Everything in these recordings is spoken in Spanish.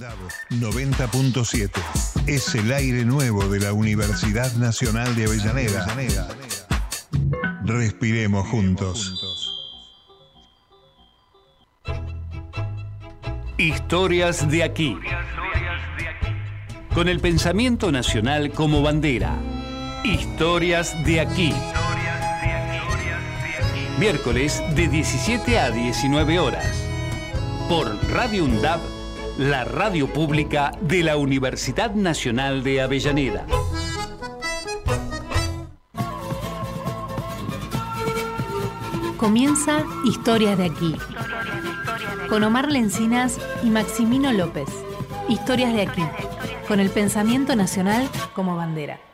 90.7 es el aire nuevo de la Universidad Nacional de Avellaneda. Respiremos juntos. Historias de aquí. Con el pensamiento nacional como bandera. Historias de aquí. Miércoles de 17 a 19 horas. Por Radio UNDAB, la radio pública de la Universidad Nacional de Avellaneda. Comienza Historias de aquí. Con Omar Lencinas y Maximino López. Historias de aquí. Con el pensamiento nacional como bandera.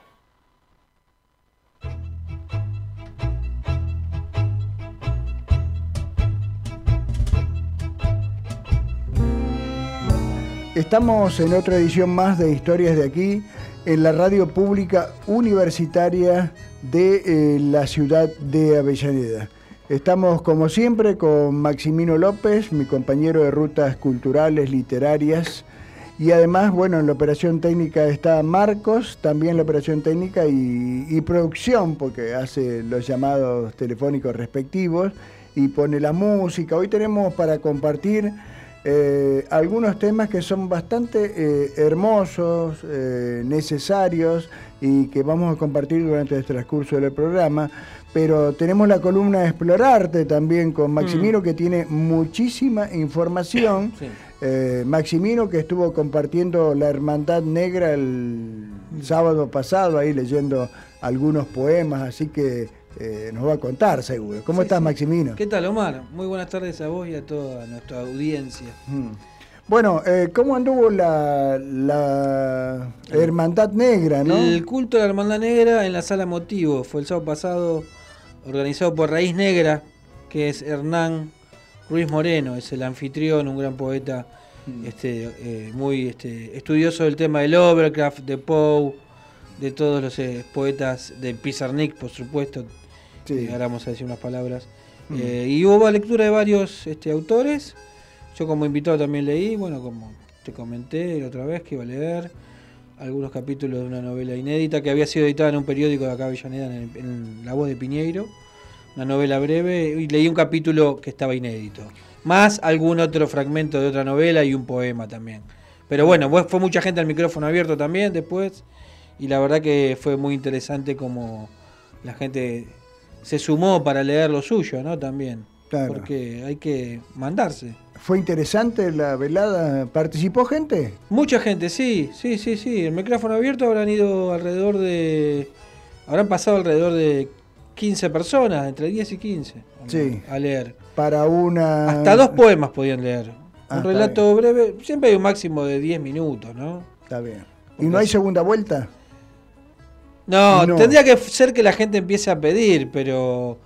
Estamos en otra edición más de Historias de aquí, en la radio pública universitaria de eh, la ciudad de Avellaneda. Estamos como siempre con Maximino López, mi compañero de rutas culturales, literarias, y además, bueno, en la operación técnica está Marcos, también la operación técnica y producción, porque hace los llamados telefónicos respectivos y pone la música. Hoy tenemos para compartir eh, algunos temas que son bastante eh, hermosos, eh, necesarios y que vamos a compartir durante el transcurso del programa. Pero tenemos la columna Explorarte también con Maximino, mm. que tiene muchísima información. Maximino, que estuvo compartiendo la Hermandad Negra el sábado pasado, ahí leyendo algunos poemas, así que eh, nos va a contar seguro. ¿Cómo estás, Maximino? ¿Qué tal, Omar? Muy buenas tardes a vos y a toda nuestra audiencia. Mm. Bueno, eh, ¿cómo anduvo la, la, Hermandad Negra, no? El culto de la Hermandad Negra en la sala Motivo fue el sábado pasado organizado por Raíz Negra, que es Hernán Ruiz Moreno, es el anfitrión, un gran poeta mm. este, eh, muy este, estudioso del tema del Overcraft, de Poe, de todos los poetas de Pizarnik, por supuesto, Sí. ahora vamos a decir unas palabras. Mm. Eh, y hubo lectura de varios este, autores. Yo como invitado también leí, bueno, como te comenté la otra vez que iba a leer algunos capítulos de una novela inédita que había sido editada en un periódico de acá Avellaneda, en, La Voz de Piñeiro, una novela breve, y leí un capítulo que estaba inédito. Más algún otro fragmento de otra novela y un poema también. Pero bueno, fue mucha gente al micrófono abierto también después, y la verdad que fue muy interesante como la gente se sumó para leer lo suyo, ¿no? También. Claro. Porque hay que mandarse. ¿Fue interesante la velada? ¿Participó gente? Mucha gente, sí, sí, sí, sí. El micrófono abierto habrán ido alrededor de. Habrán pasado alrededor de 15 personas, entre 10 y 15, sí. a leer. Para una. Hasta dos poemas podían leer. un ah, relato breve, siempre hay un máximo de 10 minutos, ¿no? Está bien. ¿Y no hay segunda vuelta? No, tendría que ser que la gente empiece a pedir, pero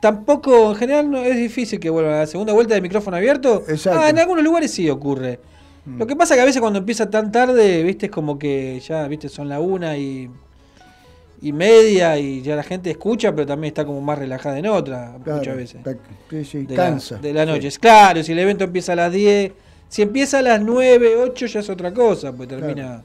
tampoco, en general no es difícil que vuelva a la segunda vuelta de micrófono abierto. Exacto. Ah, en algunos lugares sí ocurre. Mm. Lo que pasa que a veces cuando empieza tan tarde, viste, es como que ya, viste, son la una y, y media y ya la gente escucha, pero también está como más relajada en otra, muchas veces. sí, sí, de cansa. La, de la noche. Claro, si el evento empieza a las 10, si empieza a las 9, 8 ya es otra cosa, pues termina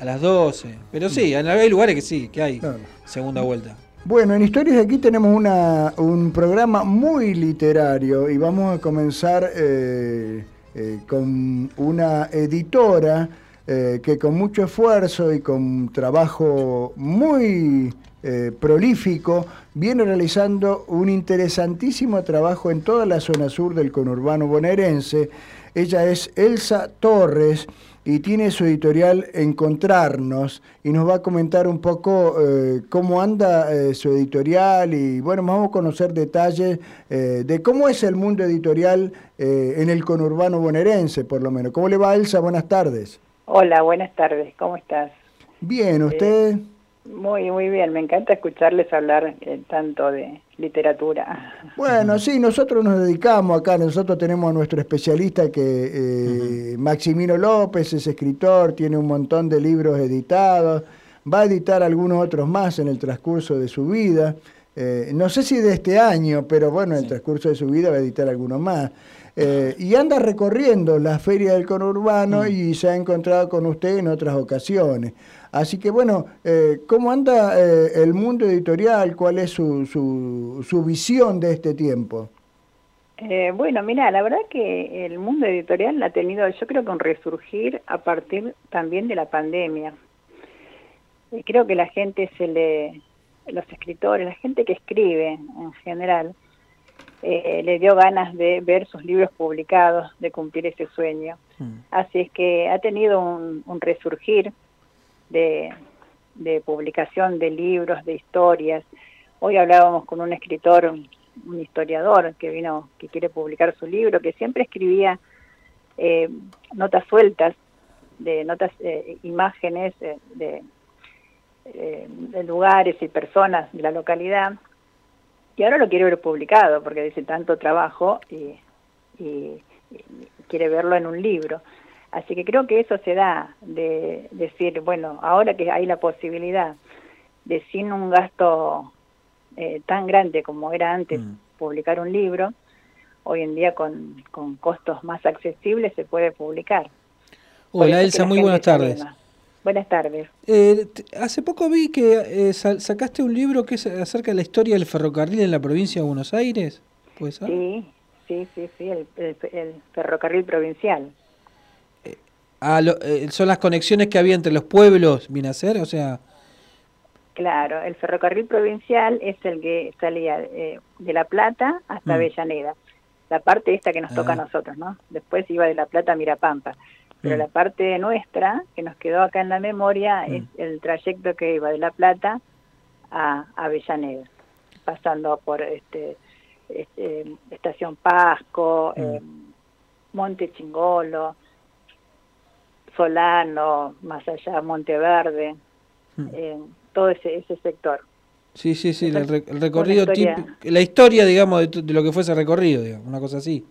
a las 12. Pero sí, hay lugares que sí, que hay segunda vuelta. Bueno, en Historias de aquí tenemos una, un programa muy literario y vamos a comenzar eh, eh, con una editora eh, que con mucho esfuerzo y con trabajo muy prolífico viene realizando un interesantísimo trabajo en toda la zona sur del conurbano bonaerense. Ella es Elsa Torres y tiene su editorial Encontrarnos y nos va a comentar un poco eh, cómo anda eh, su editorial y bueno, vamos a conocer detalles eh, de cómo es el mundo editorial en el conurbano bonaerense, por lo menos. ¿Cómo le va, Elsa? Buenas tardes. Hola, buenas tardes. ¿Cómo estás? Bien, ¿usted? Muy, muy bien. Me encanta escucharles hablar tanto de, literatura. Bueno, sí, nosotros nos dedicamos acá, nosotros tenemos a nuestro especialista que eh, Maximino López es escritor, tiene un montón de libros editados, va a editar algunos otros más en el transcurso de su vida. Eh, no sé si de este año, pero bueno, en el transcurso de su vida va a editar algunos más. eh, y anda recorriendo la feria del conurbano mm. y se ha encontrado con usted en otras ocasiones. Así que bueno, eh, ¿cómo anda eh, el mundo editorial? ¿Cuál es su, su, su visión de este tiempo? bueno, mira, la verdad que el mundo editorial ha tenido, yo creo que un resurgir a partir también de la pandemia. creo que la gente se le, los escritores, la gente que escribe en general, eh, le dio ganas de ver sus libros publicados, de cumplir ese sueño. Mm. Así es que ha tenido un, resurgir de, publicación de libros, de historias. Hoy hablábamos con un escritor, un, historiador que vino, que quiere publicar su libro, que siempre escribía eh, notas sueltas, de notas, eh, imágenes de, de lugares y personas de la localidad y ahora lo quiere ver publicado porque dice tanto trabajo y, quiere verlo en un libro. Así que creo que eso se da de decir, bueno, ahora que hay la posibilidad de sin un gasto eh, tan grande como era antes mm. publicar un libro, hoy en día con, con costos más accesibles se puede publicar. Hola Elsa, muy buenas tardes. Buenas tardes. Eh, hace poco vi que eh, sacaste un libro que es acerca de la historia del ferrocarril en la provincia de Buenos Aires. ¿Puede ser? Sí, sí, sí, sí, el, ferrocarril provincial. Eh, ah, son las conexiones que había entre los pueblos, viene a ser, o sea... Claro, el ferrocarril provincial es el que salía de La Plata hasta mm. Avellaneda. La parte esta que nos toca a ah. nosotros, ¿no? Después iba de La Plata a Mirapampa. Pero mm. la parte nuestra, que nos quedó acá en la memoria, mm. es el trayecto que iba de La Plata a Avellaneda, pasando por este, este Estación Pasco, mm. eh, Monte Chingolo, Solano, más allá Monteverde, eh, todo ese, ese sector. Sí, sí, sí, el, recorrido, la historia, digamos, de, de, lo que fue ese recorrido, digamos, una cosa así.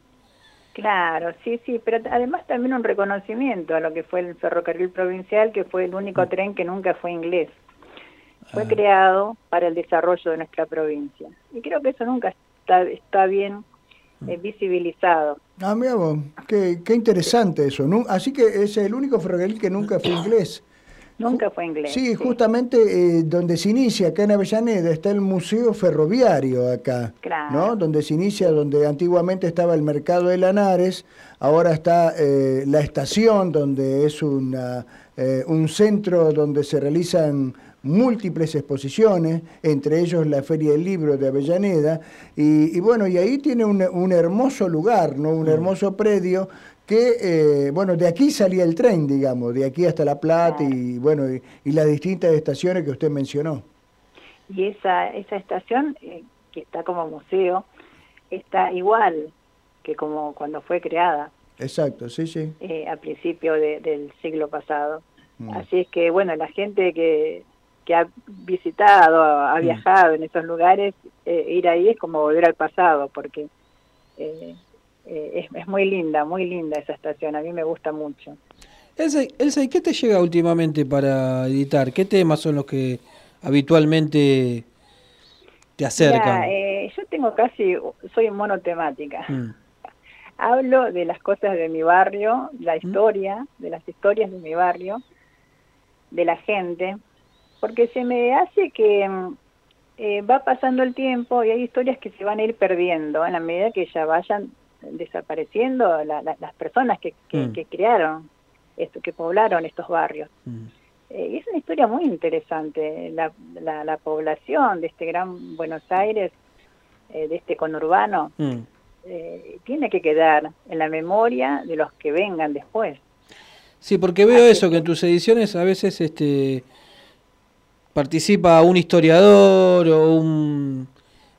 Claro, sí, sí, pero además también un reconocimiento a lo que fue el ferrocarril provincial, que fue el único mm. tren que nunca fue inglés. Fue ah. creado para el desarrollo de nuestra provincia. Y creo que eso nunca está, está bien eh, visibilizado. Ah, mira vos, qué, qué interesante eso. Así que es el único ferrocarril que nunca fue inglés. Nunca fue inglés. Sí, justamente eh, donde se inicia, acá en Avellaneda, está el Museo Ferroviario acá, claro. ¿no? Donde se inicia, donde antiguamente estaba el Mercado de Lanares, ahora está eh, la estación, donde es una, eh, un centro donde se realizan múltiples exposiciones, entre ellos la Feria del Libro de Avellaneda, y, bueno, y ahí tiene un, un hermoso lugar, ¿no? un mm. hermoso predio que, eh, bueno, de aquí salía el tren, digamos, de aquí hasta La Plata y, bueno, y, las distintas estaciones que usted mencionó. Y esa, esa estación, eh, que está como museo, está igual que como cuando fue creada. Exacto, sí, sí. Eh, a principio del siglo pasado. Mm. Así es que, bueno, la gente que, que ha visitado, ha mm. viajado en esos lugares, ir ahí es como volver al pasado, porque eh, es, muy linda, muy linda esa estación, a mí me gusta mucho. Elsa, ¿y qué te llega últimamente para editar? ¿Qué temas son los que habitualmente te acercan? Eh, yo tengo casi, soy monotemática. Mm. Hablo de las cosas de mi barrio, la mm. historia, de las historias de mi barrio, de la gente, porque se me hace que mm, eh, va pasando el tiempo y hay historias que se van a ir perdiendo en la medida que ya vayan desapareciendo las personas que, mm. que, crearon, esto, que poblaron estos barrios. Mm. Eh, y es una historia muy interesante, la, la, población de este gran Buenos Aires, eh, de este conurbano, mm. tiene que quedar en la memoria de los que vengan después. Sí, porque veo eso, que en tus ediciones a veces este participa un historiador o un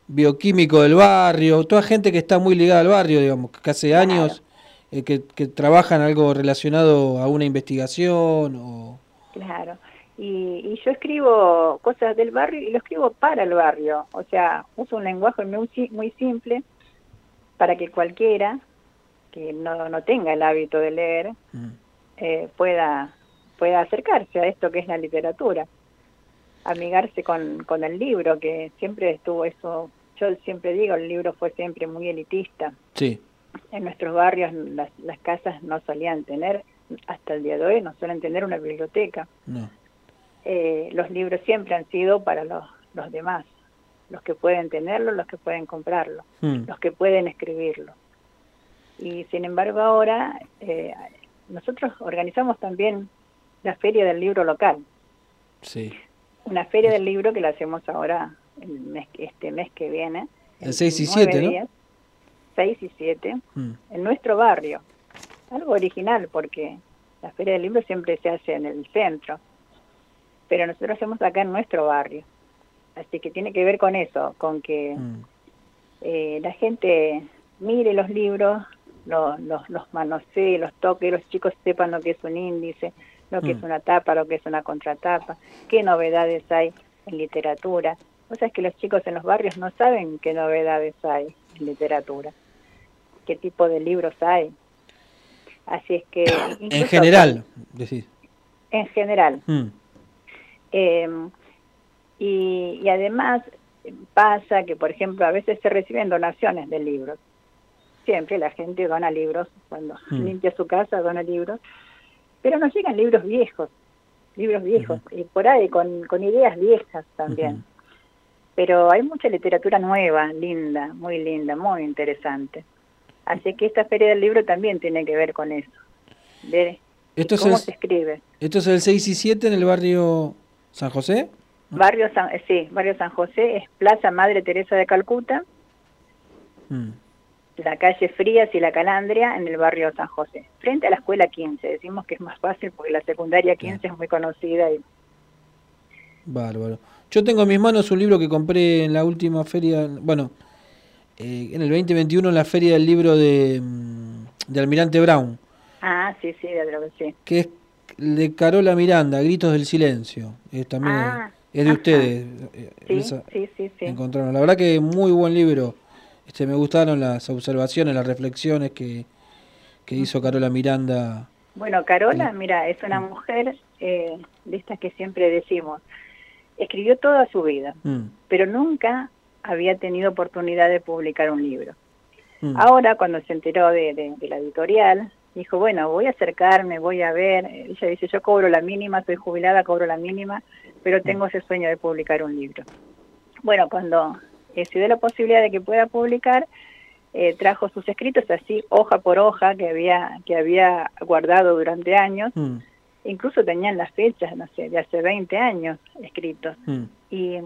bioquímico del barrio, toda gente que está muy ligada al barrio, digamos, que hace años eh, que, que, trabajan algo relacionado a una investigación. O... Claro, y, yo escribo cosas del barrio y lo escribo para el barrio, o sea, uso un lenguaje muy, muy simple para que cualquiera que no, no tenga el hábito de leer mm. eh, pueda, pueda acercarse a esto que es la literatura amigarse con, con el libro, que siempre estuvo eso yo siempre digo, el libro fue siempre muy elitista. Sí. en nuestros barrios las, las casas no solían tener, hasta el día de hoy no suelen tener una biblioteca. No. Eh, los libros siempre han sido para los, los demás, los que pueden tenerlo, los que pueden comprarlo, Mm. los que pueden escribirlo. Y sin embargo ahora eh, nosotros organizamos también la feria del libro local, Sí. Una feria del libro que la hacemos ahora el mes, este mes que viene. El en 6 y nueve 7, ¿no? días, 6 y 7, Mm. en nuestro barrio. Algo original porque la feria del libro siempre se hace en el centro, pero nosotros hacemos acá en nuestro barrio. Así que tiene que ver con eso, con que Mm. eh, la gente mire los libros, los, los, los manosee, los toque, los chicos sepan lo que es un índice, lo que Mm. es una tapa, lo que es una contratapa, qué novedades hay en literatura. O sea, es que los chicos en los barrios no saben qué novedades hay en literatura, qué tipo de libros hay. Así es que... En general, decís. En general. Mm. Eh, y, y además pasa que, por ejemplo, a veces se reciben donaciones de libros. Siempre la gente dona libros, cuando Mm. limpia su casa dona libros, pero nos llegan libros viejos, libros viejos, y por ahí con, con ideas viejas también. Pero hay mucha literatura nueva, linda, muy linda, muy interesante. Así que esta feria del libro también tiene que ver con eso, de Esto es cómo el- se escribe. Esto es el 6 y 7 en el barrio San José. Barrio San, eh, sí, Barrio San José es Plaza Madre Teresa de Calcuta, Mm. La calle Frías y la Calandria en el barrio San José, frente a la escuela 15. Decimos que es más fácil porque la secundaria 15 es muy conocida y Bárbaro. Yo tengo en mis manos un libro que compré en la última feria, bueno, eh, en el 2021 en la feria del libro de, mm, de Almirante Brown, ah, sí, sí, de lo que sí. que es de Carola Miranda, Gritos del Silencio. Es también Ah, es de ajá. ustedes. eh, Sí, esa- sí, sí, sí. encontraron. La verdad que muy buen libro. Este, me gustaron las observaciones, las reflexiones que, que hizo Carola Miranda. Bueno, Carola, mira, es una mujer eh, de estas que siempre decimos, escribió toda su vida, Mm, pero nunca había tenido oportunidad de publicar un libro. mm, Ahora, cuando se enteró de, de- de la editorial, dijo, bueno, voy a acercarme, voy a ver. Ella dice, yo cobro la mínima, soy jubilada, cobro la mínima, pero tengo ese sueño de publicar un libro. Bueno, cuando eh, se dio la posibilidad de que pueda publicar, eh, trajo sus escritos así, hoja por hoja, que había, que había guardado durante años. mm, Incluso tenían las fechas, no sé, de hace 20 años escritos mm. y,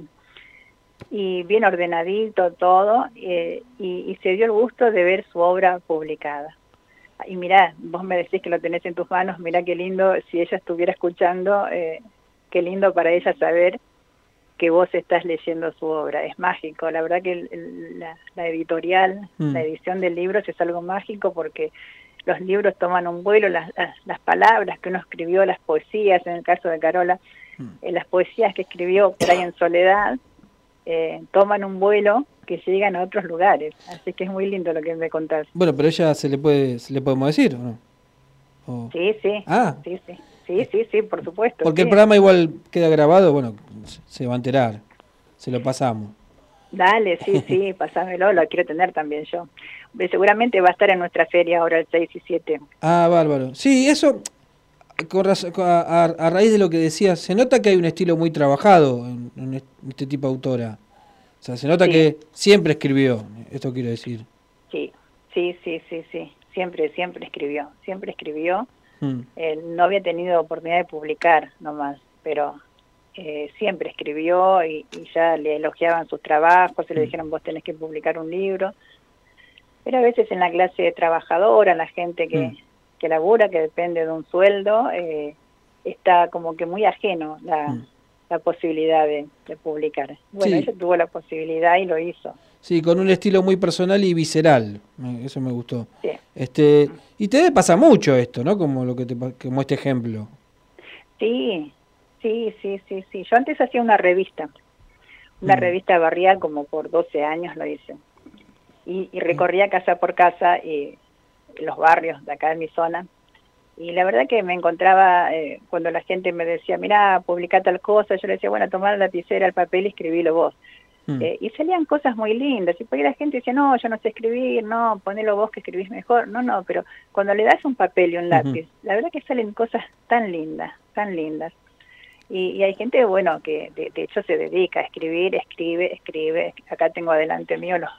y bien ordenadito todo, eh, y, y se dio el gusto de ver su obra publicada. Y mirá, vos me decís que lo tenés en tus manos, mirá qué lindo, si ella estuviera escuchando, eh, qué lindo para ella saber que vos estás leyendo su obra. Es mágico, la verdad que el- el- la, la editorial, Mm. la edición de libros es algo mágico porque los libros toman un vuelo, las, las, las palabras que uno escribió, las poesías, en el caso de Carola, Mm. eh, las poesías que escribió por ahí en soledad, eh, toman un vuelo que llegan a otros lugares. Así que es muy lindo lo que me contás. Bueno, pero ella se le puede, se le podemos decir, ¿o no? O- Sí, sí. Ah. Sí, sí. Sí, sí, sí, por supuesto. Porque el programa igual queda grabado, bueno, se va a enterar. Se lo pasamos. Dale, sí, sí, pasámelo, lo quiero tener también yo. Seguramente va a estar en nuestra feria ahora el 6 y 7. Ah, bárbaro. Sí, eso, con raz- con- a, a- a raíz de lo que decías, se nota que hay un estilo muy trabajado en, en est- este tipo de autora. O sea, se nota Sí. que siempre escribió, esto quiero decir. Sí, sí, sí, sí, sí. Siempre, siempre escribió, siempre escribió. Mm, Él no había tenido oportunidad de publicar nomás, pero eh, siempre escribió y, y ya le elogiaban sus trabajos y le Mm. dijeron vos tenés que publicar un libro. Pero a veces en la clase trabajadora, la gente que, Mm. que labura, que depende de un sueldo, eh, está como que muy ajeno la, Mm. la posibilidad de, de publicar. Bueno, Sí. ella tuvo la posibilidad y lo hizo. Sí, con un estilo muy personal y visceral. Eso me gustó. Sí. Este, y te pasar mucho esto, ¿no? Como lo que te, como este ejemplo. Sí, sí, sí, sí, sí. Yo antes hacía una revista, una Mm. revista barrial como por 12 años lo hice. Y, y recorría casa por casa y los barrios de acá de mi zona. Y la verdad que me encontraba, eh, cuando la gente me decía, mira, publica tal cosa, yo le decía, bueno, tomar la lapicera, el papel y escribilo vos. Mm. Eh, y salían cosas muy lindas. Y por ahí la gente dice, no, yo no sé escribir, no, ponelo vos que escribís mejor. No, no, pero cuando le das un papel y un lápiz, la verdad que salen cosas tan lindas, tan lindas. Y, hay gente, bueno, que de, hecho se dedica a escribir, escribe, escribe. Acá tengo adelante mío los,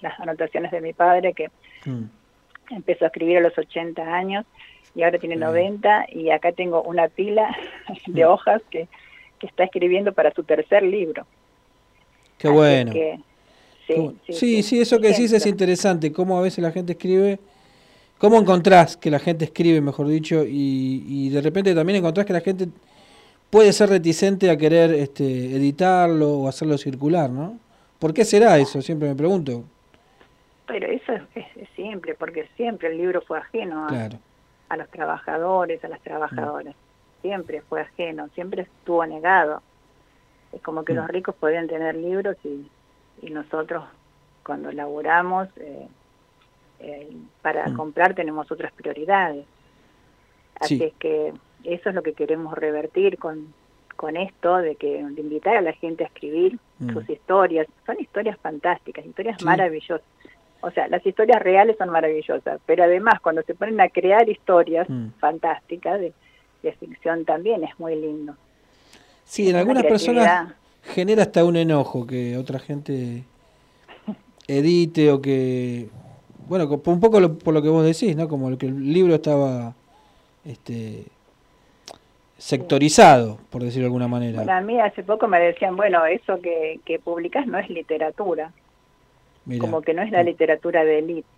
las anotaciones de mi padre que mm. empezó a escribir a los 80 años y ahora tiene 90 y acá tengo una pila de mm. hojas que, que está escribiendo para su tercer libro. Qué bueno. sí, sí, eso que decís es interesante, cómo a veces la gente escribe, cómo encontrás que la gente escribe, mejor dicho, y, de repente también encontrás que la gente puede ser reticente a querer este, editarlo o hacerlo circular, ¿no? ¿Por qué será eso? Siempre me pregunto. Pero eso es, simple, porque siempre el libro fue ajeno a, los trabajadores, a las trabajadoras. Siempre fue ajeno, siempre estuvo negado. Es como que mm. los ricos podían tener libros y, nosotros cuando laburamos eh, eh, para mm. comprar tenemos otras prioridades. Así es que eso es lo que queremos revertir con, con esto de que de invitar a la gente a escribir mm. sus historias. Son historias fantásticas, historias maravillosas. O sea, las historias reales son maravillosas, pero además cuando se ponen a crear historias fantásticas de, de ficción también es muy lindo. Sí, en algunas personas genera hasta un enojo que otra gente edite o que bueno un poco por lo que vos decís no como que el libro estaba este sectorizado por decirlo de alguna manera. Bueno, a mí hace poco me decían bueno eso que, que publicas no es literatura. Como que no es la literatura de élite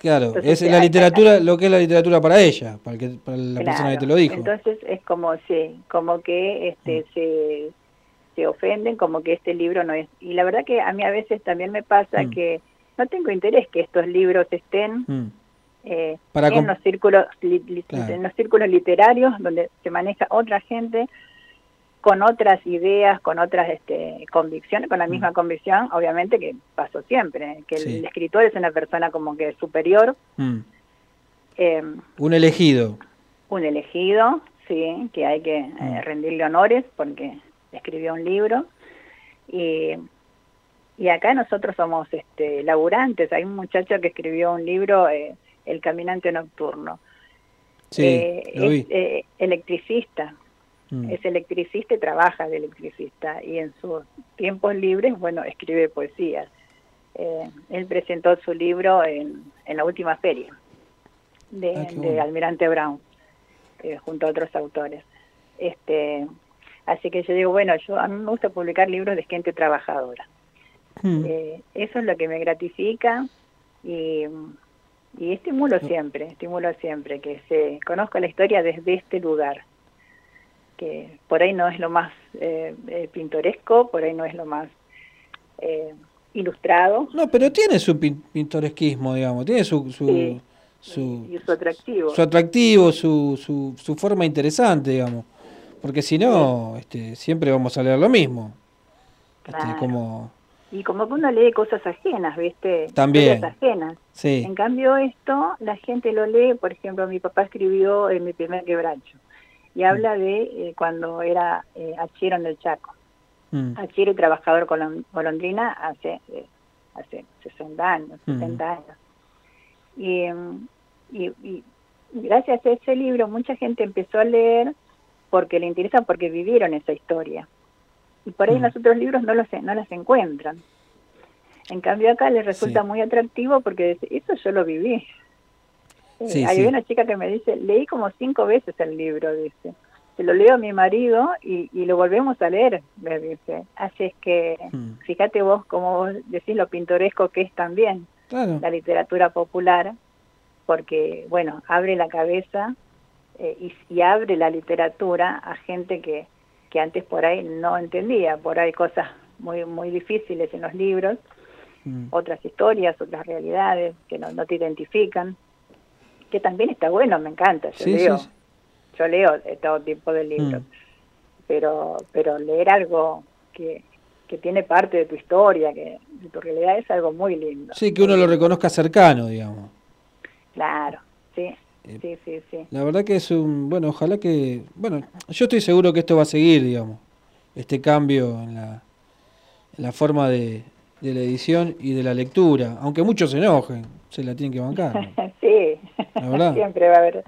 Claro, es la literatura, lo que es la literatura para ella, para, que, para la persona que te lo dijo. Entonces es como, sí, como que este, mm. se, se ofenden, como que este libro no es. Y la verdad que a mí a veces también me pasa mm. que no tengo interés que estos libros estén mm. eh, en, los círculos, en los círculos literarios donde se maneja otra gente con otras ideas, con otras este, convicciones, con la mm. misma convicción, obviamente que pasó siempre, que el, escritor es una persona como que superior. Mm. Em, un elegido. Un elegido, sí, que hay que eh, mm. rendirle honores porque escribió un libro. Y, y acá nosotros somos este, laburantes. Hay un muchacho que escribió un libro, eh, El Caminante Nocturno. Sí, eh, Es, electricista, Mm. Es electricista y trabaja de electricista y en sus tiempos libres, bueno, escribe poesías. Eh, él presentó su libro en, en la última feria de, ah, Almirante Brown, eh, junto a otros autores. Este, así que yo digo, bueno, yo a mí me gusta publicar libros de gente trabajadora. Mm. Eh, eso es lo que me gratifica y, y estimulo siempre, estimulo siempre que se conozca la historia desde este lugar que por ahí no es lo más eh, eh, pintoresco, por ahí no es lo más eh, ilustrado. No, pero tiene su pintoresquismo, digamos, tiene su... su, su, atractivo. Su atractivo, su, su, su forma interesante, digamos. Porque si no, este, siempre vamos a leer lo mismo. Este, como... Y como que uno lee cosas ajenas, ¿viste? También. Cosas ajenas. Sí. En cambio esto, la gente lo lee, por ejemplo, mi papá escribió en mi primer quebracho y habla de eh, cuando era eh, achero en el Chaco. Mm. Achero y trabajador golondrina hace, eh, hace 60 años, 70 mm. años. Mm, y, y, gracias a ese libro mucha gente empezó a leer porque le interesa, porque vivieron esa historia. Y por ahí en los otros libros no, los, no las encuentran. En cambio acá les resulta muy atractivo porque eso yo lo viví. Sí, Hay una chica que me dice, leí como cinco veces el libro, dice. Se lo leo a mi marido y, lo volvemos a leer, me dice. Así es que, hmm. fíjate vos cómo vos decís lo pintoresco que es también la literatura popular, porque, bueno, abre la cabeza eh, y, abre la literatura a gente que, que antes por ahí no entendía, por ahí cosas muy, muy difíciles en los libros, hmm. otras historias, otras realidades que no, no te identifican que también está bueno, me encanta, yo leo, yo leo todo tipo de libros, mm. pero, pero leer algo que, que tiene parte de tu historia, que de tu realidad es algo muy lindo. Sí, que uno lo reconozca cercano, digamos. Claro, sí. Eh, sí, sí, sí. La verdad que es un, bueno, ojalá que, bueno, yo estoy seguro que esto va a seguir, digamos, este cambio en la, la forma de, de la edición y de la lectura, aunque muchos se enojen, se la tienen que bancar. sí. Siempre va a haber,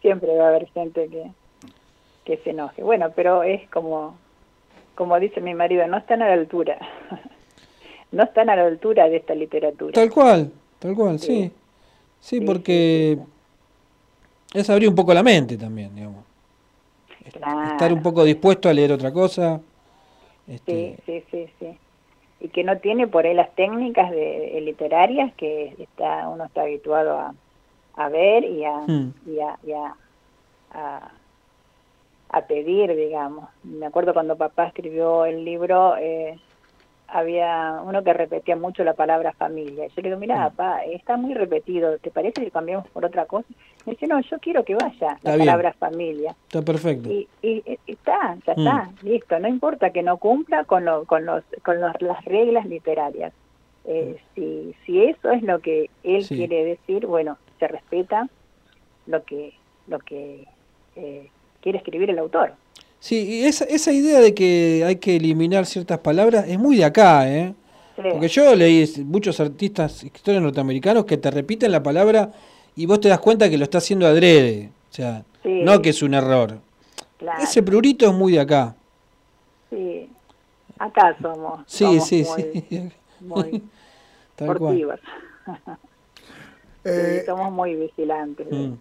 siempre va a haber gente que, que se enoje. Bueno, pero es como, como dice mi marido, no están a la altura. no están a la altura de esta literatura. Tal cual, tal cual, sí. Sí. Sí, Sí, porque es abrir un poco la mente también, digamos. Claro. Estar un poco dispuesto a leer otra cosa. Este, Sí, sí, sí, sí. Y que no tiene por ahí las técnicas de, de literarias que está uno está habituado a, a ver y a, Hmm. y a, y a, a- a pedir, digamos. Me acuerdo cuando papá escribió el libro, eh, había uno que repetía mucho la palabra familia. Yo le digo, mira, papá, está muy repetido, ¿te parece que cambiemos por otra cosa? Me dice, no, yo quiero que vaya Está la bien. palabra familia. Está perfecto. Y, y, y está, ya Mm. está, listo. No importa que no cumpla con, lo, con, los, con los, las reglas literarias. Eh, si, si eso es lo que él Sí. quiere decir, bueno, se respeta lo que, lo que eh, quiere escribir el autor. Sí, y esa, esa idea de que hay que eliminar ciertas palabras es muy de acá, ¿eh? Sí. Porque yo leí muchos artistas, escritores norteamericanos que te repiten la palabra y vos te das cuenta que lo está haciendo adrede. O sea, Sí. no que es un error. Claro, Ese prurito es muy de acá. sí. Acá somos. Sí, somos sí, muy, sí. Muy Tal cual. sportivos. Sí, Eh, somos muy vigilantes. Mm.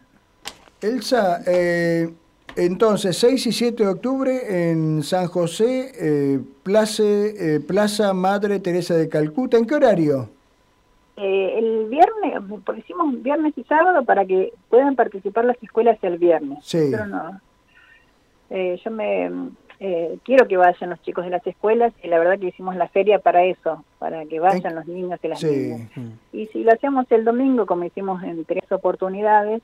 Elsa, eh, entonces, 6 y 7 de octubre en San José, eh, Plaza, eh, Plaza Madre Teresa de Calcuta. ¿En qué horario? Eh, el viernes, porque hicimos viernes y sábado para que puedan participar las escuelas el viernes. Sí. Pero no. Eh, yo me eh, quiero que vayan los chicos de las escuelas y la verdad que hicimos la feria para eso, para que vayan los niños y las Sí. niñas. Mm. Y si lo hacemos el domingo, como hicimos en tres oportunidades,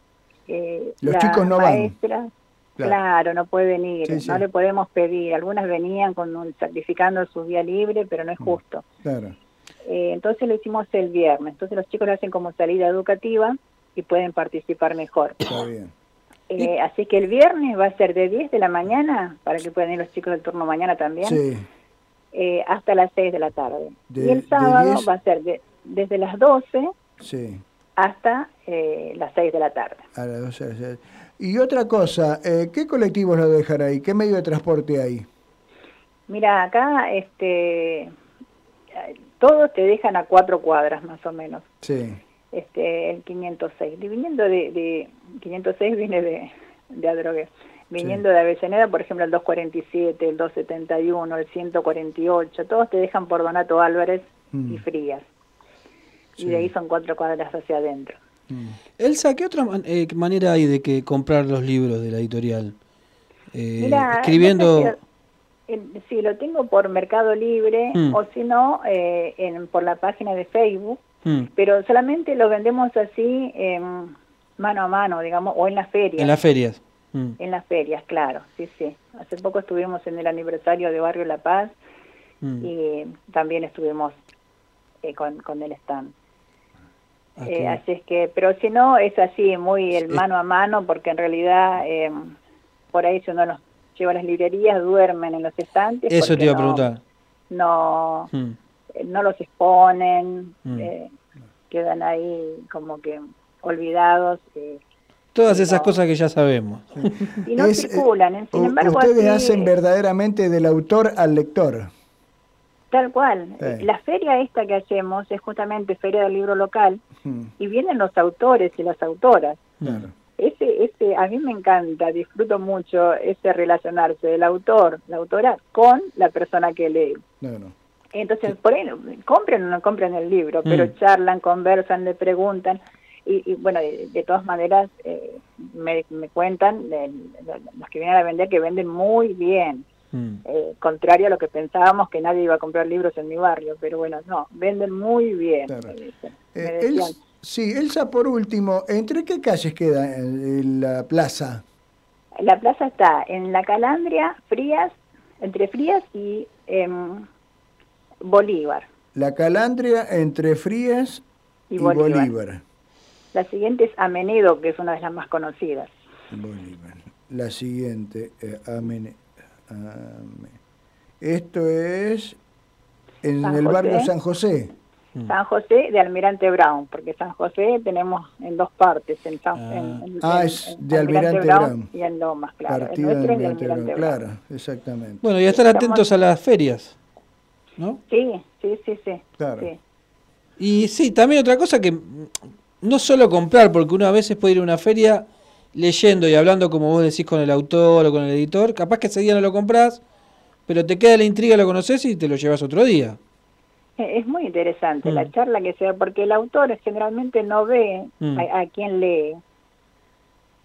eh, Los chicos no van. maestras, Claro. claro. no pueden ir, Sí, sí. no le podemos pedir. Algunas venían con un- sacrificando su día libre, pero no es justo. Claro. Eh, entonces lo hicimos el viernes. Entonces los chicos lo hacen como salida educativa y pueden participar mejor. Está bien. Eh, así que el viernes va a ser de 10 de la mañana, para que puedan ir los chicos del turno mañana también, Sí. eh, hasta las 6 de la tarde. De- y el sábado 10 va a ser de- desde las 12 Sí. hasta eh, las 6 de la tarde. A las 12 de la tarde. Y otra cosa, eh, ¿qué colectivos lo dejan ahí? ¿Qué medio de transporte hay? Mira, acá este, todos te dejan a cuatro cuadras más o menos. Sí. Este el 506. Y Viniendo de, de 506 viene de, de Adrogué. Viniendo de Avellaneda, por ejemplo, el 247, el 271, el 148, todos te dejan por Donato Álvarez Mm. y Frías. Sí. Y de ahí son cuatro cuadras hacia adentro. Mm. Elsa, ¿qué otra man- eh, manera hay de que comprar los libros de la editorial? Eh, escribiendo... no sé si- lo tengo por Mercado Libre Mm. o si no, eh, en, por la página de Facebook, Mm, pero solamente lo vendemos así em, mano a mano, digamos, o en las ferias. en las ferias. Mm. En las ferias, claro, sí, sí. Hace poco estuvimos en el aniversario de Barrio La Paz Mm. y también estuvimos eh, con, con el stand. Ah, Eh, así es que, pero si no, es así, muy el mano a mano, porque en realidad eh, por ahí si uno los lleva a las librerías, duermen en los estantes. Eso te iba a no- preguntar. No. Eh, no los exponen, Mm. eh, quedan ahí como que olvidados. eh, Todas esas no. cosas que ya sabemos. y no Es, eh, circulan. ¿eh? Sin embargo, ustedes así, hacen verdaderamente del autor al lector. Tal cual. Sí. La feria esta que hacemos es justamente Feria del Libro Local Mm, y vienen los autores y las autoras. Claro. Ese, ese, a mí me encanta, disfruto mucho ese relacionarse del autor, la autora, con la persona que lee. Claro. Entonces, por ahí, compren o no compren el libro, pero Mm. charlan, conversan, le preguntan. Y, y, bueno, de, de todas maneras, eh, me, me cuentan de- de- los que vienen a vender que venden muy bien. Mm. Eh, contrario a lo que pensábamos que nadie iba a comprar libros en mi barrio, pero bueno, no, venden muy bien. Claro. me Eh, decían, Els- sí, Elsa, por último, ¿entre qué calles queda en, la plaza? La plaza está en La Calandria, Frías, entre Frías y em, Bolívar. La Calandria entre Frías y, Y Bolívar. Bolívar. La siguiente es Amenedo, que es una de las más conocidas. Bolívar. La siguiente, eh, Amene- Ame- Esto es en San el barrio. San José. San José de Almirante Brown, porque San José tenemos en dos partes, en, San, Ah. en- en- Ah, en- es en de Almirante Brown. y en Lomas, claro. De Almirante Brown, Brown. claro, exactamente. Bueno, y a estar Estamos- atentos a las ferias, ¿no? Sí, sí, sí, sí. Claro. sí. Y sí, también otra cosa que mm, no solo comprar, porque uno a veces puede ir a una feria leyendo y hablando, como vos decís, con el autor o con el editor. Capaz que ese día no lo compras, pero te queda la intriga, lo conoces y te lo llevas otro día. Eh, Es muy interesante Mm. la charla que se da, porque el autor generalmente no ve Mm. a, a quién lee.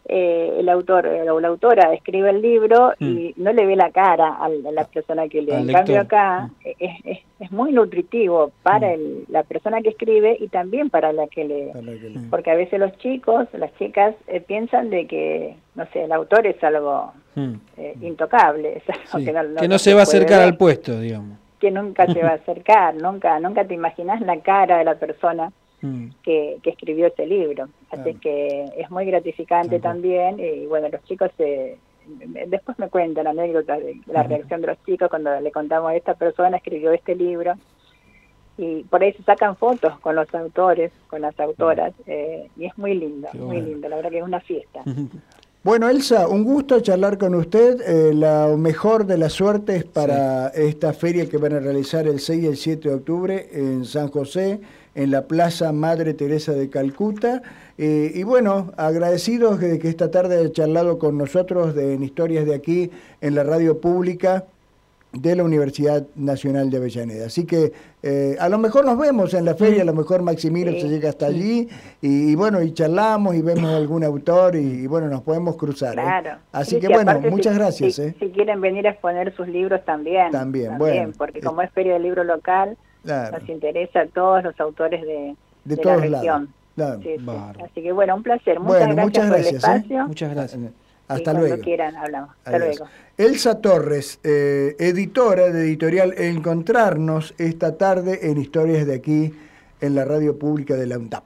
Eh, el autor o la autora escribe el libro y no le ve la cara a la persona que lee. Mm. Al En cambio acá es, es, es muy nutritivo para Mm. el- la persona que escribe y también para la que lee. Que Porque a veces los chicos, las chicas, eh, piensan de que, no sé, el autor es algo Mm. eh, intocable, es algo Sí, que no, que no se va a acercar ver al puesto, digamos. que nunca se va a acercar, nunca, nunca te imaginas la cara de la persona Mm. que, que escribió ese libro. Así Claro. que es muy gratificante también y bueno, los chicos se, después me cuentan anécdotas de la reacción de los chicos cuando le contamos esta persona escribió este libro y por ahí se sacan fotos con los autores, con las autoras eh, y es muy lindo, muy lindo, la verdad que es una fiesta. Bueno, Elsa, un gusto charlar con usted. Eh, la mejor de las suertes para esta feria que van a realizar el 6 y el 7 de octubre en San José, en la Plaza Madre Teresa de Calcuta. Eh, y bueno, agradecidos de que esta tarde haya charlado con nosotros de, en Historias de aquí, en la radio pública de la Universidad Nacional de Avellaneda. Así que eh, a lo mejor nos vemos en la feria, a lo mejor Maximiliano Sí. se llega hasta allí y, y bueno, y charlamos y vemos algún autor y, y bueno, nos podemos cruzar. ¿eh? Claro. Así Sí, que bueno, muchas si- gracias. Si, ¿eh? si quieren venir a exponer sus libros también. También, bueno. Porque Eh, como es feria del libro local, Claro, nos interesa a todos los autores de, de de todos la región. lados. Claro. Sí, sí. Bárbaro. Así que bueno, un placer. Muchas Bueno, gracias muchas por gracias, el ¿eh? espacio. Muchas gracias. Hasta cuando luego. quieran hablamos. Hasta Adiós. luego. Elsa Torres, eh, editora de editorial Encontrarnos esta tarde en Historias de aquí en la radio pública de la UNTAP.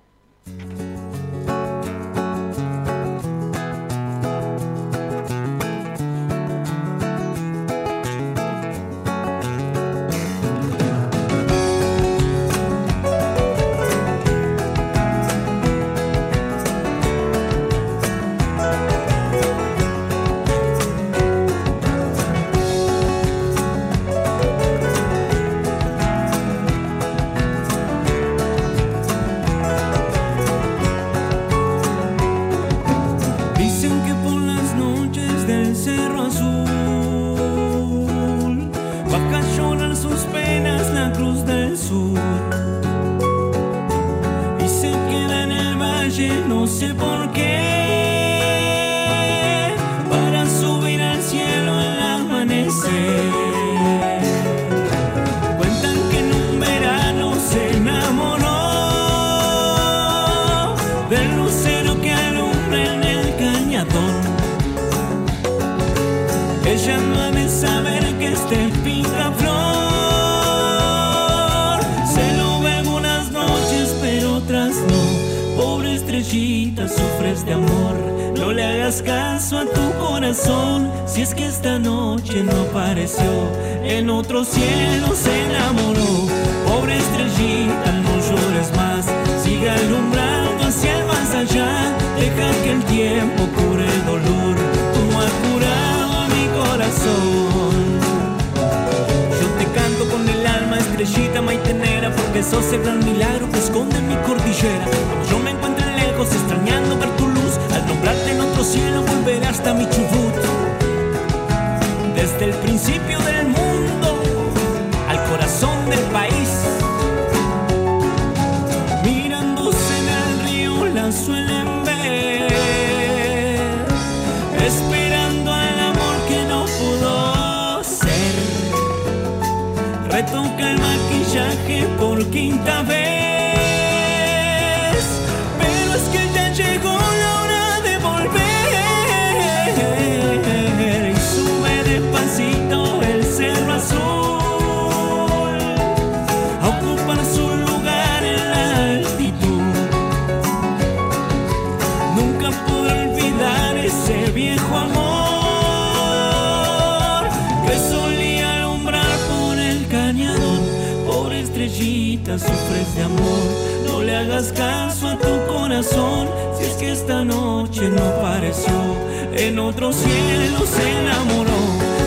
Por No le hagas caso a tu corazón, si es que esta noche no pareció. En otro cielo se enamoró.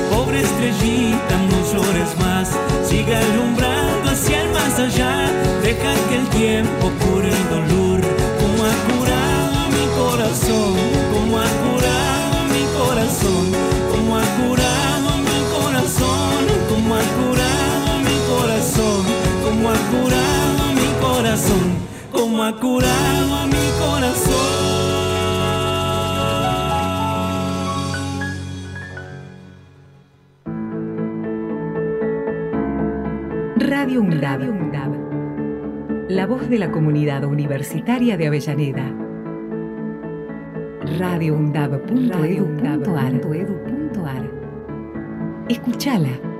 Pobre estrellita, no llores más. Siga alumbrando hacia el más allá. Deja que el tiempo cure el dolor. Como ha curado mi corazón, como ha curado mi corazón. Radio UNDAB. La voz de la comunidad universitaria de Avellaneda. radioundab.edu.ar Escúchala.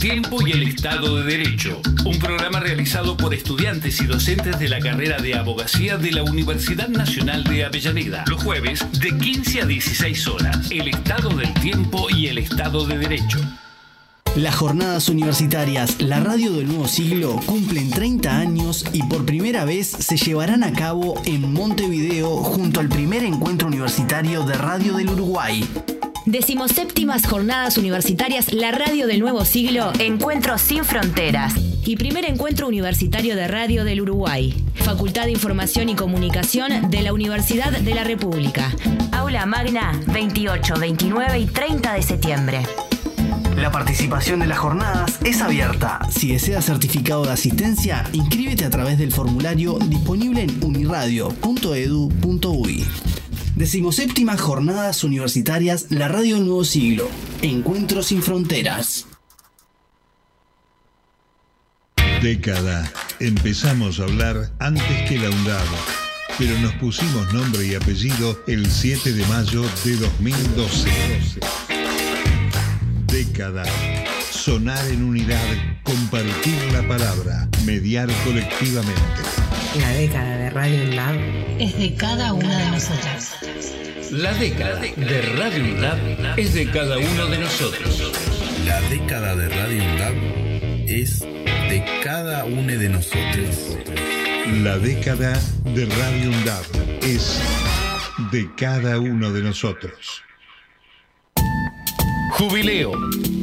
Tiempo y el Estado de Derecho. Un programa realizado por estudiantes y docentes de la carrera de abogacía de la Universidad Nacional de Avellaneda. Los jueves de 15 a 16 horas. El Estado del Tiempo y el Estado de Derecho. Las jornadas universitarias La Radio del Nuevo Siglo cumplen 30 años y por primera vez se llevarán a cabo en Montevideo junto al primer encuentro universitario de Radio del Uruguay. Decimoséptimas Jornadas Universitarias La Radio del Nuevo Siglo, Encuentros sin Fronteras. Y primer encuentro universitario de radio del Uruguay. Facultad de Información y Comunicación de la Universidad de la República. Aula Magna, 28, 29 y 30 de septiembre. La participación de las jornadas es abierta. Si deseas certificado de asistencia, inscríbete a través del formulario disponible en uniradio.edu.uy. Decimoséptimas Jornadas Universitarias La Radio Nuevo Siglo. Encuentros sin fronteras. Década. Empezamos a hablar antes que la UNDAB, pero nos pusimos nombre y apellido el 7 de mayo de 2012. Década. Sonar en unidad, compartir la palabra, mediar colectivamente. La década de Radio Lab Es de cada una de nosotras. La década de Radio UNDAB es de cada uno de nosotros. La década de Radio UNDAB es de cada uno de nosotros. La década de Radio UNDAB es de cada uno de nosotros. Jubileo,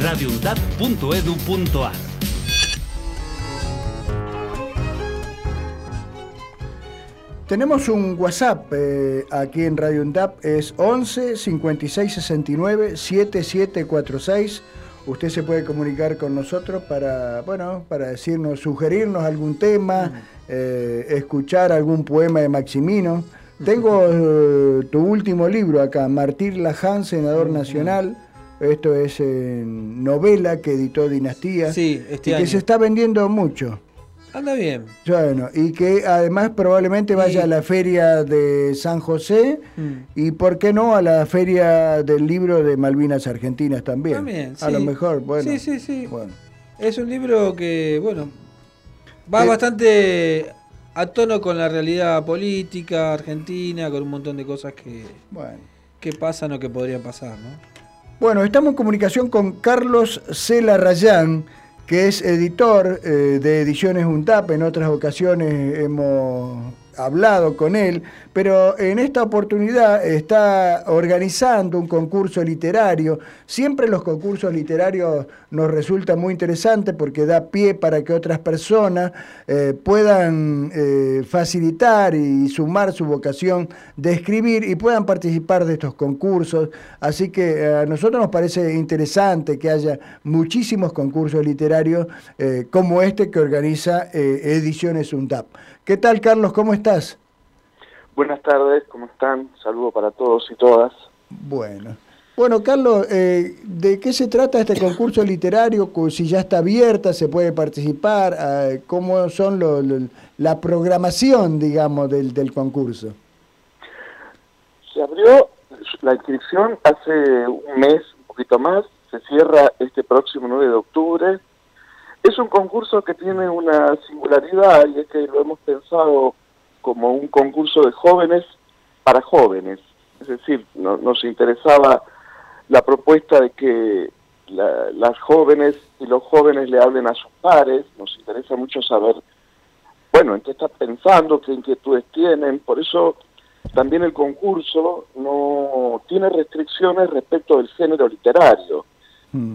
radioundab.edu.ar Tenemos un WhatsApp eh, aquí en Radio UNDAP, es 11 56 69 7746. Usted se puede comunicar con nosotros para, bueno, para decirnos, sugerirnos algún tema, eh, escuchar algún poema de Maximino. Tengo eh, tu último libro acá, Martir Laján, senador nacional. Esto es novela que editó Dinastía. Sí, este y que año. se está vendiendo mucho. Anda bien. Bueno, y que además probablemente vaya a la feria de San José Mm. y, ¿por qué no, a la feria del libro de Malvinas Argentinas también? También, A lo sí. mejor, bueno. Sí, sí, sí. Bueno. Es un libro que, bueno, va Eh, bastante a tono con la realidad política argentina, con un montón de cosas que, Bueno. que pasan o que podrían pasar, ¿no? Bueno, estamos en comunicación con Carlos Cela Rayán, que es editor eh, de Ediciones UNTAP. En otras ocasiones hemos hablado con él, pero en esta oportunidad está organizando un concurso literario. Siempre los concursos literarios nos resultan muy interesantes porque da pie para que otras personas eh, puedan eh, facilitar y sumar su vocación de escribir y puedan participar de estos concursos. Así que eh, a nosotros nos parece interesante que haya muchísimos concursos literarios como este que organiza Ediciones UNDAP. ¿Qué tal, Carlos? ¿Cómo estás? Buenas tardes, ¿cómo están? Saludo para todos y todas. Bueno. Bueno, Carlos, eh, ¿de qué se trata este concurso literario? Si ya está abierta, se puede participar, Ah, ¿cómo son lo- lo- la programación, digamos, del, del concurso? Se abrió la inscripción hace un mes, un poquito más, se cierra este próximo 9 de octubre. Es un concurso que tiene una singularidad y es que lo hemos pensado como un concurso de jóvenes para jóvenes. Es decir, no- nos interesaba la propuesta de que la- las jóvenes y los jóvenes le hablen a sus pares. Nos interesa mucho saber, bueno, en qué están pensando, qué inquietudes tienen. Por eso también el concurso no tiene restricciones respecto del género literario.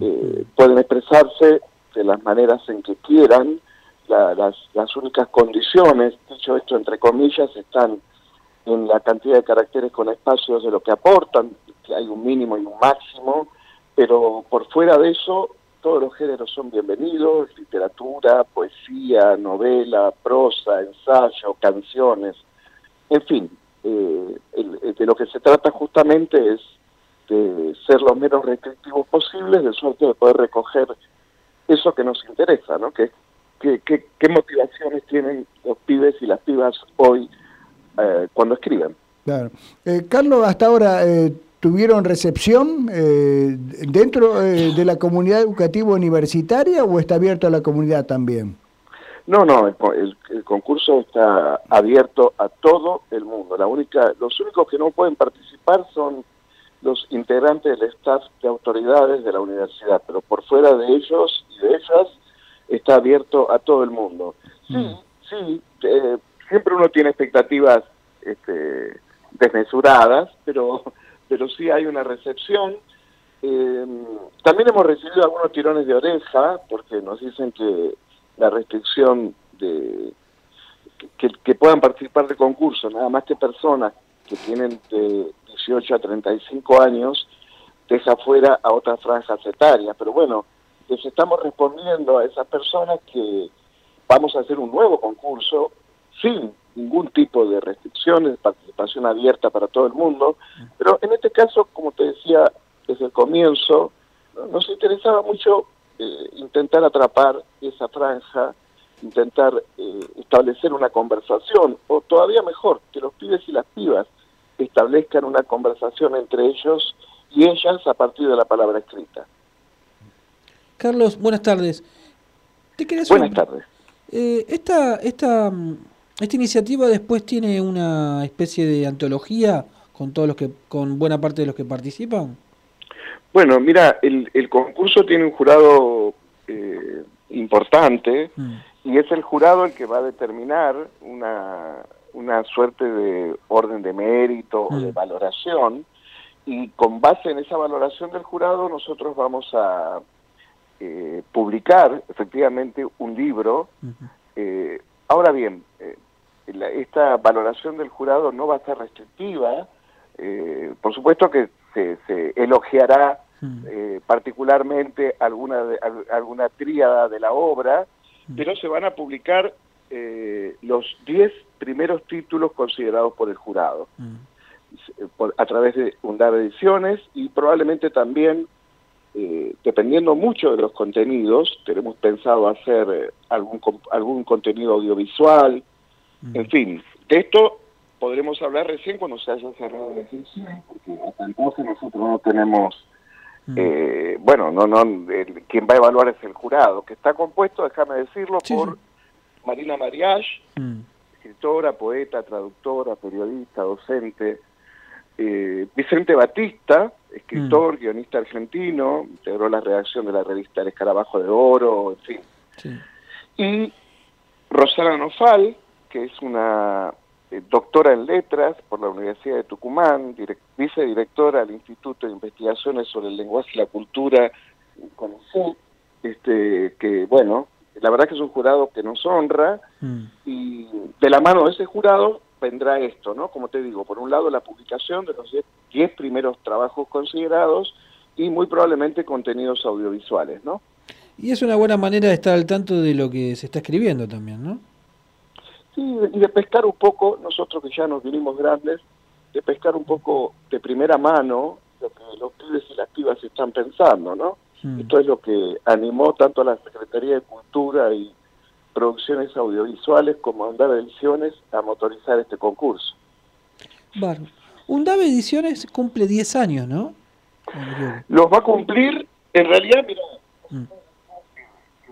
Eh, pueden expresarse de las maneras en que quieran. La- las, únicas condiciones, dicho esto entre comillas, están en la cantidad de caracteres con espacios de lo que aportan, que hay un mínimo y un máximo, pero por fuera de eso, todos los géneros son bienvenidos, literatura, poesía, novela, prosa, ensayo, canciones, en fin, eh, de lo que se trata justamente es de ser lo menos restrictivos posibles, de suerte de poder recoger eso que nos interesa, ¿no? Que, que, que- qué motivaciones tienen los pibes y las pibas hoy eh, cuando escriben. Claro. Eh, Carlos, hasta ahora, eh, ¿tuvieron recepción eh, dentro eh, de la comunidad educativa universitaria o está abierto a la comunidad también? No, no, el, co- el- el concurso está abierto a todo el mundo. La única, los únicos que no pueden participar son los integrantes del staff de autoridades de la universidad, pero por fuera de ellos y de ellas está abierto a todo el mundo. Sí, sí, eh, siempre uno tiene expectativas este, desmesuradas, pero, pero sí hay una recepción. Eh, también hemos recibido algunos tirones de oreja, porque nos dicen que la restricción de que, que puedan participar de concursos, nada más que personas que tienen de 18 a 35 años, deja fuera a otras franjas etarias. Pero bueno, les estamos respondiendo a esas personas que vamos a hacer un nuevo concurso sin ningún tipo de restricciones, participación abierta para todo el mundo, pero en este caso, como te decía desde el comienzo, ¿no? nos interesaba mucho eh, intentar atrapar esa franja, intentar eh, establecer una conversación, o todavía mejor, que los pibes y las pibas establezcan una conversación entre ellos y ellas a partir de la palabra escrita. Carlos, buenas tardes. Te quería hacer Buenas tardes. Eh, esta, esta, mm, esta iniciativa después tiene una especie de antología con todos los que, con buena parte de los que participan. Bueno, mira, el, el concurso tiene un jurado eh, importante y es el jurado el que va a determinar una, una suerte de orden de mérito o de valoración y con base en esa valoración del jurado nosotros vamos a eh, publicar efectivamente un libro. Eh, ahora bien, eh, la- esta valoración del jurado no va a ser restrictiva. Eh, por supuesto que se, se elogiará eh, particularmente alguna, de- al- alguna tríada de la obra, pero se van a publicar eh, los 10 primeros títulos considerados por el jurado eh, por- a través de Undar Ediciones y probablemente también, eh, dependiendo mucho de los contenidos, tenemos pensado hacer eh, algún, algún contenido audiovisual, en fin, de esto podremos hablar recién cuando se haya cerrado la inscripción, porque hasta entonces nosotros no tenemos, eh, bueno, no, no, el- quien va a evaluar es el jurado, que está compuesto, déjame decirlo, por Marina Mariage, escritora, poeta, traductora, periodista, docente, eh, Vicente Batista, escritor, guionista argentino, integró la redacción de la revista El Escarabajo de Oro, en fin. Y Rosana Nofal, que es una eh, doctora en letras por la Universidad de Tucumán, direc- vicedirectora del Instituto de Investigaciones sobre el Lenguaje y la Cultura, CONICET, este, que bueno, la verdad que es un jurado que nos honra y de la mano de ese jurado vendrá esto, ¿no? Como te digo, por un lado la publicación de los 10 primeros trabajos considerados y muy probablemente contenidos audiovisuales, ¿no? Y es una buena manera de estar al tanto de lo que se está escribiendo también, ¿no? Sí, y de pescar un poco, nosotros que ya nos vinimos grandes, de pescar un poco de primera mano lo que los pibes y las pibas están pensando, ¿no? Mm. Esto es lo que animó tanto a la Secretaría de Cultura y Producciones Audiovisuales como a Andar Ediciones a motorizar este concurso. Bárbaro. Undave Ediciones cumple 10 años, ¿no? Los va a cumplir, en realidad, mira, Mm.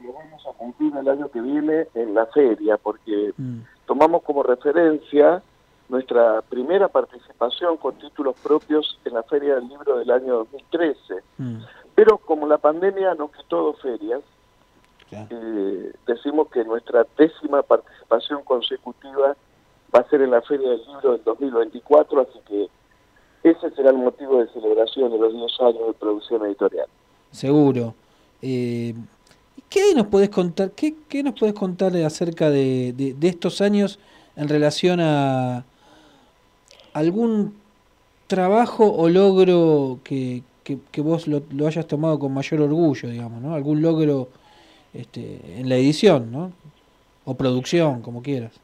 lo vamos a cumplir el año que viene en la feria, porque Mm. tomamos como referencia nuestra primera participación con títulos propios en la Feria del Libro del año 2013. Mm. Pero como la pandemia nos quitó dos ferias, eh, decimos que nuestra décima participación consecutiva va a ser en la Feria del Libro del 2024, así que ese será el motivo de celebración de los 10 años de producción editorial. Seguro. Eh, ¿Qué nos podés contar? ¿Qué, qué nos podés contar acerca de, de- de estos años en relación a algún trabajo o logro que, que- que vos lo, lo hayas tomado con mayor orgullo, digamos, ¿no? Algún logro este, en la edición, ¿no? O producción, como quieras.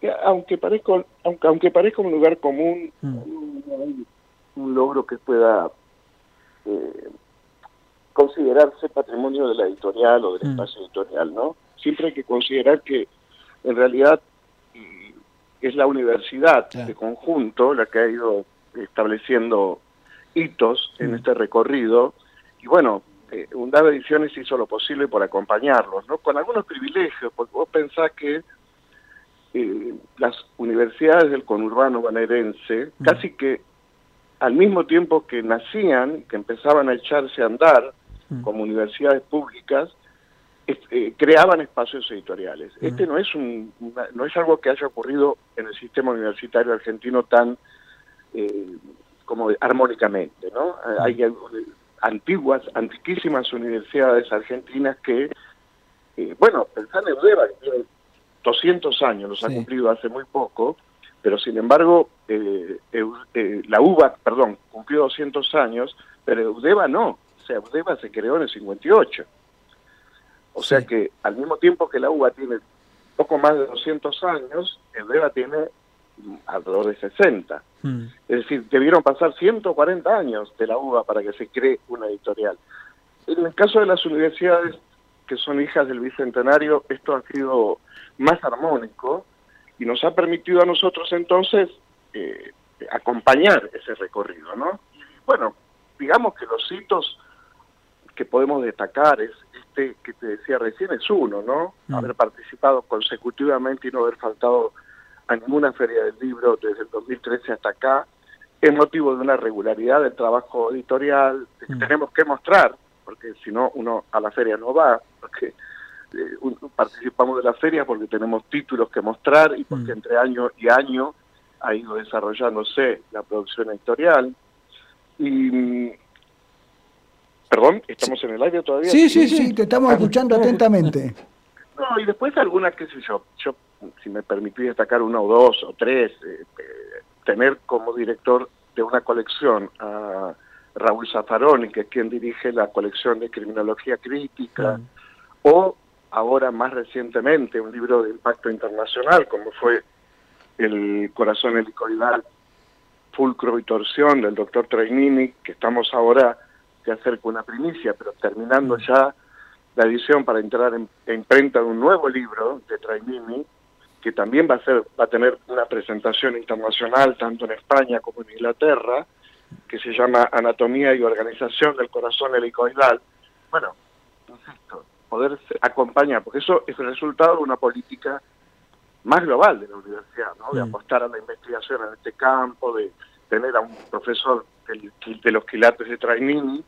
Que Aunque parezca, aunque, aunque parezca un lugar común, Mm. no hay un logro que pueda eh, considerarse patrimonio de la editorial o del Mm. espacio editorial, ¿no? Siempre hay que considerar que en realidad es la universidad de conjunto la que ha ido estableciendo hitos en este recorrido. Y bueno, eh, Undave Ediciones hizo lo posible por acompañarlos, ¿no? Con algunos privilegios, porque vos pensás que eh, las universidades del conurbano bonaerense, casi que al mismo tiempo que nacían, que empezaban a echarse a andar como universidades públicas, eh, creaban espacios editoriales. Este no es un, una- no es algo que haya ocurrido en el sistema universitario argentino tan eh, como armónicamente, ¿no? Hay antiguas, antiquísimas universidades argentinas que, eh, bueno, pensá en Eudeva, que tiene 200 años, los ha cumplido hace muy poco, pero sin embargo, eh, eh, la UBA, perdón, cumplió 200 años, pero Eudeva no, o sea, Eudeva se creó en el 58. O sea que al mismo tiempo que la UBA tiene poco más de 200 años, Eudeva tiene alrededor de 60. Es decir, debieron pasar 140 años de la UBA para que se cree una editorial. En el caso de las universidades que son hijas del Bicentenario, esto ha sido más armónico y nos ha permitido a nosotros entonces eh, acompañar ese recorrido, ¿no? Y bueno, digamos que los hitos que podemos destacar es este que te decía recién es uno, ¿no? Haber participado consecutivamente y no haber faltado a ninguna feria del libro desde el 2013 hasta acá es motivo de una regularidad del trabajo editorial que tenemos que mostrar porque si no uno a la feria no va porque eh, un- participamos de la feria porque tenemos títulos que mostrar y porque entre año y año ha ido desarrollándose la producción editorial. Y mm, perdón estamos en el aire todavía Sí, sí, sí, te estamos escuchando atentamente. no, y después algunas, qué sé yo, yo, si me permitís destacar una o dos o tres, eh, eh, tener como director de una colección a Raúl Zaffaroni, que es quien dirige la colección de criminología crítica, o ahora más recientemente un libro de impacto internacional, como fue El corazón helicoidal, fulcro y torsión del doctor Trainini, que estamos ahora, se acerca una primicia, pero terminando ya la edición para entrar en, en imprenta de un nuevo libro de Trainini, que también va a ser va a tener una presentación internacional tanto en España como en Inglaterra, que se llama Anatomía y Organización del Corazón Helicoidal. Bueno, insisto, poder acompañar, porque eso es el resultado de una política más global de la universidad, ¿no? De Mm. apostar a la investigación en este campo, de tener a un profesor del- de los quilates de Trainini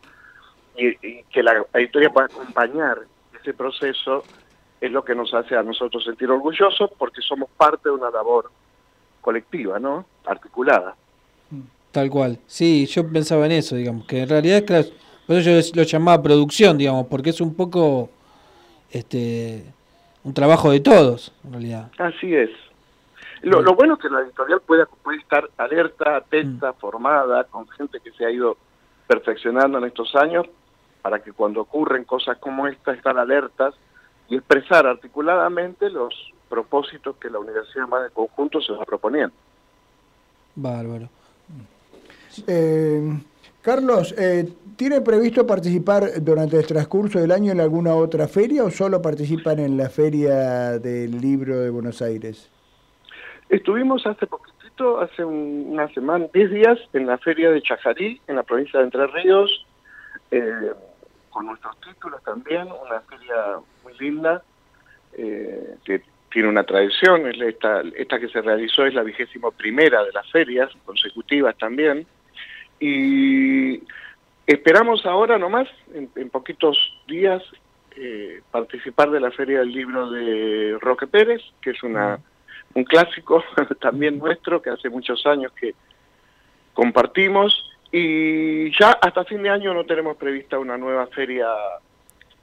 y, y que la editorial pueda acompañar ese proceso es lo que nos hace a nosotros sentir orgullosos porque somos parte de una labor colectiva, ¿no? Articulada. Tal cual. Sí, yo pensaba en eso, digamos, que en realidad, claro, por eso yo lo llamaba producción, digamos, porque es un poco este un trabajo de todos, en realidad. Así es. Lo, lo bueno es que la editorial puede, puede estar alerta, atenta, formada, con gente que se ha ido perfeccionando en estos años, para que cuando ocurren cosas como esta, estar alertas y expresar articuladamente los propósitos que la universidad más de conjunto se va proponiendo. Bárbaro. Eh, Carlos, eh, ¿tiene previsto participar durante el transcurso del año en alguna otra feria o solo participan en la Feria del Libro de Buenos Aires? Estuvimos hace poquitito, hace una semana, 10 días, en la Feria de Chajarí, en la provincia de Entre Ríos, eh, con nuestros títulos también, una feria muy linda, eh, que tiene una tradición, es esta, esta que se realizó es la vigésimo primera de las ferias, consecutivas también, y esperamos ahora nomás, en, poquitos días, eh, participar de la Feria del Libro de Roque Pérez, que es una, un clásico también nuestro, que hace muchos años que compartimos, y ya hasta fin de año no tenemos prevista una nueva feria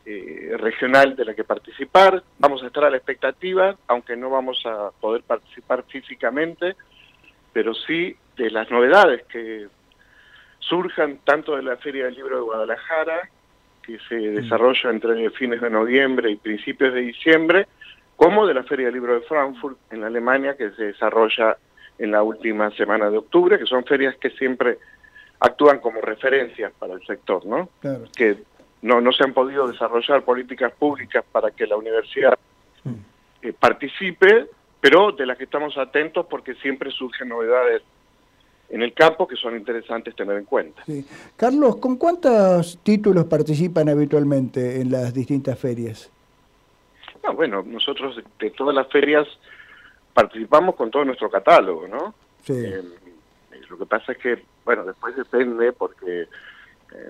eh, regional de la que participar. Vamos a estar a la expectativa, aunque no vamos a poder participar físicamente, pero sí de las novedades que surjan tanto de la Feria del Libro de Guadalajara, que se mm. desarrolla entre fines de noviembre y principios de diciembre, como de la Feria del Libro de Frankfurt en Alemania, que se desarrolla en la última semana de octubre, que son ferias que siempre actúan como referencias para el sector, ¿no? Que no, no se han podido desarrollar políticas públicas para que la universidad mm. eh, participe, pero de las que estamos atentos porque siempre surgen novedades en el campo que son interesantes tener en cuenta. Carlos, ¿con cuántos títulos participan habitualmente en las distintas ferias? Ah, bueno, nosotros de todas las ferias participamos con todo nuestro catálogo, ¿no? Sí. Eh, lo que pasa es que, bueno, después depende porque eh,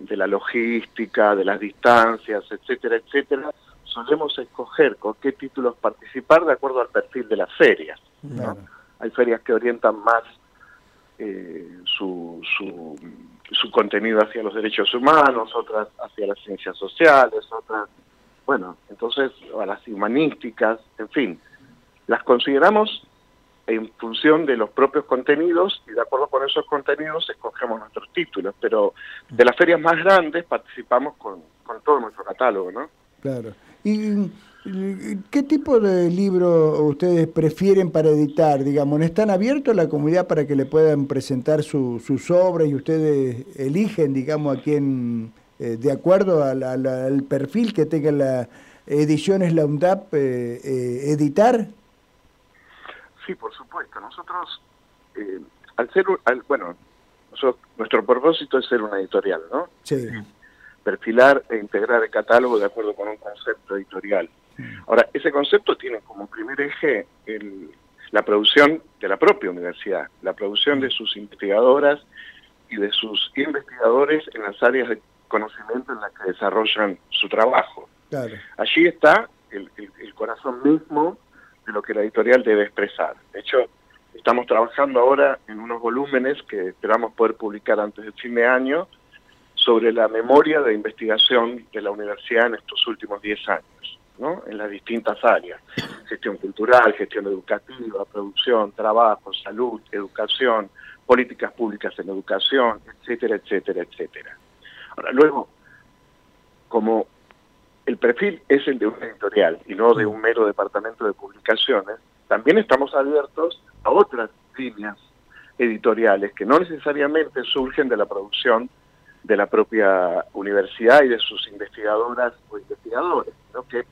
de la logística, de las distancias, etcétera, etcétera, solemos escoger con qué títulos participar de acuerdo al perfil de las ferias. ¿no? Hay ferias que orientan más eh, su, su, su, contenido hacia los derechos humanos, otras hacia las ciencias sociales, otras, bueno, entonces a las humanísticas, en fin, las consideramos en función de los propios contenidos y de acuerdo con esos contenidos escogemos nuestros títulos, pero de las ferias más grandes participamos con, con todo nuestro catálogo, ¿no? Claro. ¿Y qué tipo de libro ustedes prefieren para editar? Digamos, ¿están abiertos a la comunidad para que le puedan presentar su, sus obras y ustedes eligen, digamos, a quién, eh, de acuerdo al, perfil que tenga la ediciones la UNDAP, eh, eh, editar? Sí, por supuesto. Nosotros, eh, al ser, al, bueno, nuestro propósito es ser una editorial, ¿no? Sí. Perfilar e integrar el catálogo de acuerdo con un concepto editorial. Ahora, ese concepto tiene como primer eje el, la producción de la propia universidad, la producción de sus investigadoras y de sus investigadores en las áreas de conocimiento en las que desarrollan su trabajo. Claro. Allí está el, el corazón mismo de lo que la editorial debe expresar. De hecho, estamos trabajando ahora en unos volúmenes que esperamos poder publicar antes del fin de año sobre la memoria de investigación de la universidad en estos últimos 10 años, ¿no? en las distintas áreas, gestión cultural, gestión educativa, producción, trabajo, salud, educación, políticas públicas en educación, etcétera, etcétera, etcétera. Ahora, luego, como el perfil es el de una editorial y no de un mero departamento de publicaciones, también estamos abiertos a otras líneas editoriales que no necesariamente surgen de la producción de la propia universidad y de sus investigadoras o investigadores, sino que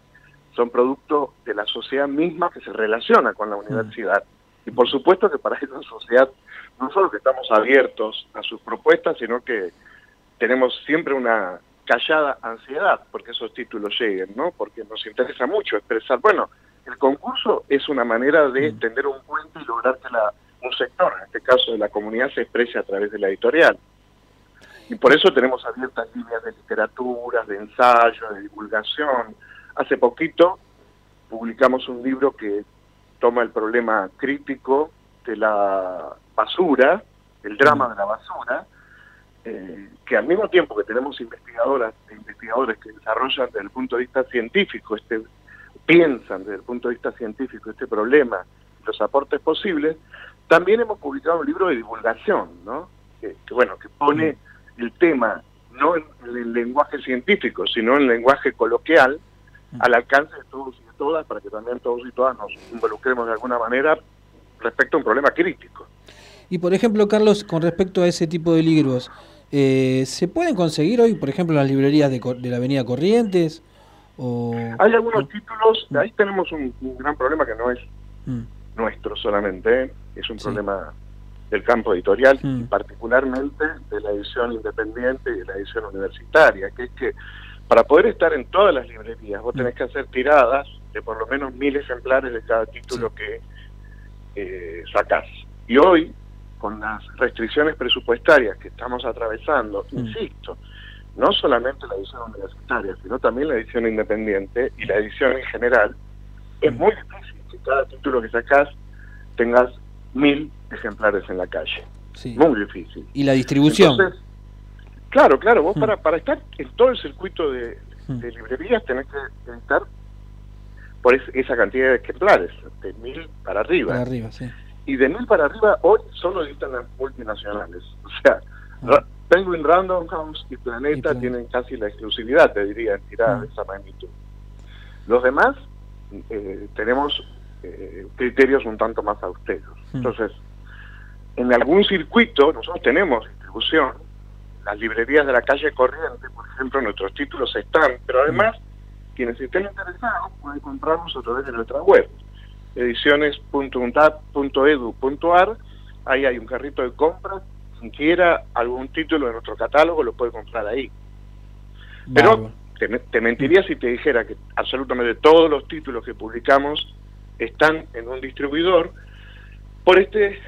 son producto de la sociedad misma que se relaciona con la universidad. Y por supuesto que para esa sociedad no solo que estamos abiertos a sus propuestas, sino que tenemos siempre una callada ansiedad porque esos títulos lleguen, ¿no? Porque nos interesa mucho expresar, bueno, el concurso es una manera de mm. tender un puente y lograr que la, un sector, en este caso de la comunidad, se exprese a través de la editorial. Y por eso tenemos abiertas líneas de literatura, de ensayo, de divulgación. Hace poquito publicamos un libro que toma el problema crítico de la basura, el drama mm. de la basura, eh, que al mismo tiempo que tenemos investigadoras e investigadores que desarrollan desde el punto de vista científico, este, piensan desde el punto de vista científico este problema, los aportes posibles, también hemos publicado un libro de divulgación, ¿no? que, bueno, que pone el tema no en, el lenguaje científico, sino en el lenguaje coloquial, al alcance de todos y de todas, para que también todos y todas nos involucremos de alguna manera respecto a un problema crítico. Y por ejemplo, Carlos, con respecto a ese tipo de libros, Eh, ¿Se pueden conseguir hoy, por ejemplo, en las librerías de, de la Avenida Corrientes? O... Hay algunos títulos, ahí tenemos un, un, gran problema que no es mm. nuestro solamente, ¿eh? es un sí. problema del campo editorial mm. y particularmente de la edición independiente y de la edición universitaria, que es que para poder estar en todas las librerías vos tenés que hacer tiradas de por lo menos mil ejemplares de cada título sí. que eh, sacás. Y hoy, con las restricciones presupuestarias que estamos atravesando, mm. insisto, no solamente la edición universitaria, sino también la edición independiente y la edición en general, es muy difícil que cada título que sacás tengas mil ejemplares en la calle. Sí. Muy difícil. ¿Y la distribución? Entonces, claro, claro, vos mm. para, para estar en todo el circuito de, de librerías tenés que estar por es, esa cantidad de ejemplares, de mil para arriba. Para arriba, sí. Y de mil para arriba hoy solo editan las multinacionales. O sea, ah. Penguin Random House y Planeta, y tienen casi la exclusividad, te diría, en tiradas de esa magnitud. Los demás eh, tenemos eh, criterios un tanto más austeros. Mm. Entonces, en algún circuito nosotros tenemos distribución, las librerías de la calle Corriente, por ejemplo, nuestros títulos están, pero además mm. quienes estén interesados pueden comprarlos a través de nuestra web, ediciones.untap.edu.ar, ahí hay un carrito de compras quien quiera algún título de nuestro catálogo lo puede comprar ahí. Pero te, te, mentiría si te dijera que absolutamente todos los títulos que publicamos están en un distribuidor por este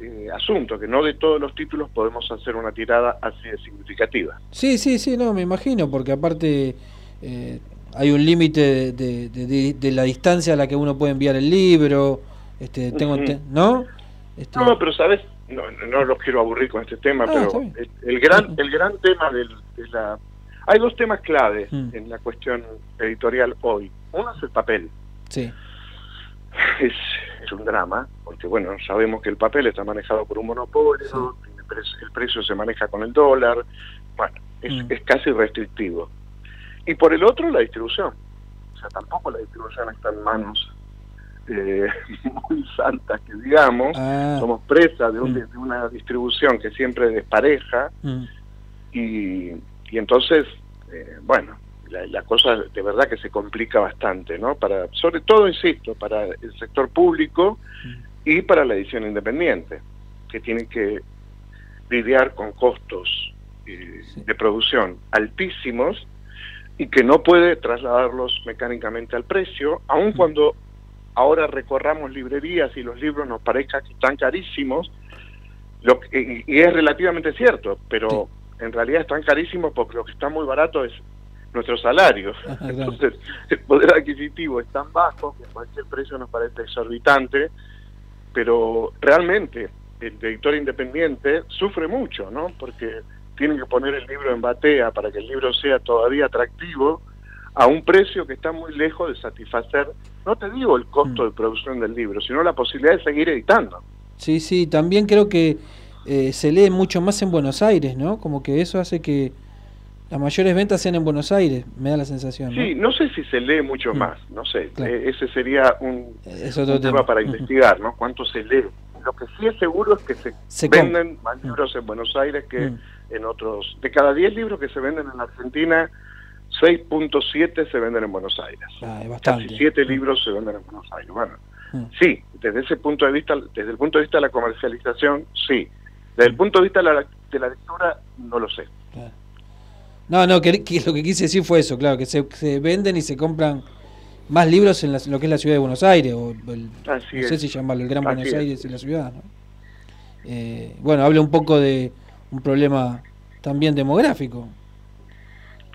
eh, asunto, que no de todos los títulos podemos hacer una tirada así de significativa. Sí, sí, sí, no, me imagino, porque aparte eh, hay un límite de, de, de, de, la distancia a la que uno puede enviar el libro, este, tengo, uh -huh. ¿no? Este... No, pero sabes, no, no los quiero aburrir con este tema, ah, pero el, el, gran el gran tema del, de la... Hay dos temas claves mm. en la cuestión editorial hoy. Uno es el papel. Sí. Es, es, un drama, porque bueno, sabemos que el papel está manejado por un monopolio, sí. el, precio, el, precio se maneja con el dólar, bueno, es, mm. es casi restrictivo. Y por el otro, la distribución. O sea, tampoco la distribución está en manos eh, muy santas que digamos, ah. somos presa de, un, mm. de, una distribución que siempre despareja mm. y, y, entonces, eh, bueno, la, la, cosa de verdad que se complica bastante, ¿no? Para, sobre todo, insisto, para el sector público mm. y para la edición independiente, que tienen que lidiar con costos eh, sí. de producción altísimos y que no puede trasladarlos mecánicamente al precio, aun cuando ahora recorramos librerías y los libros nos parezcan que están carísimos, lo que, y, es relativamente cierto, pero en realidad están carísimos porque lo que está muy barato es nuestros salarios. Ajá, Entonces, el poder adquisitivo es tan bajo que cualquier precio nos parece exorbitante, pero realmente el editor independiente sufre mucho, ¿no? Porque tienen que poner el libro en batea para que el libro sea todavía atractivo a un precio que está muy lejos de satisfacer, no te digo el costo mm. de producción del libro, sino la posibilidad de seguir editando. Sí, sí, también creo que eh, se lee mucho más en Buenos Aires, ¿no? Como que eso hace que las mayores ventas sean en Buenos Aires, me da la sensación. ¿no? Sí, no sé si se lee mucho mm. más, no sé, claro. eh, ese sería un, es un tema, tema para investigar, ¿no? ¿Cuánto se lee? Lo que sí es seguro es que se, se venden más libros en Buenos Aires que mm. En otros. De cada 10 libros que se venden en Argentina, 6.7 se venden en Buenos Aires. Ah, Casi 7 libros se venden en Buenos Aires. Bueno, mm. sí, desde ese punto de vista, desde el punto de vista de la comercialización, sí. Desde el punto de vista de la, de la lectura, no lo sé. Claro. No, no, que, que, lo que quise decir fue eso, claro, que se, se venden y se compran más libros en la, lo que es la ciudad de Buenos Aires, o el, no es. sé si llamarlo el Gran Así Buenos es. Aires y la ciudad. ¿no? Eh, bueno, habla un poco de un problema también demográfico.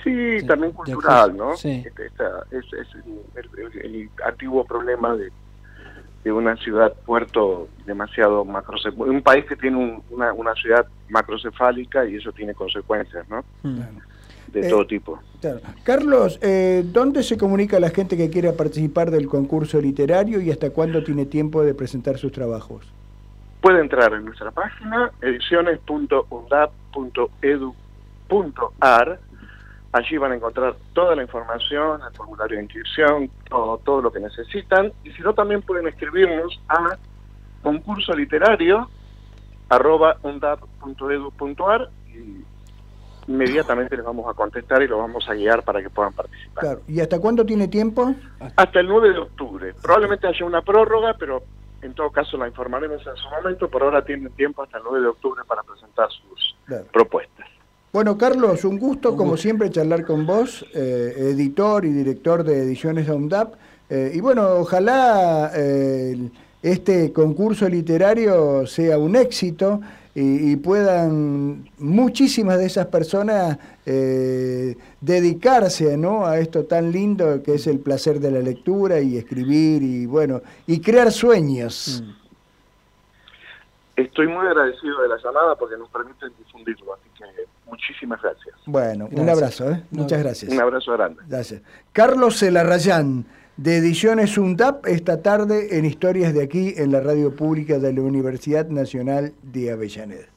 Sí, también cultural, ¿no? Sí. Este, esta, es, es el, el, el, antiguo problema de, de una ciudad puerto demasiado macrocefálica, un país que tiene un, una, una ciudad macrocefálica y eso tiene consecuencias, ¿no? Mm. De eh, todo tipo. Claro. Carlos, eh, ¿dónde se comunica la gente que quiera participar del concurso literario y hasta cuándo tiene tiempo de presentar sus trabajos? Puede entrar en nuestra página ediciones.undap.edu.ar Allí van a encontrar toda la información, el formulario de inscripción, todo, todo lo que necesitan. Y si no, también pueden escribirnos a concurso literario arroba undap.edu.ar y inmediatamente les vamos a contestar y los vamos a guiar para que puedan participar. Claro. ¿Y hasta cuándo tiene tiempo? Hasta el 9 de octubre. Probablemente haya una prórroga, pero en todo caso la informaremos en su momento. Por ahora tienen tiempo hasta el 9 de octubre para presentar sus Claro. propuestas. Bueno, Carlos, un gusto, como siempre, charlar con vos, eh, editor y director de Ediciones AUNDAP. Eh, y bueno, ojalá eh, este concurso literario sea un éxito y, y puedan muchísimas de esas personas eh, dedicarse ¿no? a esto tan lindo que es el placer de la lectura y escribir y bueno, y crear sueños. Estoy muy agradecido de la llamada porque nos permiten difundirlo, así que muchísimas gracias. Bueno, un abrazo, ¿eh? muchas gracias. Un abrazo grande. Gracias. Carlos Celarrayán, de Ediciones UNDAP, esta tarde en Historias de aquí, en la radio pública de la Universidad Nacional de Avellaneda.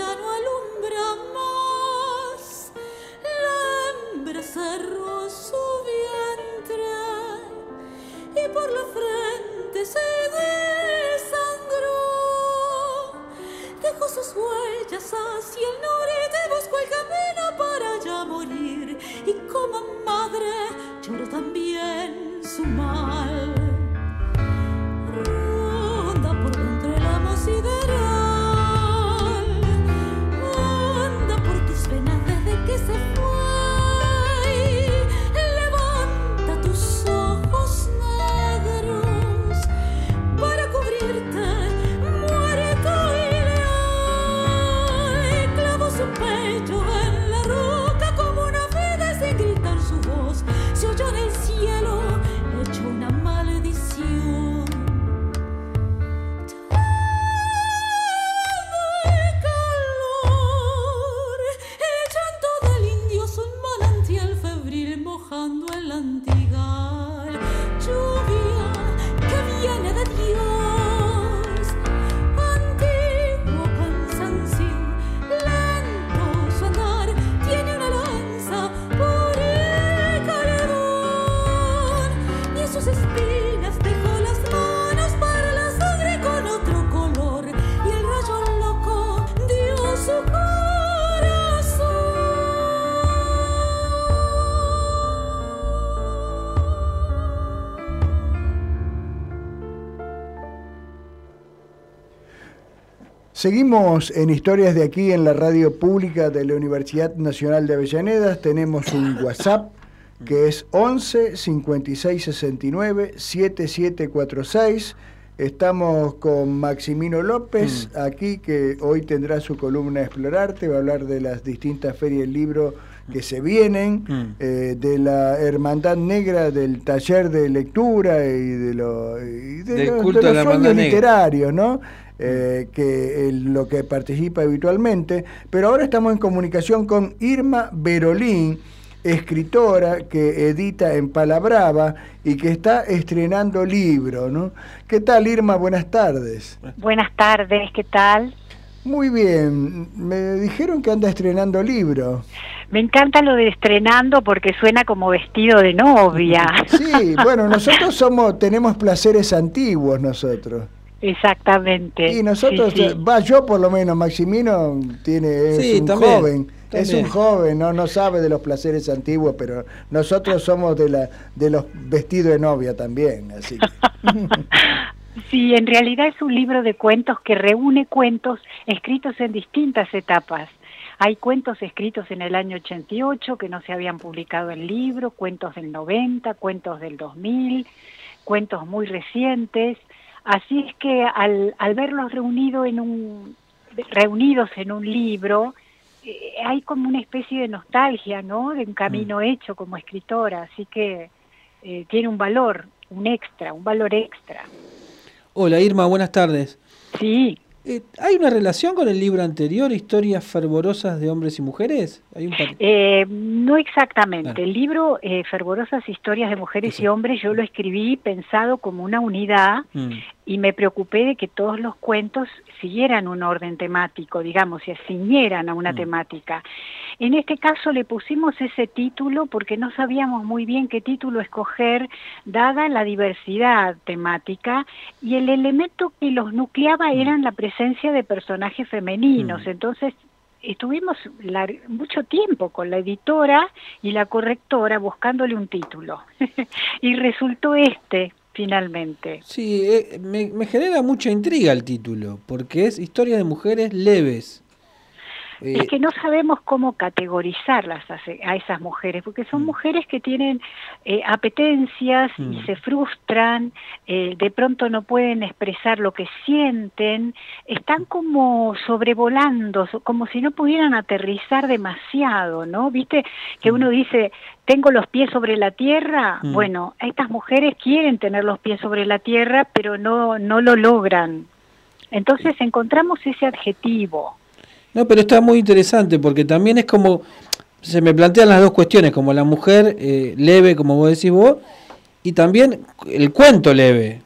Ya no Seguimos en Historias de aquí en la radio pública de la Universidad Nacional de Avellaneda. Tenemos un WhatsApp que es 11 56 69 7746. Estamos con Maximino López aquí, que hoy tendrá su columna Explorarte, va a hablar de las distintas ferias del libro que se vienen, eh, de la Hermandad Negra, del taller de lectura y de, lo, y de Del los- de los sueños literarios, ¿no? Eh, que lo que participa habitualmente. Pero ahora estamos en comunicación con Irma Berolín, escritora que edita en Palabrava y que está estrenando libro, ¿no? ¿Qué tal, Irma? Buenas tardes. Buenas tardes, ¿qué tal? Muy bien. Me dijeron que anda estrenando libro. Me encanta lo de estrenando porque suena como vestido de novia. Sí, bueno, nosotros somos, tenemos placeres antiguos nosotros. Exactamente. Y nosotros, Sí, sí. va yo por lo menos, Maximino tiene, es Sí, un también, joven, es un joven, no, no sabe de los placeres antiguos, pero nosotros somos de la, de los vestidos de novia también, así. Sí, en realidad es un libro de cuentos que reúne cuentos escritos en distintas etapas. Hay cuentos escritos en el año 88 que no se habían publicado en libro, cuentos del 90, cuentos del 2000, cuentos muy recientes. Así es que al, al verlos reunido en un, reunidos en un libro, eh, hay como una especie de nostalgia, ¿no? De un camino hecho como escritora. Así que eh, tiene un valor, un extra, un valor extra. Hola Irma, buenas tardes. Sí. Eh, ¿Hay una relación con el libro anterior, Historias fervorosas de hombres y mujeres? ¿Hay un Eh, no exactamente. Claro. El libro eh, Fervorosas Historias de Mujeres y Hombres yo lo escribí pensado como una unidad Mm. y me preocupé de que todos los cuentos siguieran un orden temático, digamos, se ciñeran a una temática. En este caso le pusimos ese título porque no sabíamos muy bien qué título escoger, dada la diversidad temática, y el elemento que los nucleaba eran la presencia de personajes femeninos. Entonces, estuvimos mucho tiempo con la editora y la correctora buscándole un título. y resultó este, finalmente. Sí, eh, me, me genera mucha intriga el título, porque es Historias de mujeres leves. Eh, Es que no sabemos cómo categorizarlas a, a esas mujeres, porque son mujeres que tienen eh, apetencias y Mm. se frustran, eh, de pronto no pueden expresar lo que sienten, están como sobrevolando, so- como si no pudieran aterrizar demasiado, ¿no? Viste que uno dice, tengo los pies sobre la tierra, Mm. bueno, estas mujeres quieren tener los pies sobre la tierra, pero no, no lo logran. Entonces encontramos ese adjetivo. No, pero está muy interesante porque también es como, se me plantean las dos cuestiones, como la mujer eh, leve, como vos decís vos, y también el cuento leve.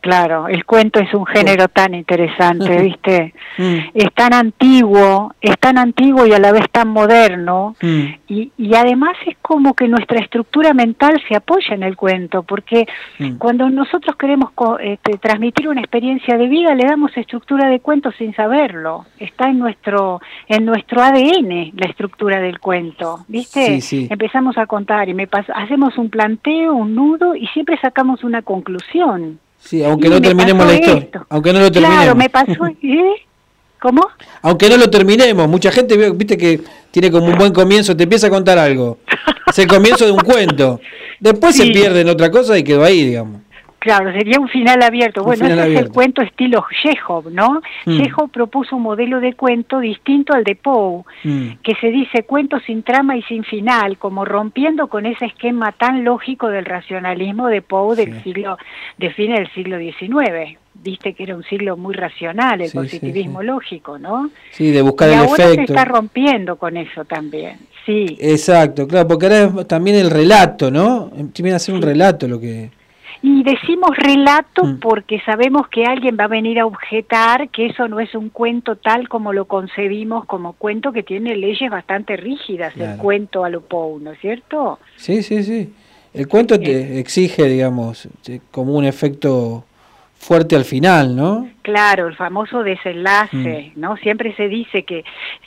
Claro, el cuento es un género tan interesante, ¿viste? Mm, Es tan antiguo, es tan antiguo y a la vez tan moderno, mm, y, y además es como que nuestra estructura mental se apoya en el cuento, porque mm. cuando nosotros queremos co- este, transmitir una experiencia de vida, le damos estructura de cuento sin saberlo. Está en nuestro, en nuestro ADN la estructura del cuento, ¿viste? Sí, sí. Empezamos a contar y me hacemos un planteo, un nudo, y siempre sacamos una conclusión. Sí, aunque no terminemos la historia. esto. Aunque no lo terminemos. Claro, me pasó. ¿eh? ¿Cómo? Aunque no lo terminemos, mucha gente viste que tiene como un buen comienzo, te empieza a contar algo. Es el comienzo de un cuento. Después se pierde en otra cosa y quedó ahí, digamos. Claro, sería un final abierto. Bueno, final ese es el cuento estilo Chekhov, ¿no? Mm. Chekhov propuso un modelo de cuento distinto al de Poe, Mm. que se dice cuento sin trama y sin final, como rompiendo con ese esquema tan lógico del racionalismo de Poe del siglo, de fines del siglo XIX. Viste que era un siglo muy racional, el Sí, sí, positivismo lógico, ¿no? Sí, de buscar y el ahora se está rompiendo con eso también. Sí. Exacto, claro, porque ahora es también el relato, ¿no? Viene a ser un relato lo que... Y decimos relato Mm. porque sabemos que alguien va a venir a objetar que eso no es un cuento tal como lo concebimos como cuento que tiene leyes bastante rígidas, el cuento a lo ¿no es cierto? Sí, sí, sí. El cuento te exige, digamos, como un efecto fuerte al final, ¿no? Claro, el famoso desenlace, ¿no? Siempre se dice que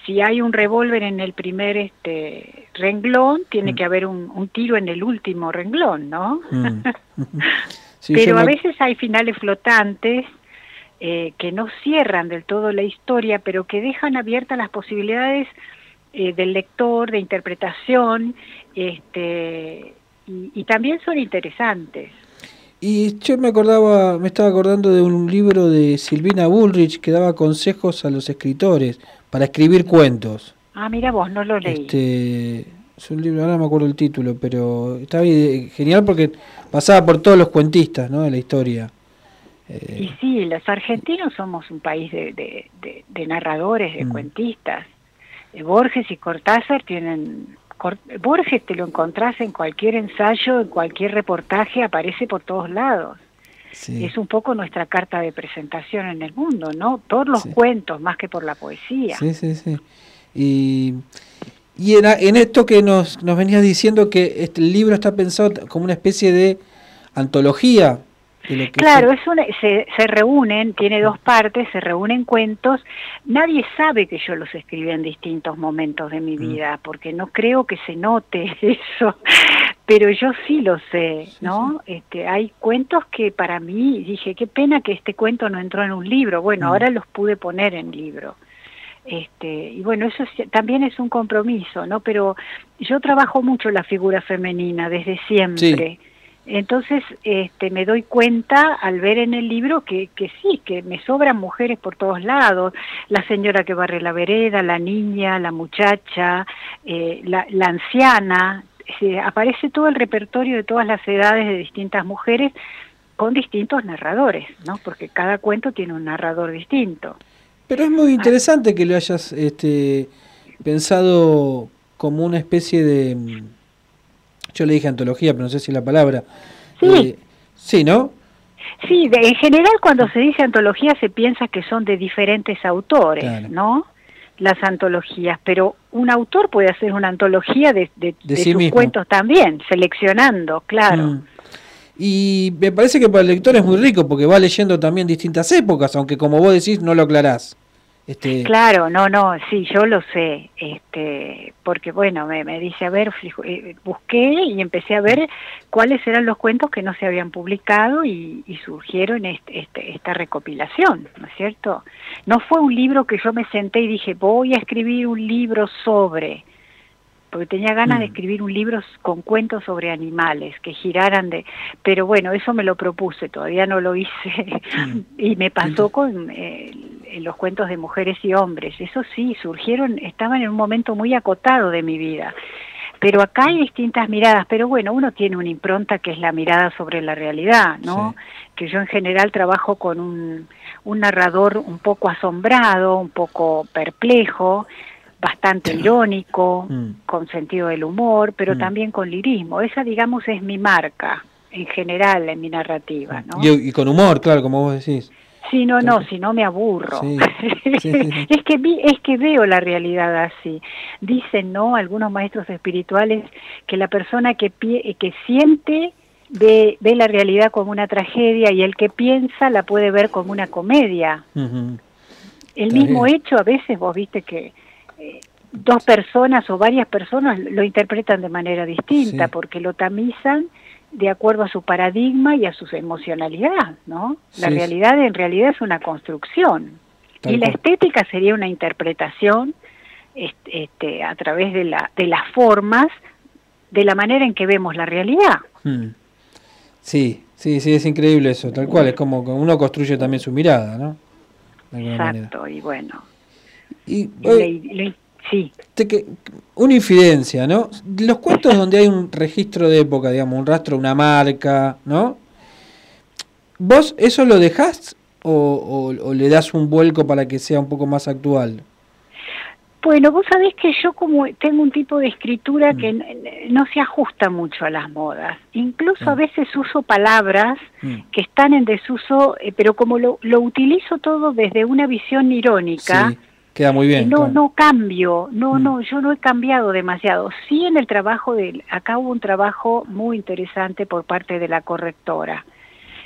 si hay un revólver en el primer este renglón, tiene que haber un, un tiro en el último renglón, ¿no? Mm. Sí, Pero a me- veces hay finales flotantes eh, que no cierran del todo la historia, pero que dejan abiertas las posibilidades eh, del lector, de interpretación, este, y, y también son interesantes. Y yo me acordaba, me estaba acordando de un libro de Silvina Bullrich que daba consejos a los escritores para escribir cuentos. Ah, mira vos, no lo leí. Este, es un libro, ahora no me acuerdo el título, pero está bien, genial porque pasaba por todos los cuentistas ¿no? de la historia. Eh, Y sí, los argentinos somos un país de, de- de- de narradores, de Mm. cuentistas. Eh, Borges y Cortázar tienen... Borges te lo encontrás en cualquier ensayo, en cualquier reportaje, aparece por todos lados. sí. Es un poco nuestra carta de presentación en el mundo, ¿no? Todos los cuentos, más que por la poesía. Sí, sí, sí. Y, y en, en esto que nos, nos venías diciendo que este libro está pensado como una especie de antología. Claro, se- es una, se, se reúnen, tiene dos partes, se reúnen cuentos. Nadie sabe que yo los escribí en distintos momentos de mi vida, porque no creo que se note eso, pero yo sí lo sé, ¿no? Este, hay cuentos que para mí dije, qué pena que este cuento no entró en un libro. Bueno, ahora los pude poner en libro. Este, y bueno, eso es- también es un compromiso, ¿no? Pero yo trabajo mucho la figura femenina desde siempre. Entonces, este, me doy cuenta al ver en el libro que, sí, que me sobran mujeres por todos lados, la señora que barre la vereda, la niña, la muchacha, eh, la, la anciana, eh, aparece todo el repertorio de todas las edades de distintas mujeres con distintos narradores, ¿no? Porque cada cuento tiene un narrador distinto. Pero es muy interesante que lo hayas este, pensado como una especie de... Yo le dije antología, pero no sé si es la palabra. Sí. Eh, sí, ¿no? Sí, de- en general cuando se dice antología se piensa que son de diferentes autores, Claro. ¿no? Las antologías, pero un autor puede hacer una antología de, de- De de sí sus mismo. cuentos también, seleccionando, claro. Mm. Y me parece que para el lector es muy rico porque va leyendo también distintas épocas, aunque como vos decís no lo aclarás. Este, Claro, no, no, sí, yo lo sé, este, porque bueno, me, dice, a ver, eh, busqué y empecé a ver cuáles eran los cuentos que no se habían publicado y, y surgieron este, este- esta recopilación, ¿no es cierto? No fue un libro que yo me senté y dije, voy a escribir un libro sobre, porque tenía ganas de escribir un libro con cuentos sobre animales que giraran de, pero bueno, eso me lo propuse, todavía no lo hice. Y me pasó con eh, los cuentos de mujeres y hombres, eso sí, surgieron, estaban en un momento muy acotado de mi vida. Pero acá hay distintas miradas, pero bueno, uno tiene una impronta que es la mirada sobre la realidad, ¿no? Que yo en general trabajo con un, un narrador un poco asombrado, un poco perplejo, bastante irónico, con sentido del humor, pero Mm. también con lirismo. Esa, digamos, es mi marca en general en mi narrativa, ¿no? y, y con humor, claro, como vos decís. Sí, no, no, si no me aburro. Sí, sí, sí, sí. es que vi, es que veo la realidad así. Dicen, ¿no? Algunos maestros espirituales que la persona que pie- que siente ve, ve la realidad como una tragedia y el que piensa la puede ver como una comedia. El Está mismo bien. hecho a veces vos viste que dos personas o varias personas lo interpretan de manera distinta Sí. porque lo tamizan de acuerdo a su paradigma y a su emocionalidad, ¿no? La Sí. realidad en realidad es una construcción y la estética sería una interpretación este, este, a través de, la, de las formas, de la manera en que vemos la realidad. Mm. Sí, sí, sí, es increíble eso, tal cual, es como que uno construye también su mirada, ¿no? De alguna manera. Exacto, y bueno. Y, y eh, sí. te que- una infidencia, ¿no? Los cuentos donde hay un registro de época, digamos, un rastro, una marca, ¿no? ¿Vos eso lo dejás o, o- o le das un vuelco para que sea un poco más actual? Bueno, vos sabés que yo como tengo un tipo de escritura que Mm. n- no se ajusta mucho a las modas. Incluso a veces uso palabras Mm. que están en desuso, eh, pero como lo, lo utilizo todo desde una visión irónica, Sí, queda muy bien. no claro. no cambio, no Mm. no, yo no he cambiado demasiado. Sí en el trabajo de acá hubo un trabajo muy interesante por parte de la correctora.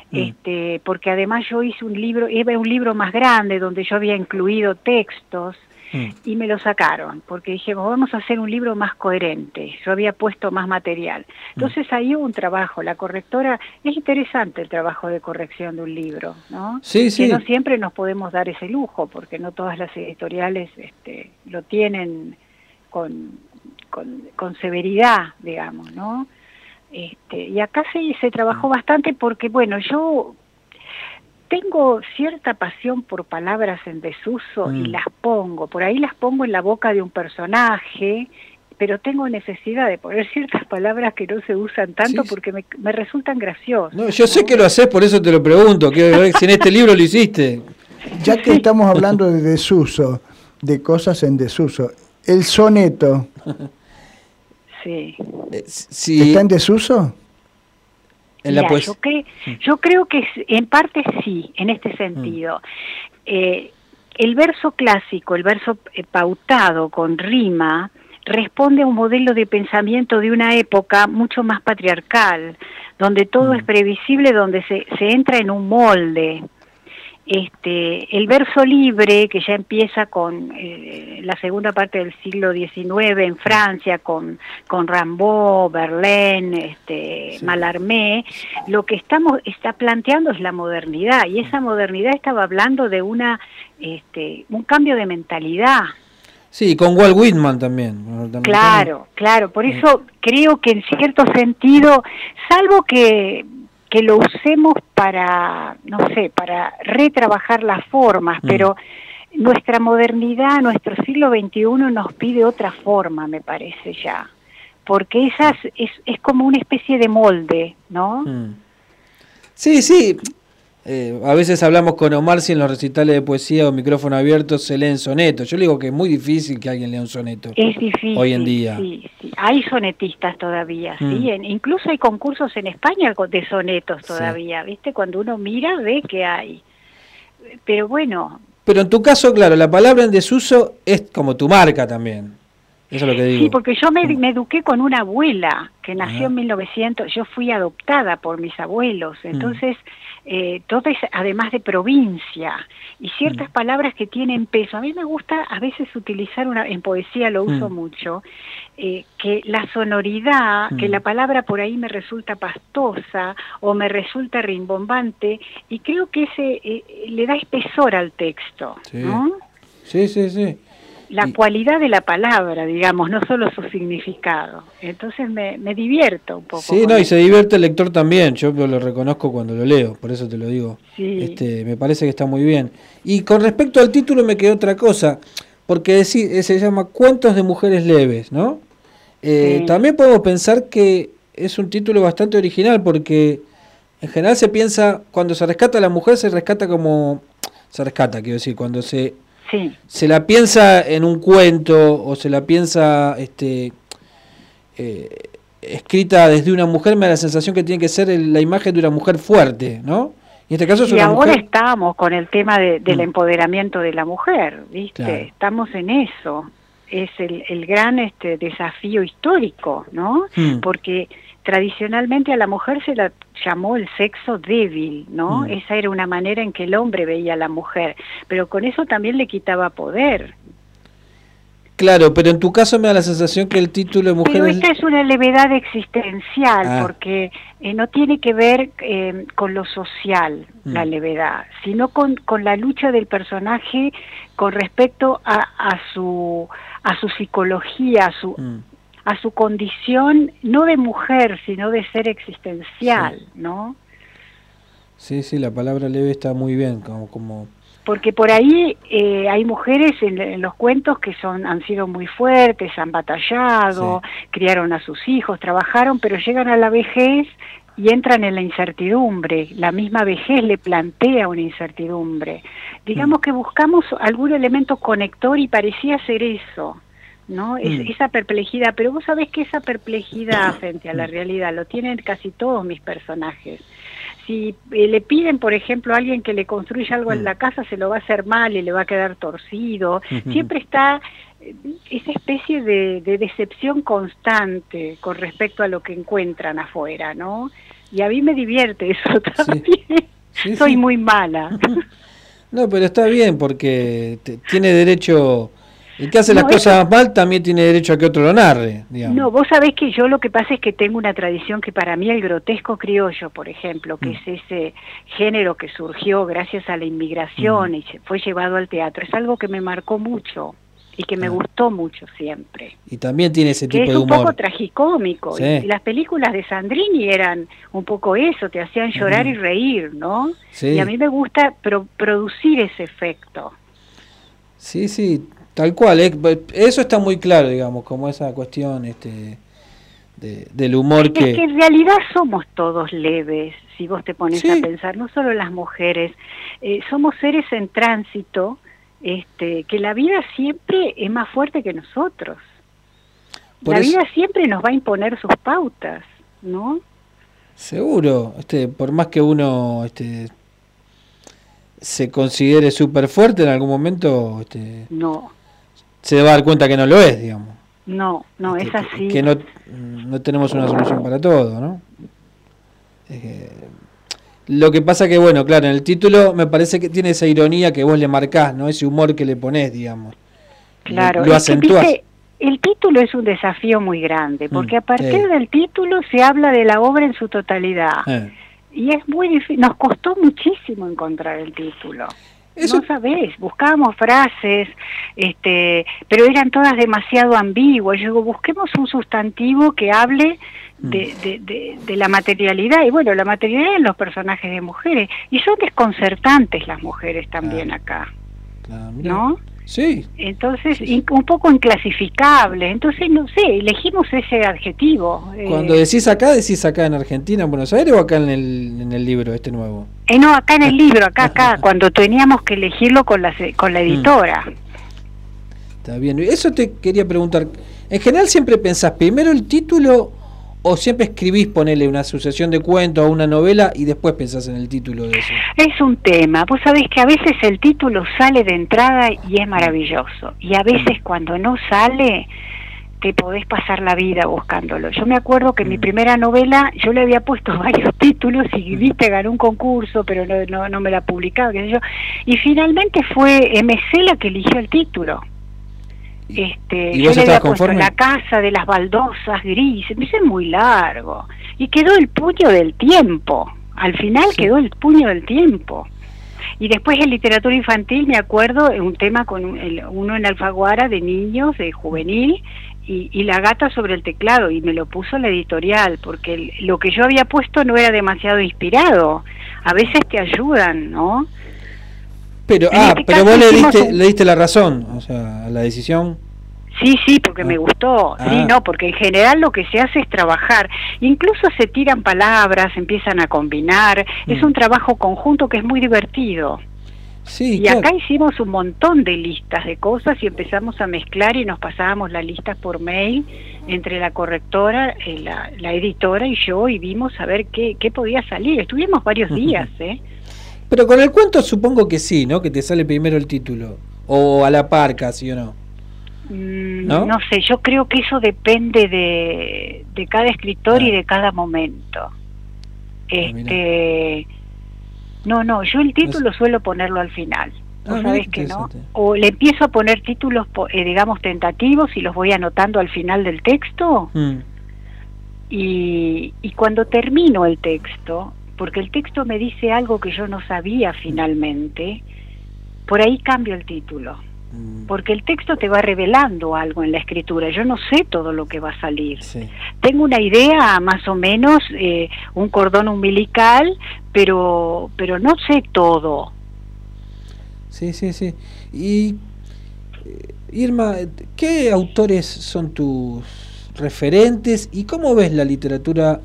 este, porque además yo hice un libro, era un libro más grande donde yo había incluido textos Mm. y me lo sacaron, porque dijimos, vamos a hacer un libro más coherente, yo había puesto más material. Entonces ahí hubo un trabajo, la correctora, es interesante el trabajo de corrección de un libro, ¿no? Sí, que sí. no siempre nos podemos dar ese lujo, porque no todas las editoriales este, lo tienen con, con, con severidad, digamos, ¿no? Este, y acá se, se trabajó bastante porque, bueno, yo tengo cierta pasión por palabras en desuso y Mm. las pongo, por ahí las pongo en la boca de un personaje, pero tengo necesidad de poner ciertas palabras que no se usan tanto porque me, me resultan graciosas. No, yo sé que lo haces, por eso te lo pregunto. Quiero ver si en este libro lo hiciste. Ya que estamos hablando de desuso, de cosas en desuso, el soneto, Sí. ¿está en desuso? En la Mira, poes- yo, cre- yo creo que en parte sí, en este sentido. Eh, el verso clásico, el verso eh, pautado con rima, responde a un modelo de pensamiento de una época mucho más patriarcal, donde todo es previsible, donde se, se entra en un molde. Este, el verso libre, que ya empieza con eh, la segunda parte del siglo XIX en Francia, con, con Rimbaud, Verlaine, este, Mallarmé, lo que estamos está planteando es la modernidad, y esa modernidad estaba hablando de una este, un cambio de mentalidad. Sí, con Walt Whitman también. Claro, claro, por eso creo que en cierto sentido, salvo que, que lo usemos para, no sé, para retrabajar las formas, pero nuestra modernidad, nuestro siglo XXI nos pide otra forma, me parece ya, porque esas es, es como una especie de molde, ¿no? Mm. Sí, sí. Eh, a veces hablamos con Omar si en los recitales de poesía o micrófono abierto se leen sonetos. Yo le digo que es muy difícil que alguien lea un soneto. Es difícil. Hoy en día. Sí, sí. Hay sonetistas todavía, Mm. sí. En- incluso hay concursos en España de sonetos todavía, ¿viste? Cuando uno mira ve que hay. Pero bueno, Pero en tu caso, claro, la palabra en desuso es como tu marca también. Eso es lo que digo. sí, porque yo me, me eduqué con una abuela que nació en 1900, yo fui adoptada por mis abuelos, Mm. entonces eh, todo es además de provincia y Mm. ciertas palabras que tienen peso. A mí me gusta a veces utilizar una, en poesía lo uso Mm. mucho, eh, que la sonoridad, que Mm. la palabra por ahí me resulta pastosa o me resulta rimbombante y creo que ese eh, le da espesor al texto, Sí. ¿no? Sí, sí, sí. La cualidad de la palabra, digamos, no solo su significado. Entonces me, me divierto un poco. Sí, no, y se divierte el lector también. Yo lo reconozco cuando lo leo, por eso te lo digo. Sí. Este, me parece que está muy bien. Y con respecto al título me quedó otra cosa, porque eh, se llama Cuentos de mujeres leves, ¿no? Eh, Sí. También podemos pensar que es un título bastante original, porque en general se piensa, cuando se rescata a la mujer, se rescata como... Se rescata, quiero decir, cuando se Sí, se la piensa en un cuento o se la piensa este eh, escrita desde una mujer, me da la sensación que tiene que ser el- la imagen de una mujer fuerte, ¿no? Y en este caso es y una ahora mujer... estamos con el tema de- del Mm. empoderamiento de la mujer, ¿viste? Claro. Estamos en eso. Es el, el gran este desafío histórico, ¿no? Mm. Porque tradicionalmente a la mujer se la llamó el sexo débil, ¿no? Mm. Esa era una manera en que el hombre veía a la mujer, pero con eso también le quitaba poder. Claro, pero en tu caso me da la sensación que el título de Pero mujeres... esta es una levedad existencial, Ah. porque eh, no tiene que ver eh, con lo social, Mm. la levedad, sino con, con la lucha del personaje con respecto a, a su a su psicología, a su Mm. A su condición no de mujer, sino de ser existencial, ¿no? Sí, sí, la palabra leve está muy bien, como... como... Porque por ahí eh, hay mujeres en, en los cuentos que son han sido muy fuertes, han batallado, criaron a sus hijos, trabajaron, pero llegan a la vejez y entran en la incertidumbre. La misma vejez le plantea una incertidumbre. Digamos que buscamos algún elemento conector y parecía ser eso. ¿No? Es- Mm. esa perplejidad, pero vos sabés que esa perplejidad frente a la realidad lo tienen casi todos mis personajes. Si eh, le piden, por ejemplo, a alguien que le construya algo en la casa, se lo va a hacer mal y le va a quedar torcido. Siempre está eh, esa especie de, de decepción constante con respecto a lo que encuentran afuera, ¿no? Y a mí me divierte eso también. Soy muy mala. No, pero está bien porque te- tiene derecho. El que hace las No, cosas mal también tiene derecho a que otro lo narre, digamos. No, vos sabés que yo lo que pasa es que tengo una tradición que para mí el grotesco criollo, por ejemplo, que es ese género que surgió gracias a la inmigración y se fue llevado al teatro, es algo que me marcó mucho y que me gustó mucho siempre. Y también tiene ese Que tipo es de un poco humor. tragicómico. Sí. Y las películas de Sandrini eran un poco eso, te hacían llorar y reír, ¿no? Sí. Y a mí me gusta pro- producir ese efecto. Sí, sí, tal cual. eh, Eso está muy claro, digamos, como esa cuestión este, de- del humor que. Es que en realidad somos todos leves, si vos te pones a pensar, no solo las mujeres, eh, somos seres en tránsito, este, que la vida siempre es más fuerte que nosotros. Por la eso- vida siempre nos va a imponer sus pautas, ¿no? Seguro, este, por más que uno este, se considere súper fuerte en algún momento, este, No, se va a dar cuenta que no lo es, digamos. no, no, es así. Que no, no tenemos una solución para todo, ¿no? Eh, lo que pasa que, bueno, claro, en el título me parece que tiene esa ironía que vos le marcás, ¿no? Ese humor que le ponés, digamos. Claro, Lo es que, acentúas. viste, el título es un desafío muy grande, porque Mm, a partir del título se habla de la obra en su totalidad. Eh. Y es muy difícil, nos costó muchísimo encontrar el título. No sabés, buscábamos frases, este, pero eran todas demasiado ambiguas. Yo digo, busquemos un sustantivo que hable de, de, de- de la materialidad. Y bueno, la materialidad en los personajes de mujeres. Y son desconcertantes las mujeres también acá. ¿No? Sí. Entonces, un poco inclasificables. Entonces, no sé, elegimos ese adjetivo. eh, Cuando decís acá, decís acá en Argentina, en Buenos Aires o acá en el, en el libro este nuevo. Eh, no, acá en el libro, acá, acá, cuando teníamos que elegirlo con la, se- con la editora. Está bien. Eso te quería preguntar. En general siempre pensás primero el título o siempre escribís, ponele una sucesión de cuentos o una novela y después pensás en el título de eso. Es un tema. Vos sabés que a veces el título sale de entrada y es maravilloso. Y a veces cuando no sale, te podés pasar la vida buscándolo. Yo me acuerdo que mi primera novela, yo le había puesto varios títulos y viste, ganó un concurso, pero no, no, no me la publicaba, qué sé yo. Y finalmente fue MC la que eligió el título. Este, ¿Y yo le había puesto la casa de las baldosas grises, me hice muy largo. Y quedó el puño del tiempo. Al final quedó el puño del tiempo. Y después en literatura infantil me acuerdo un tema con uno en Alfaguara de niños, de juvenil, y, y la gata sobre el teclado, y me lo puso la editorial, porque el- lo que yo había puesto no era demasiado inspirado. A veces te ayudan, ¿no? Pero, En ah, este pero vos le diste, un- le diste la razón, o sea, a la decisión. Sí, sí, porque me gustó. Sí, Ah. no, porque en general lo que se hace es trabajar. Incluso se tiran palabras, empiezan a combinar. Es un trabajo conjunto que es muy divertido. Sí, y claro. acá hicimos un montón de listas de cosas y empezamos a mezclar y nos pasábamos las listas por mail entre la correctora, eh, la, la editora y yo y vimos a ver qué, qué podía salir. Estuvimos varios días, ¿eh? Pero con el cuento supongo que sí, ¿no? Que te sale primero el título. O a la par casi, ¿o no? Mm, ¿No? ¿No? sé, yo creo que eso depende de, de cada escritor y de cada momento. Este, no, no, yo el título suelo ponerlo al final. Ah, Vos mira sabés qué que no. O le empiezo a poner títulos, eh, digamos, tentativos y los voy anotando al final del texto. Mm. Y, y cuando termino el texto, porque el texto me dice algo que yo no sabía finalmente, por ahí cambio el título. Porque el texto te va revelando algo en la escritura. Yo no sé todo lo que va a salir. Tengo una idea, más o menos, eh, un cordón umbilical, pero, pero no sé todo. Sí, sí, sí. Y eh, Irma, ¿qué autores son tus referentes y cómo ves la literatura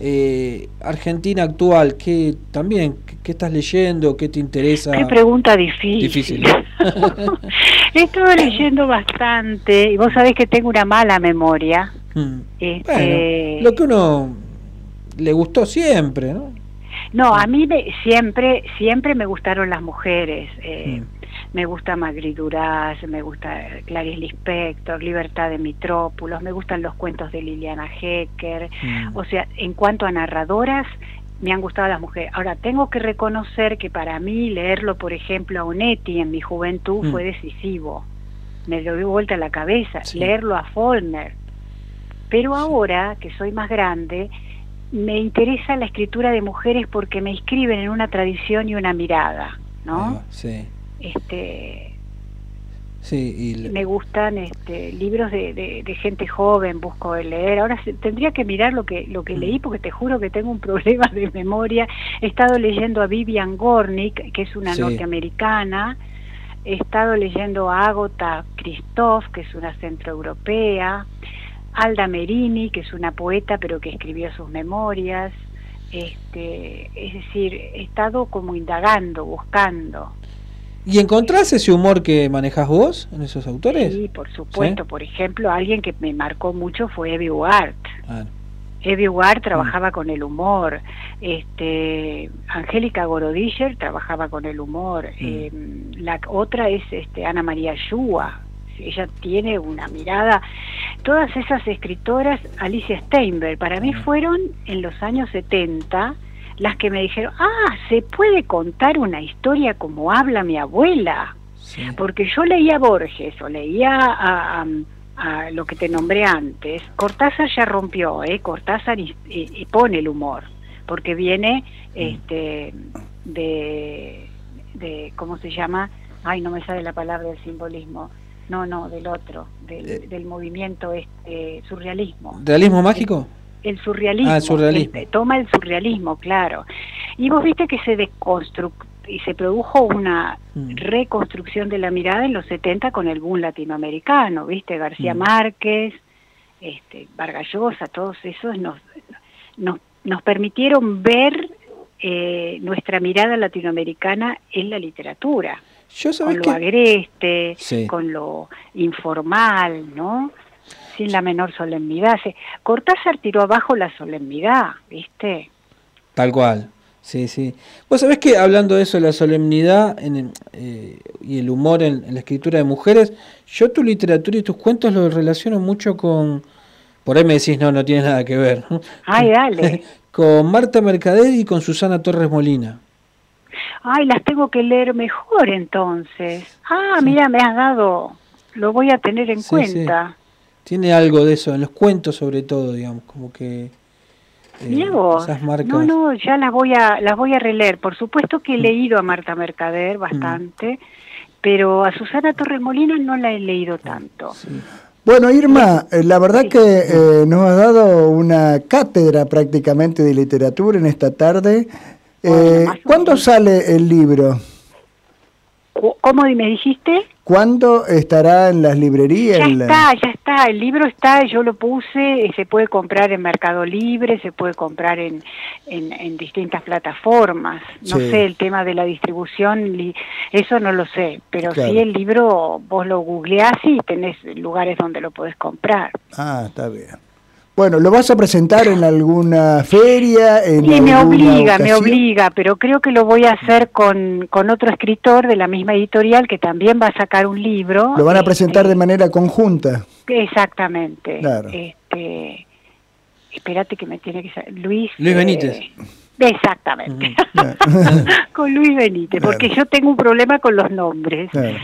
eh, argentina actual? ¿Qué también qué, estás leyendo? ¿Qué te interesa? Qué pregunta difícil. Difícil. He estado leyendo bastante y vos sabés que tengo una mala memoria. Mm. Este, Bueno, lo que uno le gustó siempre, ¿no? No, a mí me- siempre, siempre me gustaron las mujeres. eh, Me gusta Magri Duras, me gusta Clarice Lispector, Libertad de Mitrópolos, me gustan los cuentos de Liliana Hecker. Mm. O sea, en cuanto a narradoras, me han gustado las mujeres. Ahora, tengo que reconocer que para mí leerlo, por ejemplo, a Onetti en mi juventud Mm. fue decisivo. Me lo dio vuelta a la cabeza. Leerlo a Follner. Pero ahora, que soy más grande, me interesa la escritura de mujeres porque me inscriben en una tradición y una mirada, ¿no? Sí, Este, sí. Y le- me gustan este, libros de, de- de gente joven, busco de leer. Ahora se- tendría que mirar lo que lo que leí porque te juro que tengo un problema de memoria. He estado leyendo a Vivian Gornick, que es una Sí. norteamericana. He estado leyendo a Agota Christoph, que es una centroeuropea. Alda Merini, que es una poeta pero que escribió sus memorias. Este, es decir, he estado como indagando, buscando. ¿Y encontrás ese humor que manejas vos en esos autores? Sí, por supuesto. Por ejemplo, alguien que me marcó mucho fue Evie Ward. Ah. Evie Ward trabajaba con el humor. Este, Angélica Gorodischer trabajaba con el humor. Eh, la otra es este, Ana María Shua. Ella tiene una mirada. Todas esas escritoras, Alicia Steinberg, para mí fueron en los años 70 las que me dijeron, ah, se puede contar una historia como habla mi abuela. Porque yo leía Borges o leía a, a- a lo que te nombré antes. Cortázar ya rompió, ¿eh? Cortázar y, y- y pone el humor, porque viene este de, de, ¿cómo se llama? Ay, no me sale la palabra del simbolismo. No, no, del otro, del, del movimiento este surrealismo. ¿Realismo mágico? El surrealismo. Ah, el surrealismo. el- toma el surrealismo, claro. Y vos viste que se deconstru y se produjo una Mm. reconstrucción de la mirada en los 70 con el boom latinoamericano, ¿viste? García Mm. Márquez, este, Vargas Llosa, todos esos nos, nos, nos permitieron ver eh, nuestra mirada latinoamericana en la literatura. Yo con lo que- agreste, Sí. con lo informal, ¿no? Sin la menor solemnidad. Cortázar tiró abajo la solemnidad, ¿viste? Tal cual. Sí, sí. Vos sabés que hablando de eso, de la solemnidad en el- eh, y el humor en, en la escritura de mujeres, yo tu literatura y tus cuentos lo relaciono mucho con... Por ahí me decís, no, no tiene nada que ver. Ay, dale. con Marta Mercader y con Susana Torres Molina. Ay, las tengo que leer mejor entonces. Ah, mira, me has dado, lo voy a tener en Sí, cuenta. Tiene algo de eso, en los cuentos sobre todo, digamos, como que... eh, vos. No, no, ya las voy a las voy a releer. Por supuesto Mm. que he leído a Marta Mercader bastante, pero a Susana Torres Molina no la he leído tanto. Bueno, Irma, eh, la verdad que eh, nos has dado una cátedra prácticamente de literatura en esta tarde. Eh, ¿Cuándo sale el libro? ¿Cómo me dijiste? ¿Cuándo estará en las librerías? Ya está, ya está. El libro está, yo lo puse, eh, se puede comprar en Mercado Libre, se puede comprar en, en, en distintas plataformas. No Sí. sé, el tema de la distribución, eso no lo sé, pero Claro. sí el libro vos lo googleás y tenés lugares donde lo podés comprar. Ah, está bien. Bueno, ¿lo vas a presentar en alguna feria? En Y me obliga, me obliga, pero creo que lo voy a hacer con, con otro escritor de la misma editorial que también va a sacar un libro. Lo van a presentar de manera conjunta. Exactamente. Claro. Este, espérate que me tiene que Luis. Luis eh, Exactamente. con Luis Benítez, porque yo tengo un problema con los nombres. Claro.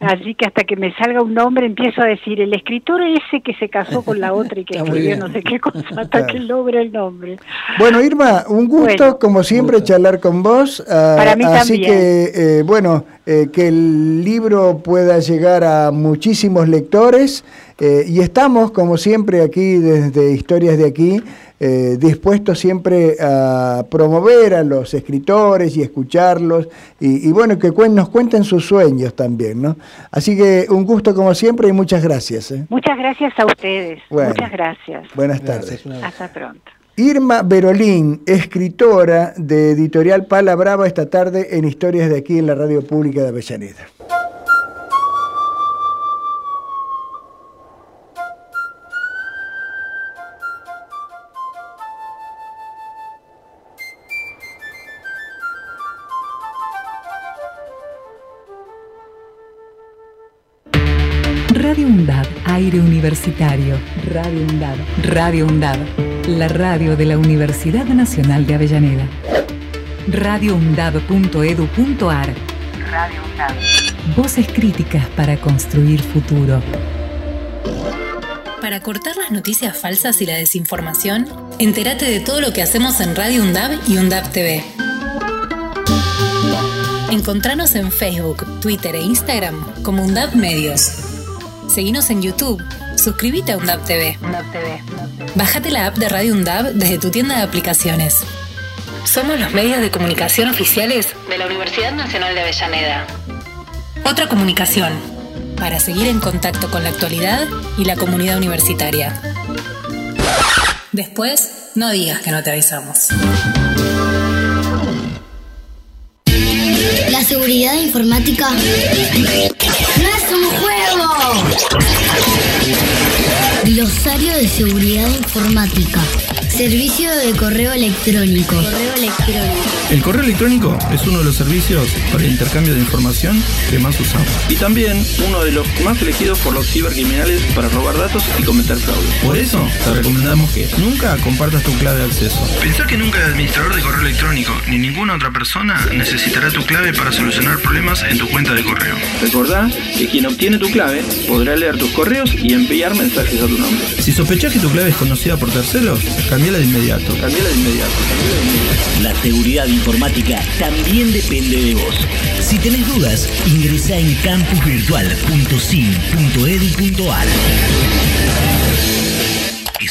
Así que hasta que me salga un nombre empiezo a decir el escritor ese que se casó con la otra y que escribió bien. no sé qué cosa, hasta Claro. que logre el nombre. Bueno, Irma, un gusto, Bueno. como siempre, charlar con vos. ah, Para mí así también. que, eh, bueno, eh, que el libro pueda llegar a muchísimos lectores. eh, y estamos, como siempre, aquí desde Historias de Aquí, eh, dispuestos siempre a promover a los escritores y escucharlos. Y, y bueno, que cuen- nos cuenten sus sueños también, ¿no? Así que un gusto, como siempre, y muchas gracias. ¿eh? Muchas gracias a ustedes. Bueno. Muchas gracias. Buenas tardes. Hasta pronto. Irma Berolín, escritora de Editorial Pala Brava, esta tarde en Historias de aquí en la Radio Pública de Avellaneda. Aire universitario. Radio UNDAB, Radio UNDAB, la radio de la Universidad Nacional de Avellaneda. radioundab.edu.ar Radio UNDAB. Voces críticas para construir futuro. Para cortar las noticias falsas y la desinformación, entérate de todo lo que hacemos en Radio UNDAB y UNDAB TV. Encontranos en Facebook, Twitter e Instagram como UNDAB Medios. Seguinos en YouTube. Suscríbete a UNDAB TV. Bájate la app de Radio UNDAB desde tu tienda de aplicaciones. Somos los medios de comunicación oficiales de la Universidad Nacional de Avellaneda. Otra comunicación para seguir en contacto con la actualidad y la comunidad universitaria. Después, no digas que no te avisamos. La seguridad informática no es un juego. Oh! Glosario de seguridad informática. Servicio de correo electrónico. Correo electrónico. El correo electrónico es uno de los servicios para el intercambio de información que más usamos. Y también uno de los más elegidos por los cibercriminales para robar datos y cometer fraude. Por eso te recomendamos que nunca compartas tu clave de acceso. Pensá que nunca el administrador de correo electrónico ni ninguna otra persona necesitará tu clave para solucionar problemas en tu cuenta de correo. Recordá que quien obtiene tu clave podrá leer tus correos y enviar mensajes a tu nombre. Si sospechás que tu clave es conocida por terceros, cambiala de inmediato. Cambiala de inmediato. Cambiala de inmediato. La seguridad informática también depende de vos. Si tenés dudas, ingresa en campusvirtual.sim.edu.ar.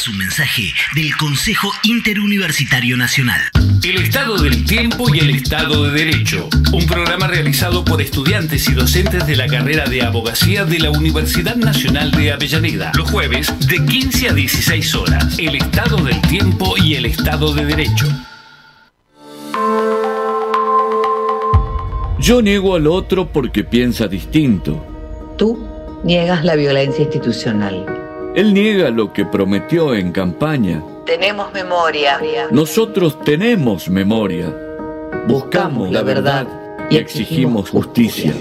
Es un mensaje del Consejo Interuniversitario Nacional. El Estado del Tiempo y el Estado de Derecho. Un programa realizado por estudiantes y docentes de la carrera de abogacía de la Universidad Nacional de Avellaneda. Los jueves de 15 a 16 horas. El Estado del Tiempo y el Estado de Derecho. Yo niego al otro porque piensa distinto. Tú niegas la violencia institucional. Él niega lo que prometió en campaña. Tenemos memoria. Nosotros tenemos memoria. Buscamos la verdad y exigimos justicia.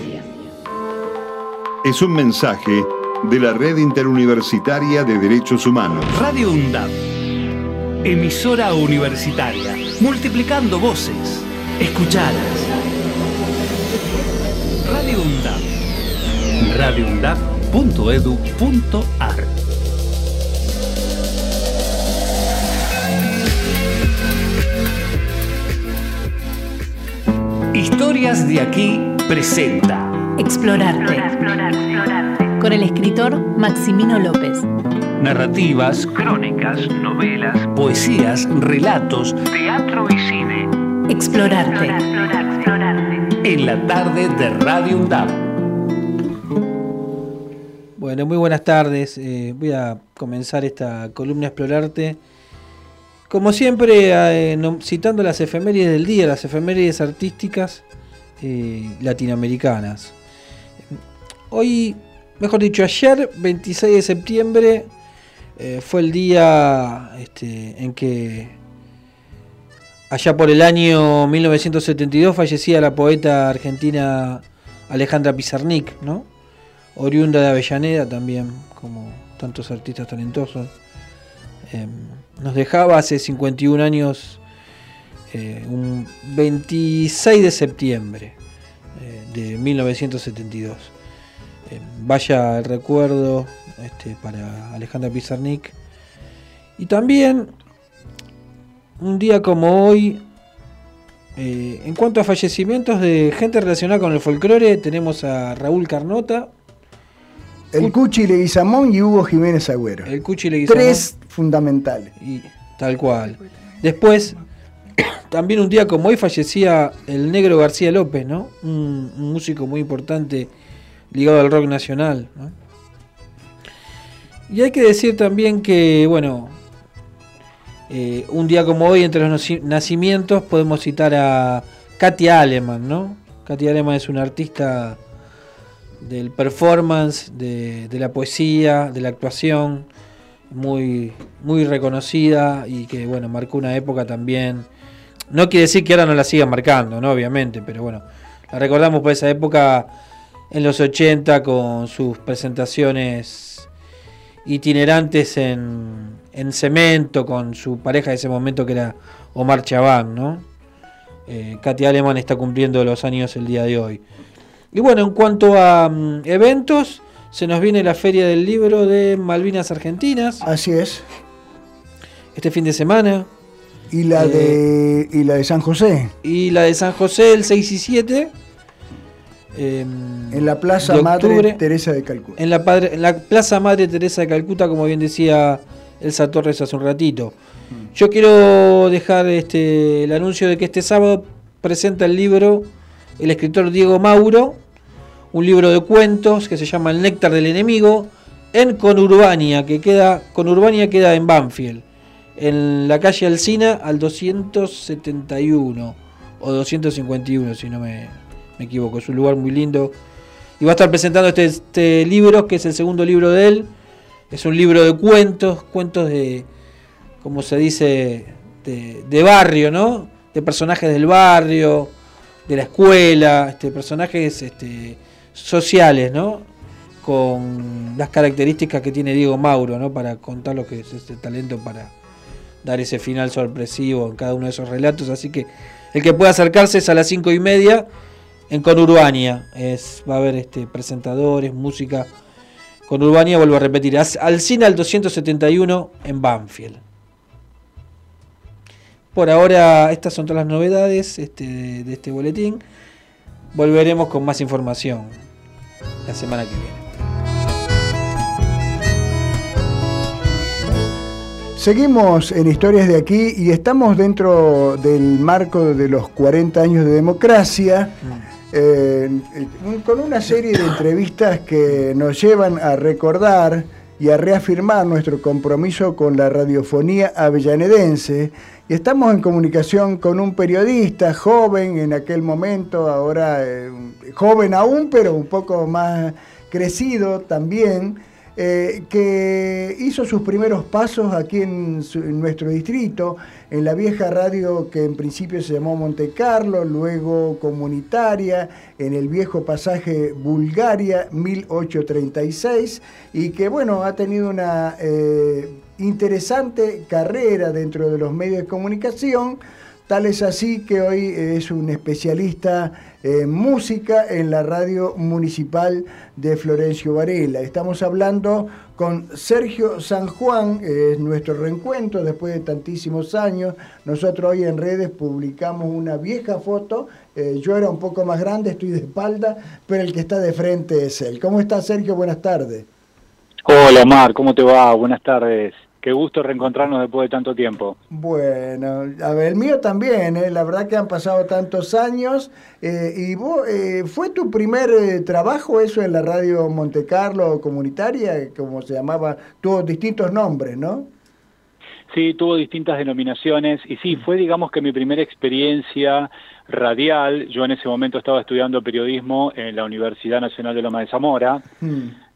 Es un mensaje de la Red Interuniversitaria de Derechos Humanos. Radio UNDAB. Emisora universitaria. Multiplicando voces. Escuchadas. Radio UNDAB. radioundab.edu.ar Historias de aquí presenta Explorarte. Con el escritor Maximino López. Narrativas, crónicas, novelas, poesías, relatos, teatro y cine. Explorarte. En la tarde de Radio UNDAB. Bueno, muy buenas tardes. Eh, voy a comenzar esta columna Explorarte. Como siempre, eh, no- citando las efemérides del día, las efemérides artísticas eh, latinoamericanas. Hoy, mejor dicho, ayer, 26 de septiembre, eh, fue el día este, en que, allá por el año 1972, fallecía la poeta argentina Alejandra Pizarnik, ¿no? oriunda de Avellaneda también, como tantos artistas talentosos. Eh, nos dejaba hace 51 años, eh, un 26 de septiembre eh, de 1972. Eh, vaya el recuerdo este, para Alejandra Pizarnik. Y también, un día como hoy, en cuanto a fallecimientos de gente relacionada con el folclore, tenemos a Raúl Carnota, El Cuchi Leguizamón y Hugo Jiménez Agüero. el Cuchi Leguizamón. Tres fundamentales. Y tal cual. Después, también un día como hoy fallecía el negro García López, ¿no? Un, músico muy importante ligado al rock nacional. Y hay que decir también que, bueno, eh, un día como hoy, entre los naci- nacimientos, podemos citar a Katia Aleman, ¿no? Katia Aleman es una artista del performance, de la poesía, de la actuación, muy, muy reconocida y que, bueno, marcó una época también. No quiere decir que ahora no la sigan marcando, ¿no? Obviamente, pero bueno, la recordamos por esa época en los 80 con sus presentaciones itinerantes en, en cemento con su pareja de ese momento que era Omar Chabán, ¿no? Eh, Katy Aleman está cumpliendo los años el día de hoy. Y bueno, en cuanto a mm, eventos, se nos viene la Feria del Libro de Malvinas Argentinas. Así es. Este fin de semana. Y la, Eh, de, y la de San José. Y la de San José el 6 y 7. En la Plaza de Madre. Teresa de Calcuta. En la, padre- en la Plaza Madre Teresa de Calcuta, como bien decía Elsa Torres hace un ratito. Yo quiero dejar este, el anuncio de que este sábado presenta el libro el escritor Diego Mauro, un libro de cuentos que se llama El néctar del enemigo, en Conurbania, que queda, Conurbania queda en Banfield, en la calle Alcina al 271 o 251, si no me, me equivoco. Es un lugar muy lindo. Y va a estar presentando este, este libro, que es el segundo libro de él. Es un libro de cuentos, cuentos de, como se dice, de, de barrio, ¿no? De personajes del barrio, de la escuela, este, personajes este, sociales, ¿no? Con las características que tiene Diego Mauro, ¿no? Para contar lo que es este talento para dar ese final sorpresivo en cada uno de esos relatos. Así que el que pueda acercarse es a las cinco y media en Conurbania. Es, va a haber este, presentadores, música. Conurbania, vuelvo a repetir, as- Alcina al 271 en Banfield. Por ahora, estas son todas las novedades este, de este boletín. Volveremos con más información la semana que viene. Seguimos en Historias de aquí y estamos dentro del marco de los 40 años de democracia, eh, eh, con una serie de entrevistas que nos llevan a recordar y a reafirmar nuestro compromiso con la radiofonía avellanedense. Y estamos en comunicación con un periodista joven en aquel momento, ahora eh, joven aún, pero un poco más crecido también, eh, que hizo sus primeros pasos aquí en, nuestro distrito, en la vieja radio que en principio se llamó Monte Carlo, luego comunitaria, en el viejo pasaje Bulgaria 1836, y que bueno, ha tenido una eh, interesante carrera dentro de los medios de comunicación. Tal es así que hoy es un especialista en música en la radio municipal de Florencio Varela. Estamos hablando con Sergio San Juan, eh, es nuestro reencuentro después de tantísimos años. Nosotros hoy en redes publicamos una vieja foto. eh, yo era un poco más grande, estoy de espalda, pero el que está de frente es él. ¿Cómo está Sergio? Buenas tardes. Hola Omar, ¿cómo te va? Buenas tardes. Qué gusto reencontrarnos después de tanto tiempo. Bueno, a ver, el mío también, ¿eh? la verdad que han pasado tantos años. eh, ¿Y vos, eh, fue tu primer eh, trabajo eso en la radio Monte Carlo comunitaria, como se llamaba? Tuvo distintos nombres, ¿no? Sí, tuvo distintas denominaciones y sí, fue digamos que mi primera experiencia radial. Yo en ese momento estaba estudiando periodismo en la Universidad Nacional de Loma de Zamora.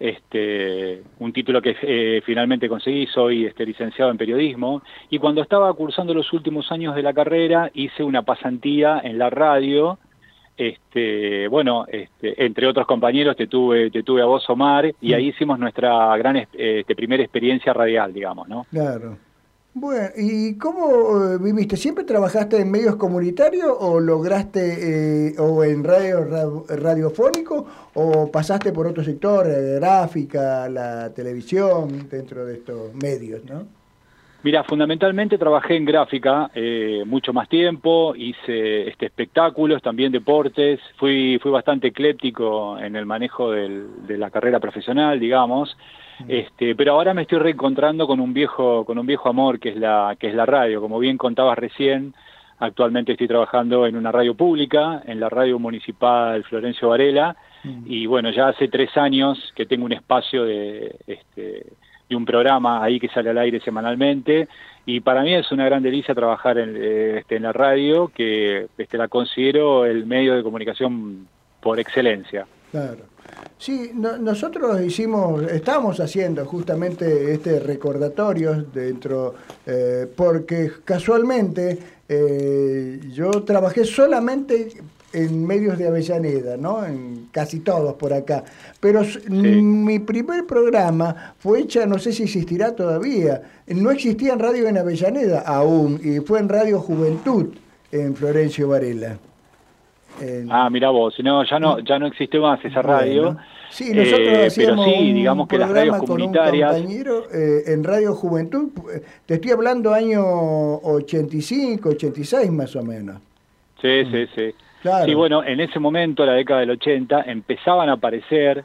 Este, un título que eh, finalmente conseguí, soy este, licenciado en periodismo, y cuando estaba cursando los últimos años de la carrera hice una pasantía en la radio, este, bueno, este, entre otros compañeros te tuve, te tuve a vos Omar, y ahí hicimos nuestra gran es- este, primera experiencia radial, digamos, ¿no? Claro. Bueno, ¿y cómo eh, viviste? ¿Siempre trabajaste en medios comunitarios o lograste, eh, o en radio ra- radiofónico, o pasaste por otro sector, eh, gráfica, la televisión, dentro de estos medios, ¿no? Mira, fundamentalmente trabajé en gráfica eh, mucho más tiempo, hice este, espectáculos, también deportes, fui, fui bastante ecléptico en el manejo del- de la carrera profesional, digamos, este, pero ahora me estoy reencontrando con un viejo, con un viejo amor que es la, que es la radio, como bien contabas recién, actualmente estoy trabajando en una radio pública, en la radio municipal Florencio Varela, y bueno, ya hace tres años que tengo un espacio de, este, de un programa ahí que sale al aire semanalmente. Y para mí es una gran delicia trabajar en, eh, este, en la radio que este, la considero el medio de comunicación por excelencia. Claro. Sí, no- nosotros hicimos, estamos haciendo justamente este recordatorio dentro, eh, porque casualmente eh, yo trabajé solamente en medios de Avellaneda, ¿no? En casi todos por acá. Pero mi primer programa fue hecha, no sé si existirá todavía, no existía en radio en Avellaneda aún, y fue en Radio Juventud, en Florencio Varela. Ah, mira vos, no, ya no, ya no existe más esa radio. Bueno. Sí, nosotros eh, pero hacíamos sí, un digamos que las radios con un comunitarias. compañero eh, en Radio Juventud, eh, te estoy hablando año 85, 86 más o menos. Sí, sí, sí. Claro. Sí, bueno, en ese momento, la década del 80, empezaban a aparecer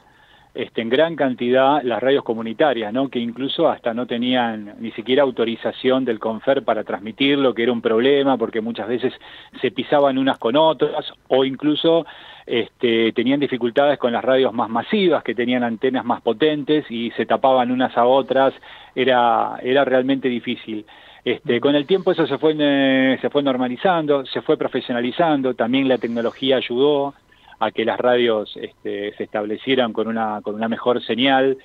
este, en gran cantidad las radios comunitarias, ¿no? que incluso hasta no tenían ni siquiera autorización del CONFER para transmitirlo, que era un problema porque muchas veces se pisaban unas con otras o incluso este, tenían dificultades con las radios más masivas, que tenían antenas más potentes y se tapaban unas a otras, era, era realmente difícil. Este, con el tiempo eso se fue, eh, se fue normalizando, se fue profesionalizando, también la tecnología ayudó a que las radios este, se establecieran con una, con una mejor señal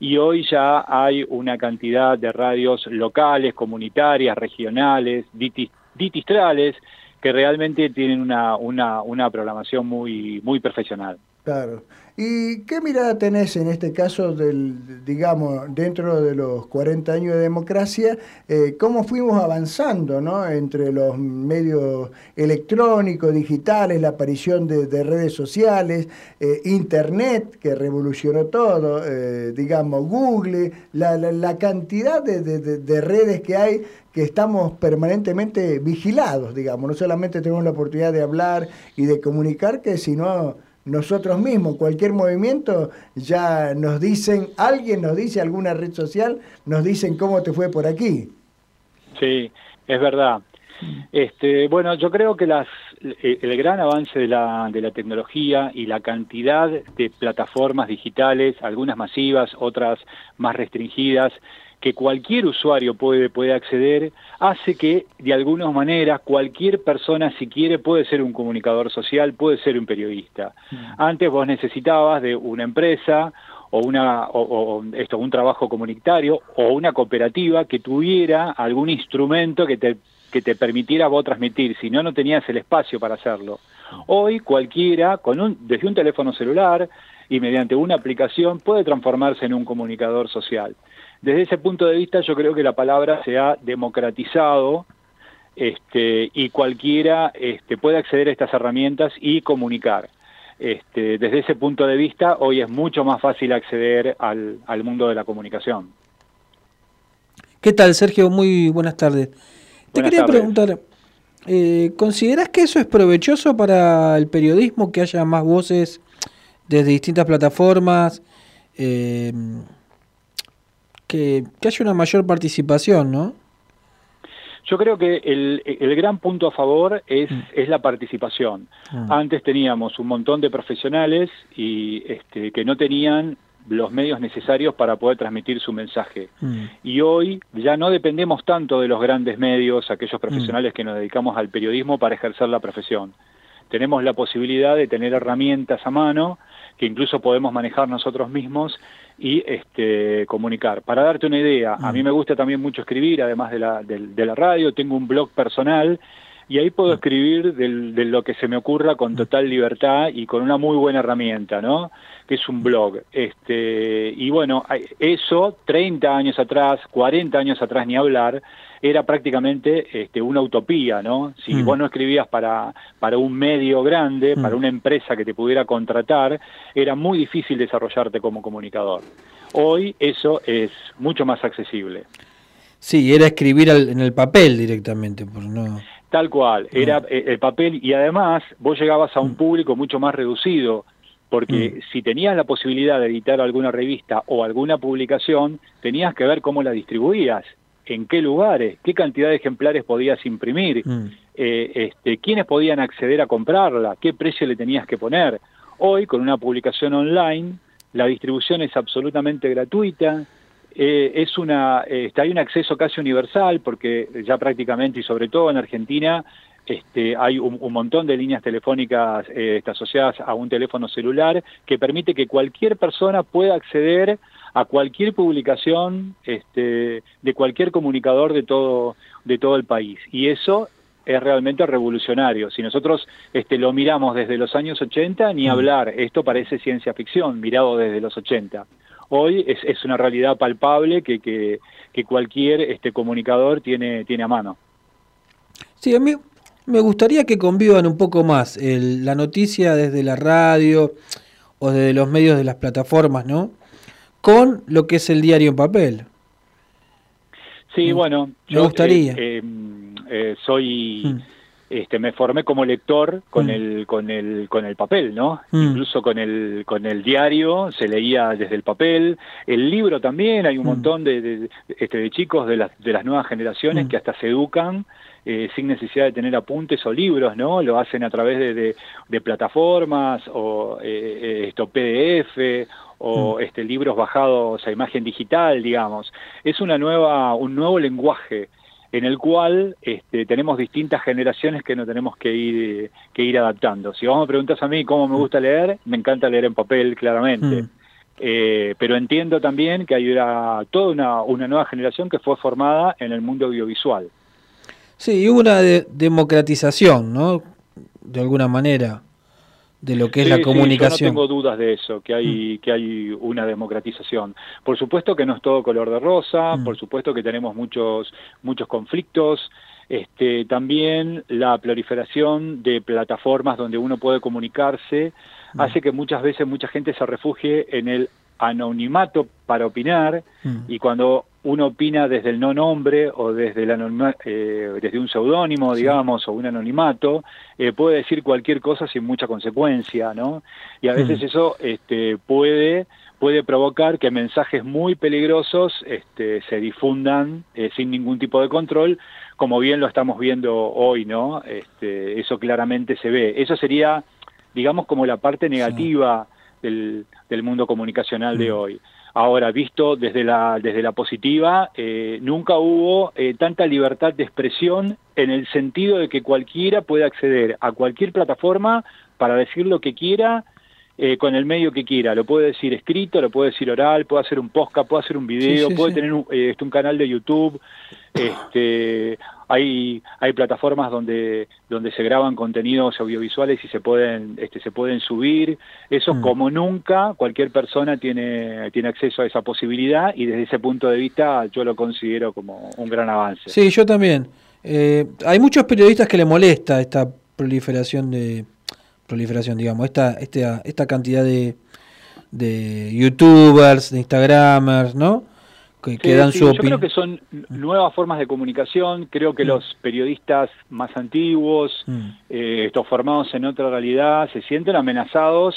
y hoy ya hay una cantidad de radios locales, comunitarias, regionales, diti- ditistrales, que realmente tienen una, una, una programación muy, muy profesional. Claro. ¿Y qué mirada tenés en este caso del, digamos, dentro de los 40 años de democracia, eh, cómo fuimos avanzando, ¿no? Entre los medios electrónicos, digitales, la aparición de, de redes sociales, eh, Internet, que revolucionó todo, eh, digamos, Google, la, la- la cantidad de, de- de- de redes que hay que estamos permanentemente vigilados, digamos, no solamente tenemos la oportunidad de hablar y de comunicar, sino nosotros mismos, cualquier movimiento, ya nos dicen, alguien nos dice, alguna red social, nos dicen cómo te fue por aquí. Sí, es verdad. Este, bueno, yo creo que las, el gran avance de la, de la tecnología y la cantidad de plataformas digitales, algunas masivas, otras más restringidas, que cualquier usuario puede, puede acceder, hace que de alguna manera cualquier persona, si quiere, puede ser un comunicador social, puede ser un periodista. Antes vos necesitabas de una empresa o una o, o esto un trabajo comunitario o una cooperativa que tuviera algún instrumento que te que te permitiera vos transmitir, si no no tenías el espacio para hacerlo. Hoy cualquiera con un desde un teléfono celular y mediante una aplicación puede transformarse en un comunicador social. Desde ese punto de vista yo creo que la palabra se ha democratizado este, y cualquiera este, puede acceder a estas herramientas y comunicar. Este, desde ese punto de vista, hoy es mucho más fácil acceder al, al mundo de la comunicación. ¿Qué tal, Sergio? Muy buenas tardes. Te quería tardes. preguntar, eh, ¿considerás que eso es provechoso para el periodismo, que haya más voces desde distintas plataformas, eh, que, que haya una mayor participación, ¿no? Yo creo que el, el gran punto a favor es, es la participación. Mm. Antes teníamos un montón de profesionales y este, que no tenían los medios necesarios para poder transmitir su mensaje. Y hoy ya no dependemos tanto de los grandes medios, aquellos profesionales que nos dedicamos al periodismo para ejercer la profesión. Tenemos la posibilidad de tener herramientas a mano que incluso podemos manejar nosotros mismos y este, comunicar. Para darte una idea, a mí me gusta también mucho escribir, además de la, del- de la radio, tengo un blog personal y ahí puedo escribir del- de lo que se me ocurra con total libertad y con una muy buena herramienta, ¿no? Que es un blog. Este, y bueno, eso 30 años atrás, 40 años atrás ni hablar, era prácticamente este, una utopía, ¿no? Si Mm. vos no escribías para, para un medio grande, para una empresa que te pudiera contratar, era muy difícil desarrollarte como comunicador. Hoy eso es mucho más accesible. Sí, era escribir al- en el papel directamente, por no... Tal cual, era eh, el papel y además vos llegabas a Mm. un público mucho más reducido, porque si tenías la posibilidad de editar alguna revista o alguna publicación, tenías que ver cómo la distribuías, en qué lugares, qué cantidad de ejemplares podías imprimir, eh, este, quiénes podían acceder a comprarla, qué precio le tenías que poner. Hoy, con una publicación online, la distribución es absolutamente gratuita, eh, es una, eh, está- hay un acceso casi universal, porque ya prácticamente, y sobre todo en Argentina, este, hay un, un montón de líneas telefónicas eh, este, asociadas a un teléfono celular que permite que cualquier persona pueda acceder a cualquier publicación este, de cualquier comunicador de todo, de todo el país. Y eso es realmente revolucionario. Si nosotros este, lo miramos desde los años 80, ni Mm. hablar, esto parece ciencia ficción, mirado desde los 80. Hoy es, es una realidad palpable que, que, que cualquier este, comunicador tiene, tiene a mano. Sí, a mí me gustaría que convivan un poco más el- la noticia desde la radio o desde los medios de las plataformas, ¿no? Con lo que es el diario en papel. Sí, bueno, me gustaría. eh, eh, eh, soy, Mm. este, me formé como lector con Mm. el, con el, con el papel, ¿no? Mm. Incluso con el, con el diario se leía desde el papel, el libro también. Hay un Mm. montón de, de, este, de chicos de las, de las nuevas generaciones Mm. que hasta se educan eh, sin necesidad de tener apuntes o libros, ¿no? Lo hacen a través de, de, de plataformas o eh, esto PDF o este libros bajados a imagen digital, digamos. Es una nueva un nuevo lenguaje en el cual este, tenemos distintas generaciones que no tenemos que ir que ir adaptando. Si vos me preguntas a mí cómo me gusta leer, me encanta leer en papel, claramente. Mm. Eh, pero entiendo también que hay una, toda una, una nueva generación que fue formada en el mundo audiovisual. Sí, y hubo una de- democratización, ¿no? De alguna manera, de lo que es Sí, la comunicación. Mm. yo no tengo dudas de eso, que hay, que hay una democratización. Por supuesto que no es todo color de rosa, Mm. por supuesto que tenemos muchos, muchos conflictos. Este, también la proliferación de plataformas donde uno puede comunicarse Mm. hace que muchas veces mucha gente se refugie en el anonimato para opinar Mm. y cuando uno opina desde el no nombre o desde, el eh, desde un seudónimo, digamos, o un anonimato, eh, puede decir cualquier cosa sin mucha consecuencia, ¿no? Y a veces Mm. eso este, puede puede provocar que mensajes muy peligrosos este, se difundan eh, sin ningún tipo de control, como bien lo estamos viendo hoy, ¿no? Este, eso claramente se ve. Eso sería, digamos, como la parte negativa del, del mundo comunicacional de hoy. Ahora, visto desde la, desde la positiva, eh, nunca hubo eh, tanta libertad de expresión en el sentido de que cualquiera puede acceder a cualquier plataforma para decir lo que quiera eh, con el medio que quiera. Lo puede decir escrito, lo puede decir oral, puede hacer un podcast, puede hacer un video, Sí, sí, puede sí. tener un, eh, este, un canal de YouTube. Este, hay, hay plataformas donde, donde se graban contenidos audiovisuales y se pueden, este, se pueden subir. Eso Mm. como nunca, cualquier persona tiene, tiene acceso a esa posibilidad y desde ese punto de vista yo lo considero como un gran avance. Sí, yo también. Eh, hay muchos periodistas que le molesta esta proliferación de proliferación, digamos, esta esta esta cantidad de de youtubers, de instagramers, ¿no? Que, dan sí, su yo opinión. creo que son nuevas formas de comunicación. Creo que los periodistas más antiguos, Mm. eh, estos formados en otra realidad, se sienten amenazados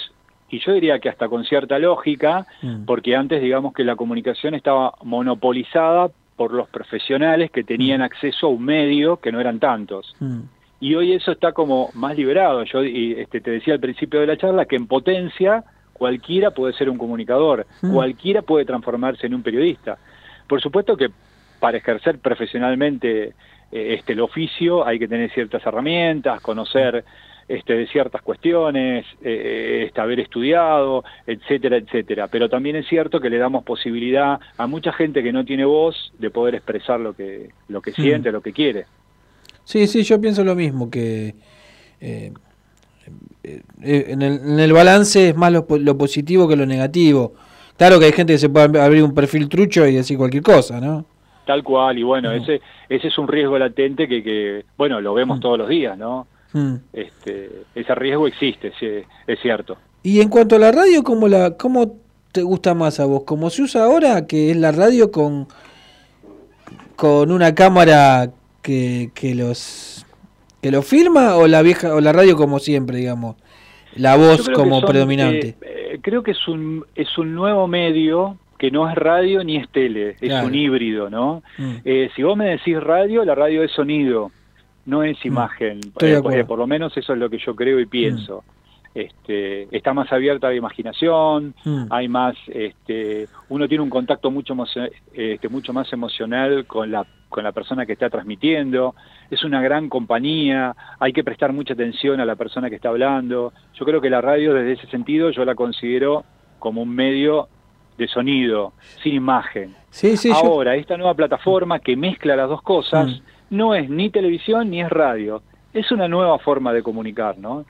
y yo diría que hasta con cierta lógica, Mm. porque antes digamos que la comunicación estaba monopolizada por los profesionales que tenían acceso a un medio que no eran tantos. Y hoy eso está como más liberado. Yo y, este, te decía al principio de la charla que en potencia cualquiera puede ser un comunicador, Mm. cualquiera puede transformarse en un periodista. Por supuesto que para ejercer profesionalmente eh, este el oficio hay que tener ciertas herramientas, conocer este, de ciertas cuestiones, eh, este, haber estudiado, etcétera, etcétera. Pero también es cierto que le damos posibilidad a mucha gente que no tiene voz de poder expresar lo que lo que Mm. siente, lo que quiere. Sí, sí, yo pienso lo mismo, que eh, eh, en, el, en el balance es más lo, po- lo positivo que lo negativo. Claro que hay gente que se puede abrir un perfil trucho y decir cualquier cosa, ¿no? Tal cual, y bueno, Mm. ese ese es un riesgo latente que, que bueno, lo vemos todos los días, ¿no? Mm. Este, ese riesgo existe, sí, es cierto. Y en cuanto a la radio, ¿cómo, la, ¿cómo te gusta más a vos? ¿Cómo se usa ahora, que es la radio con, con una cámara que, que los que lo filma o la vieja o la radio como siempre, digamos? La voz como son, predominante. eh, eh, creo que es un, es un nuevo medio que no es radio ni es tele, es Claro. un híbrido, ¿no? Mm. Eh, si vos me decís radio, la radio es sonido, no es imagen. Estoy de Eh, por lo menos eso es lo que yo creo y pienso. Este, está más abierta la imaginación, Mm. hay más, este, uno tiene un contacto mucho más, este, mucho más emocional con la, con la persona que está transmitiendo, es una gran compañía, hay que prestar mucha atención a la persona que está hablando. Yo creo que la radio desde ese sentido yo la considero como un medio de sonido, sin imagen. Sí, sí, yo- Ahora, esta nueva plataforma que mezcla las dos cosas, no es ni televisión ni es radio. Es una nueva forma de comunicar, ¿no?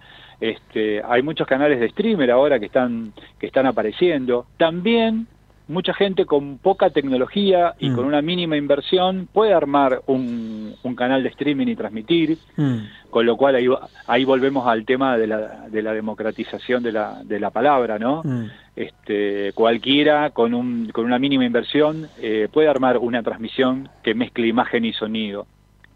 Este, hay muchos canales de streamer ahora que están, que están apareciendo. También mucha gente con poca tecnología y Mm. con una mínima inversión puede armar un, un canal de streaming y transmitir, Mm. con lo cual ahí, ahí volvemos al tema de la, de la democratización de la, de la palabra, ¿no? Mm. Este, cualquiera con, un, con una mínima inversión eh, puede armar una transmisión que mezcle imagen y sonido.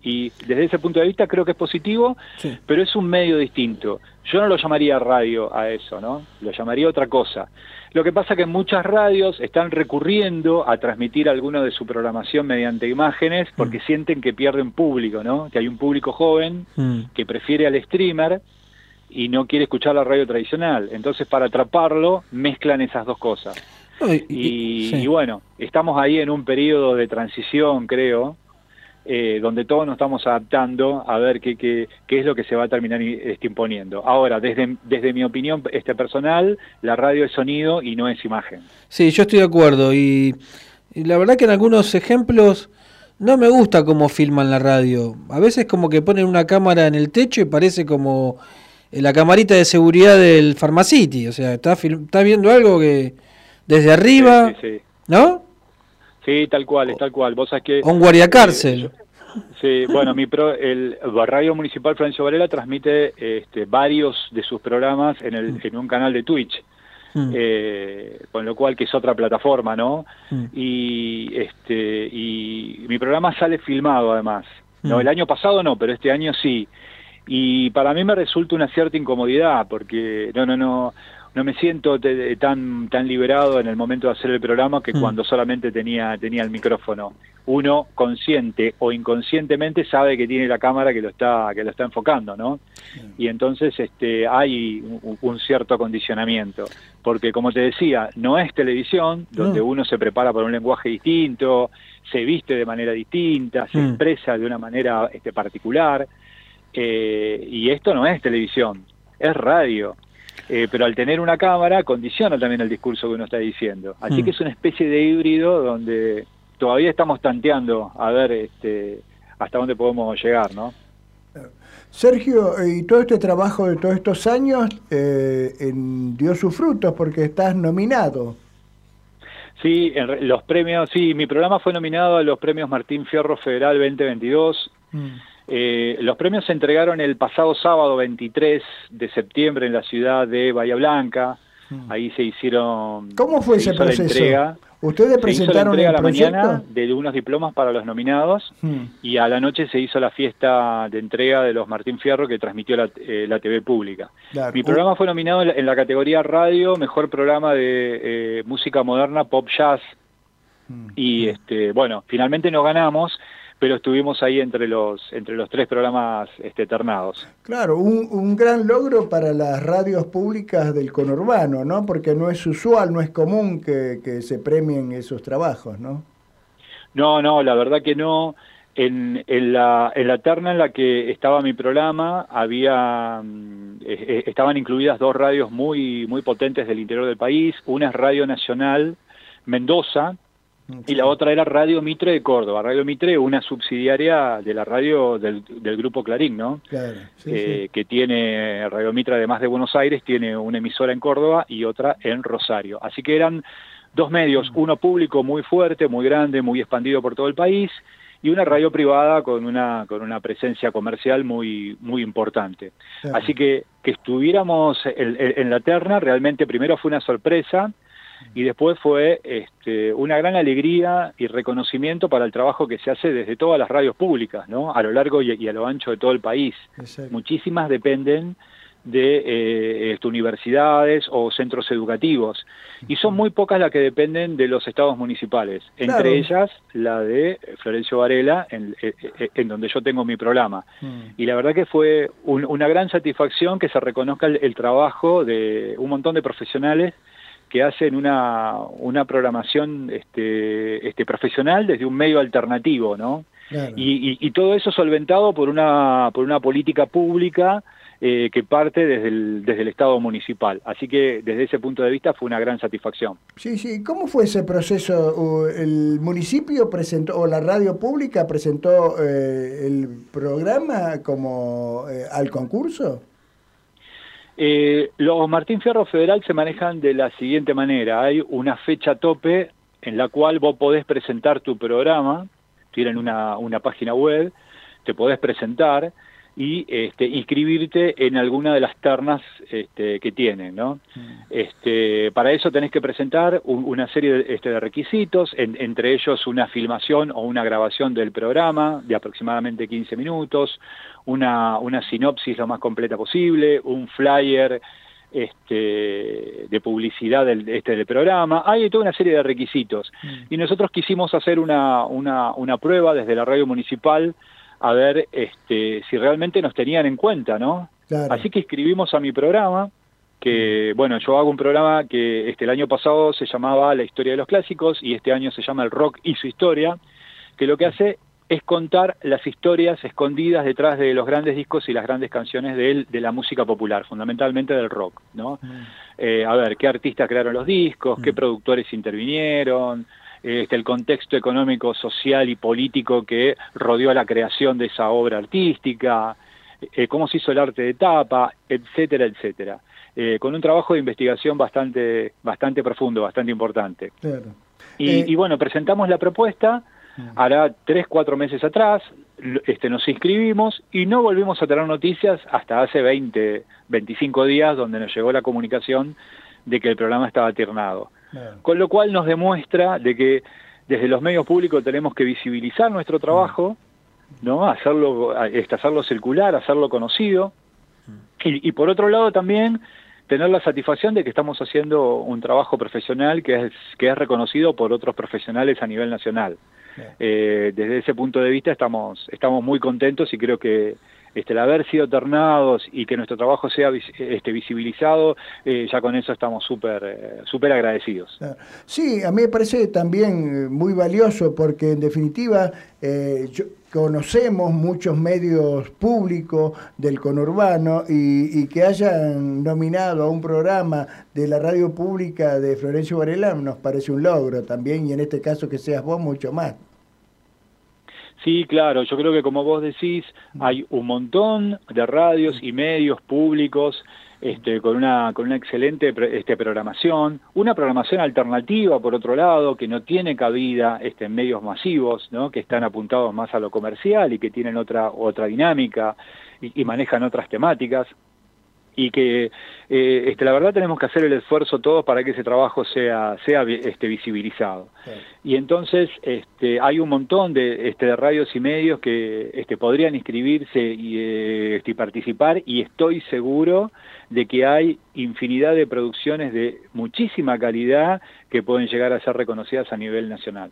Y desde ese punto de vista creo que es positivo, Sí. pero es un medio distinto. Yo no lo llamaría radio a eso, ¿no? Lo llamaría otra cosa. Lo que pasa que muchas radios están recurriendo a transmitir alguno de su programación mediante imágenes porque sienten que pierden público, ¿no? Que hay un público joven Mm. que prefiere al streamer y no quiere escuchar la radio tradicional. Entonces, para atraparlo, mezclan esas dos cosas. Y- Y, y- sí. y bueno, estamos ahí en un periodo de transición, creo, eh, donde todos nos estamos adaptando a ver qué, qué, qué es lo que se va a terminar este, imponiendo. Ahora, desde, desde mi opinión este personal, la radio es sonido y no es imagen. Sí, yo estoy de acuerdo. Y, y la verdad que en algunos ejemplos no me gusta cómo filman la radio. A veces como que ponen una cámara en el techo y parece como eh, la camarita de seguridad del Pharmacity. O sea, está, está viendo algo que desde arriba, Sí, sí, sí. ¿no? Sí, tal cual, es tal cual. Vos sabés que... Un guardiacárcel. Sí, bueno, mi pro, el Radio Municipal Florencio Varela transmite este, varios de sus programas en, el, en un canal de Twitch, Mm. eh, con lo cual que es otra plataforma, ¿no? Mm. Y este y mi programa sale filmado además. No, Mm. el año pasado no, pero este año sí. Y para mí me resulta una cierta incomodidad porque no, no, no, no me siento te- tan tan liberado en el momento de hacer el programa que Mm. cuando solamente tenía tenía el micrófono. Uno consciente o inconscientemente sabe que tiene la cámara que lo está que lo está enfocando, ¿no? Y entonces este hay un, un cierto acondicionamiento, porque como te decía, no es televisión donde No. uno se prepara para un lenguaje distinto, se viste de manera distinta, se Mm. expresa de una manera este, particular, eh, y esto no es televisión, es radio. Eh, pero al tener una cámara condiciona también el discurso que uno está diciendo. Así Mm. que es una especie de híbrido donde todavía estamos tanteando a ver este, hasta dónde podemos llegar, ¿no? Sergio, y todo este trabajo de todos estos años eh, en- dio sus frutos porque estás nominado. Sí, en los premios, sí, mi programa fue nominado a los premios Martín Fierro Federal 2022. Eh, los premios se entregaron el pasado sábado 23 de septiembre en la ciudad de Bahía Blanca. Ahí se hicieron. ¿Cómo fue se ese proceso? entrega. ¿Ustedes Se hizo la presentaron entrega a la proyecto? mañana de unos diplomas para los nominados Hmm. y a la noche se hizo la fiesta de entrega de los Martín Fierro que transmitió la, eh, la TV pública. Claro. Mi programa fue nominado en la, categoría radio, mejor programa de eh, música moderna, pop jazz. Y este, bueno, finalmente no ganamos, pero estuvimos ahí entre los entre los tres programas este, ternados. Claro, un, un gran logro para las radios públicas del conurbano, ¿no? Porque no es usual, no es común que, que se premien esos trabajos, ¿no? No, no, la verdad que no. En, en, la, en la terna en la que estaba mi programa había mm, eh, eh, estaban incluidas dos radios muy muy potentes del interior del país. Una es Radio Nacional Mendoza y la otra era Radio Mitre de Córdoba. Radio Mitre, una subsidiaria de la radio del, del grupo Clarín, ¿no? Claro, sí, eh, sí. que tiene Radio Mitra, además de Buenos Aires, tiene una emisora en Córdoba y otra en Rosario. Así que eran dos medios, uno público muy fuerte, muy grande, muy expandido por todo el país, y una radio privada con una, con una presencia comercial muy, muy importante. Claro. Así que que estuviéramos en, en la terna realmente primero fue una sorpresa, y después fue este, una gran alegría y reconocimiento para el trabajo que se hace desde todas las radios públicas, ¿no? A lo largo y, y a lo ancho de todo el país. Exacto. Muchísimas dependen de eh, este, universidades o centros educativos y son muy pocas las que dependen de los estados municipales, Claro. entre ellas la de Florencio Varela, en, eh, eh, en donde yo tengo mi programa. Y la verdad que fue un- una gran satisfacción que se reconozca el, el trabajo de un montón de profesionales que hacen una, una programación este, este, profesional desde un medio alternativo, ¿no? Claro. Y, y- y todo eso solventado por una, por una política pública eh, que parte desde el, desde el Estado municipal. Así que desde ese punto de vista fue una gran satisfacción. Sí, sí. ¿Cómo fue ese proceso? ¿El municipio presentó, o la radio pública presentó eh, el programa como eh, al concurso? Eh, los Martín Fierro Federal se manejan de la siguiente manera. Hay una fecha tope en la cual vos podés presentar tu programa, tienen una, una página web, te podés presentar y este, inscribirte en alguna de las ternas este, que tienen, ¿no? Este, para eso tenés que presentar un- una serie de, este, de requisitos, en- entre ellos una filmación o una grabación del programa de aproximadamente 15 minutos, una, una sinopsis lo más completa posible, un flyer este, de publicidad del, este, del programa, hay toda una serie de requisitos. Y nosotros quisimos hacer una, una, una prueba desde la radio municipal a ver este, si realmente nos tenían en cuenta, ¿no? Claro. Así que escribimos a mi programa, que bueno, yo hago un programa que este, el año pasado se llamaba La historia de los clásicos y este año se llama El rock y su historia, que lo que hace es contar las historias escondidas detrás de los grandes discos y las grandes canciones de, él, de la música popular, fundamentalmente del rock, ¿no? Eh, a ver, qué artistas crearon los discos, qué productores intervinieron, este, el contexto económico, social y político que rodeó a la creación de esa obra artística, eh, cómo se hizo el arte de tapa, etcétera, etcétera. Eh, con un trabajo de investigación bastante, bastante profundo, bastante importante. Claro. Y, Eh, y bueno, presentamos la propuesta, hará tres, cuatro meses atrás, este, nos inscribimos y no volvimos a tener noticias hasta hace 20, 25 días, donde nos llegó la comunicación de que el programa estaba Con lo cual nos demuestra de que desde los medios públicos tenemos que visibilizar nuestro trabajo, ¿no? Hacerlo, este, hacerlo circular, hacerlo conocido. Y, y por otro lado también tener la satisfacción de que estamos haciendo un trabajo profesional que es, que es reconocido por otros profesionales a nivel nacional. Eh, desde ese punto de vista estamos, estamos muy contentos y creo que este, el haber sido ternados y que nuestro trabajo sea este, visibilizado, eh, ya con eso estamos súper eh, súper agradecidos. Sí, a mí me parece también eh, muy valioso porque en definitiva eh, yo- conocemos muchos medios públicos del conurbano y, y que hayan nominado a un programa de la radio pública de Florencio Varela nos parece un logro también y en este caso que seas vos mucho más. Sí, claro, yo creo que como vos decís, hay un montón de radios y medios públicos este, con, una, con una excelente este, programación, una programación alternativa, por otro lado, que no tiene cabida este, en medios masivos, ¿no? que están apuntados más a lo comercial y que tienen otra, otra dinámica y, y manejan otras temáticas y que eh, este, la verdad tenemos que hacer el esfuerzo todos para que ese trabajo sea, sea este, visibilizado. Y entonces este, hay un montón de, este, de radios y medios que este, podrían inscribirse y, eh, este, y participar y estoy seguro de que hay infinidad de producciones de muchísima calidad que pueden llegar a ser reconocidas a nivel nacional.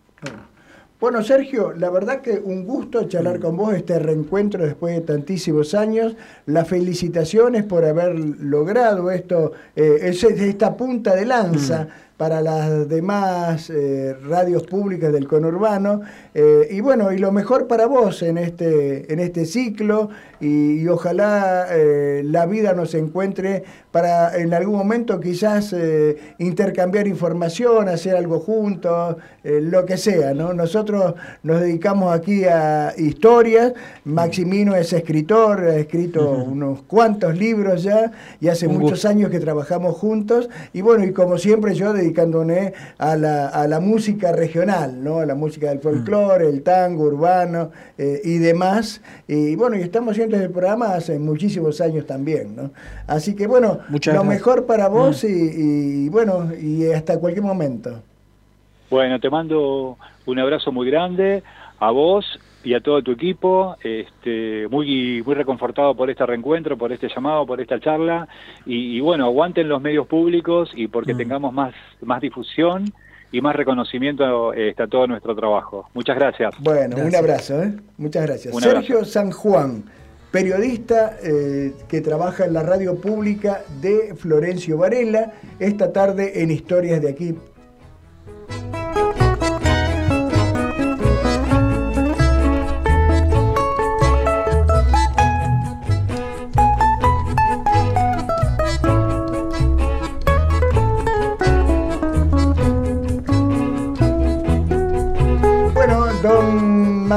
Bueno, Sergio, la verdad que un gusto charlar con vos este reencuentro después de tantísimos años. Las felicitaciones por haber logrado esto, eh, esta punta de lanza para las demás eh, radios públicas del conurbano. Eh, y bueno, y lo mejor para vos en este, en este ciclo y, y ojalá eh, la vida nos encuentre para en algún momento quizás intercambiar información, hacer algo juntos, lo que sea, ¿no? Nosotros nos dedicamos aquí a historias, Maximino es escritor, ha escrito unos cuantos libros ya y hace Un muchos gusto. años que trabajamos juntos y bueno, y como siempre yo dedicándome a la, a la música regional, ¿no? A la música del folclore, el tango urbano eh, y demás. Y bueno, y estamos haciendo el programa hace muchísimos años también, ¿no? Así que bueno, Muchas lo gracias. mejor para vos y, y bueno, y hasta cualquier momento. Bueno, te mando un abrazo muy grande a vos y a todo tu equipo, este, muy, muy reconfortado por este reencuentro, por este llamado, por esta charla, y, y bueno, aguanten los medios públicos y porque tengamos más, más difusión y más reconocimiento este, a todo nuestro trabajo. Muchas gracias. Bueno, un abrazo, ¿eh? Muchas gracias. Un Sergio San Juan, periodista eh, que trabaja en la radio pública de Florencio Varela, esta tarde en Historias de aquí.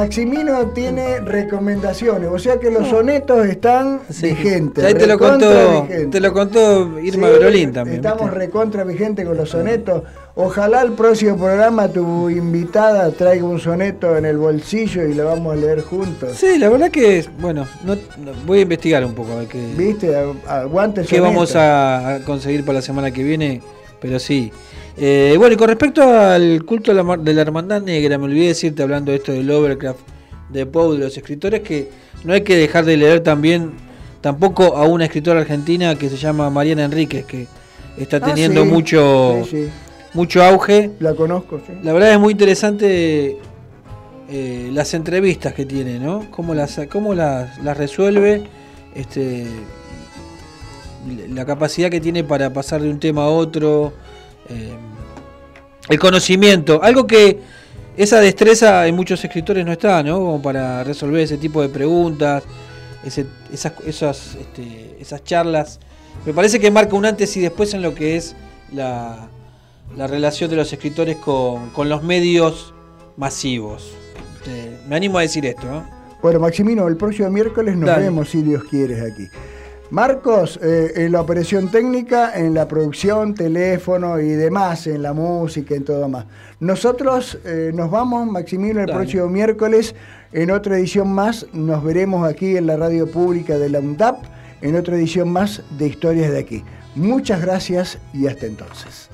Maximino tiene recomendaciones, o sea que los sonetos están vigentes. Ahí te lo contó, vigentes. te lo contó Irma Sí, Berolín también. Estamos ¿viste? recontra vigentes con los sonetos. Ojalá el próximo programa tu invitada traiga un soneto en el bolsillo y lo vamos a leer juntos. Sí, la verdad que, bueno, no- no- voy a investigar un poco a ver qué, ¿Viste? Aguante el qué soneto. vamos a conseguir para la semana que viene, pero sí. Eh, bueno, y con respecto al culto de la, de hermandad negra, me olvidé decirte hablando de esto del Lovecraft, de Poe, de los escritores, que no hay que dejar de leer también, tampoco a una escritora argentina que se llama Mariana Enríquez, que está Ah, teniendo sí, mucho, sí, sí. mucho auge. La conozco, sí. La verdad es muy interesante eh, las entrevistas que tiene, ¿no? Cómo las, cómo las, las resuelve, este, la capacidad que tiene para pasar de un tema a otro, eh, el conocimiento, algo que esa destreza en muchos escritores no está, ¿no? Como para resolver ese tipo de preguntas, ese- esas, esas, este, esas charlas. Me parece que marca un antes y después en lo que es la, la relación de los escritores con, con los medios masivos. Este, me animo a decir esto, ¿no? Bueno, Maximino, el próximo miércoles nos Dale. vemos, si Dios quiere, aquí. Marcos, eh, en la operación técnica, en la producción, teléfono y demás, en la música, en todo más. Nosotros eh, nos vamos, Maximino, el Dale. próximo miércoles, en otra edición más. Nos veremos aquí en la radio pública de la UNDAP, en otra edición más de Historias de aquí. Muchas gracias y hasta entonces.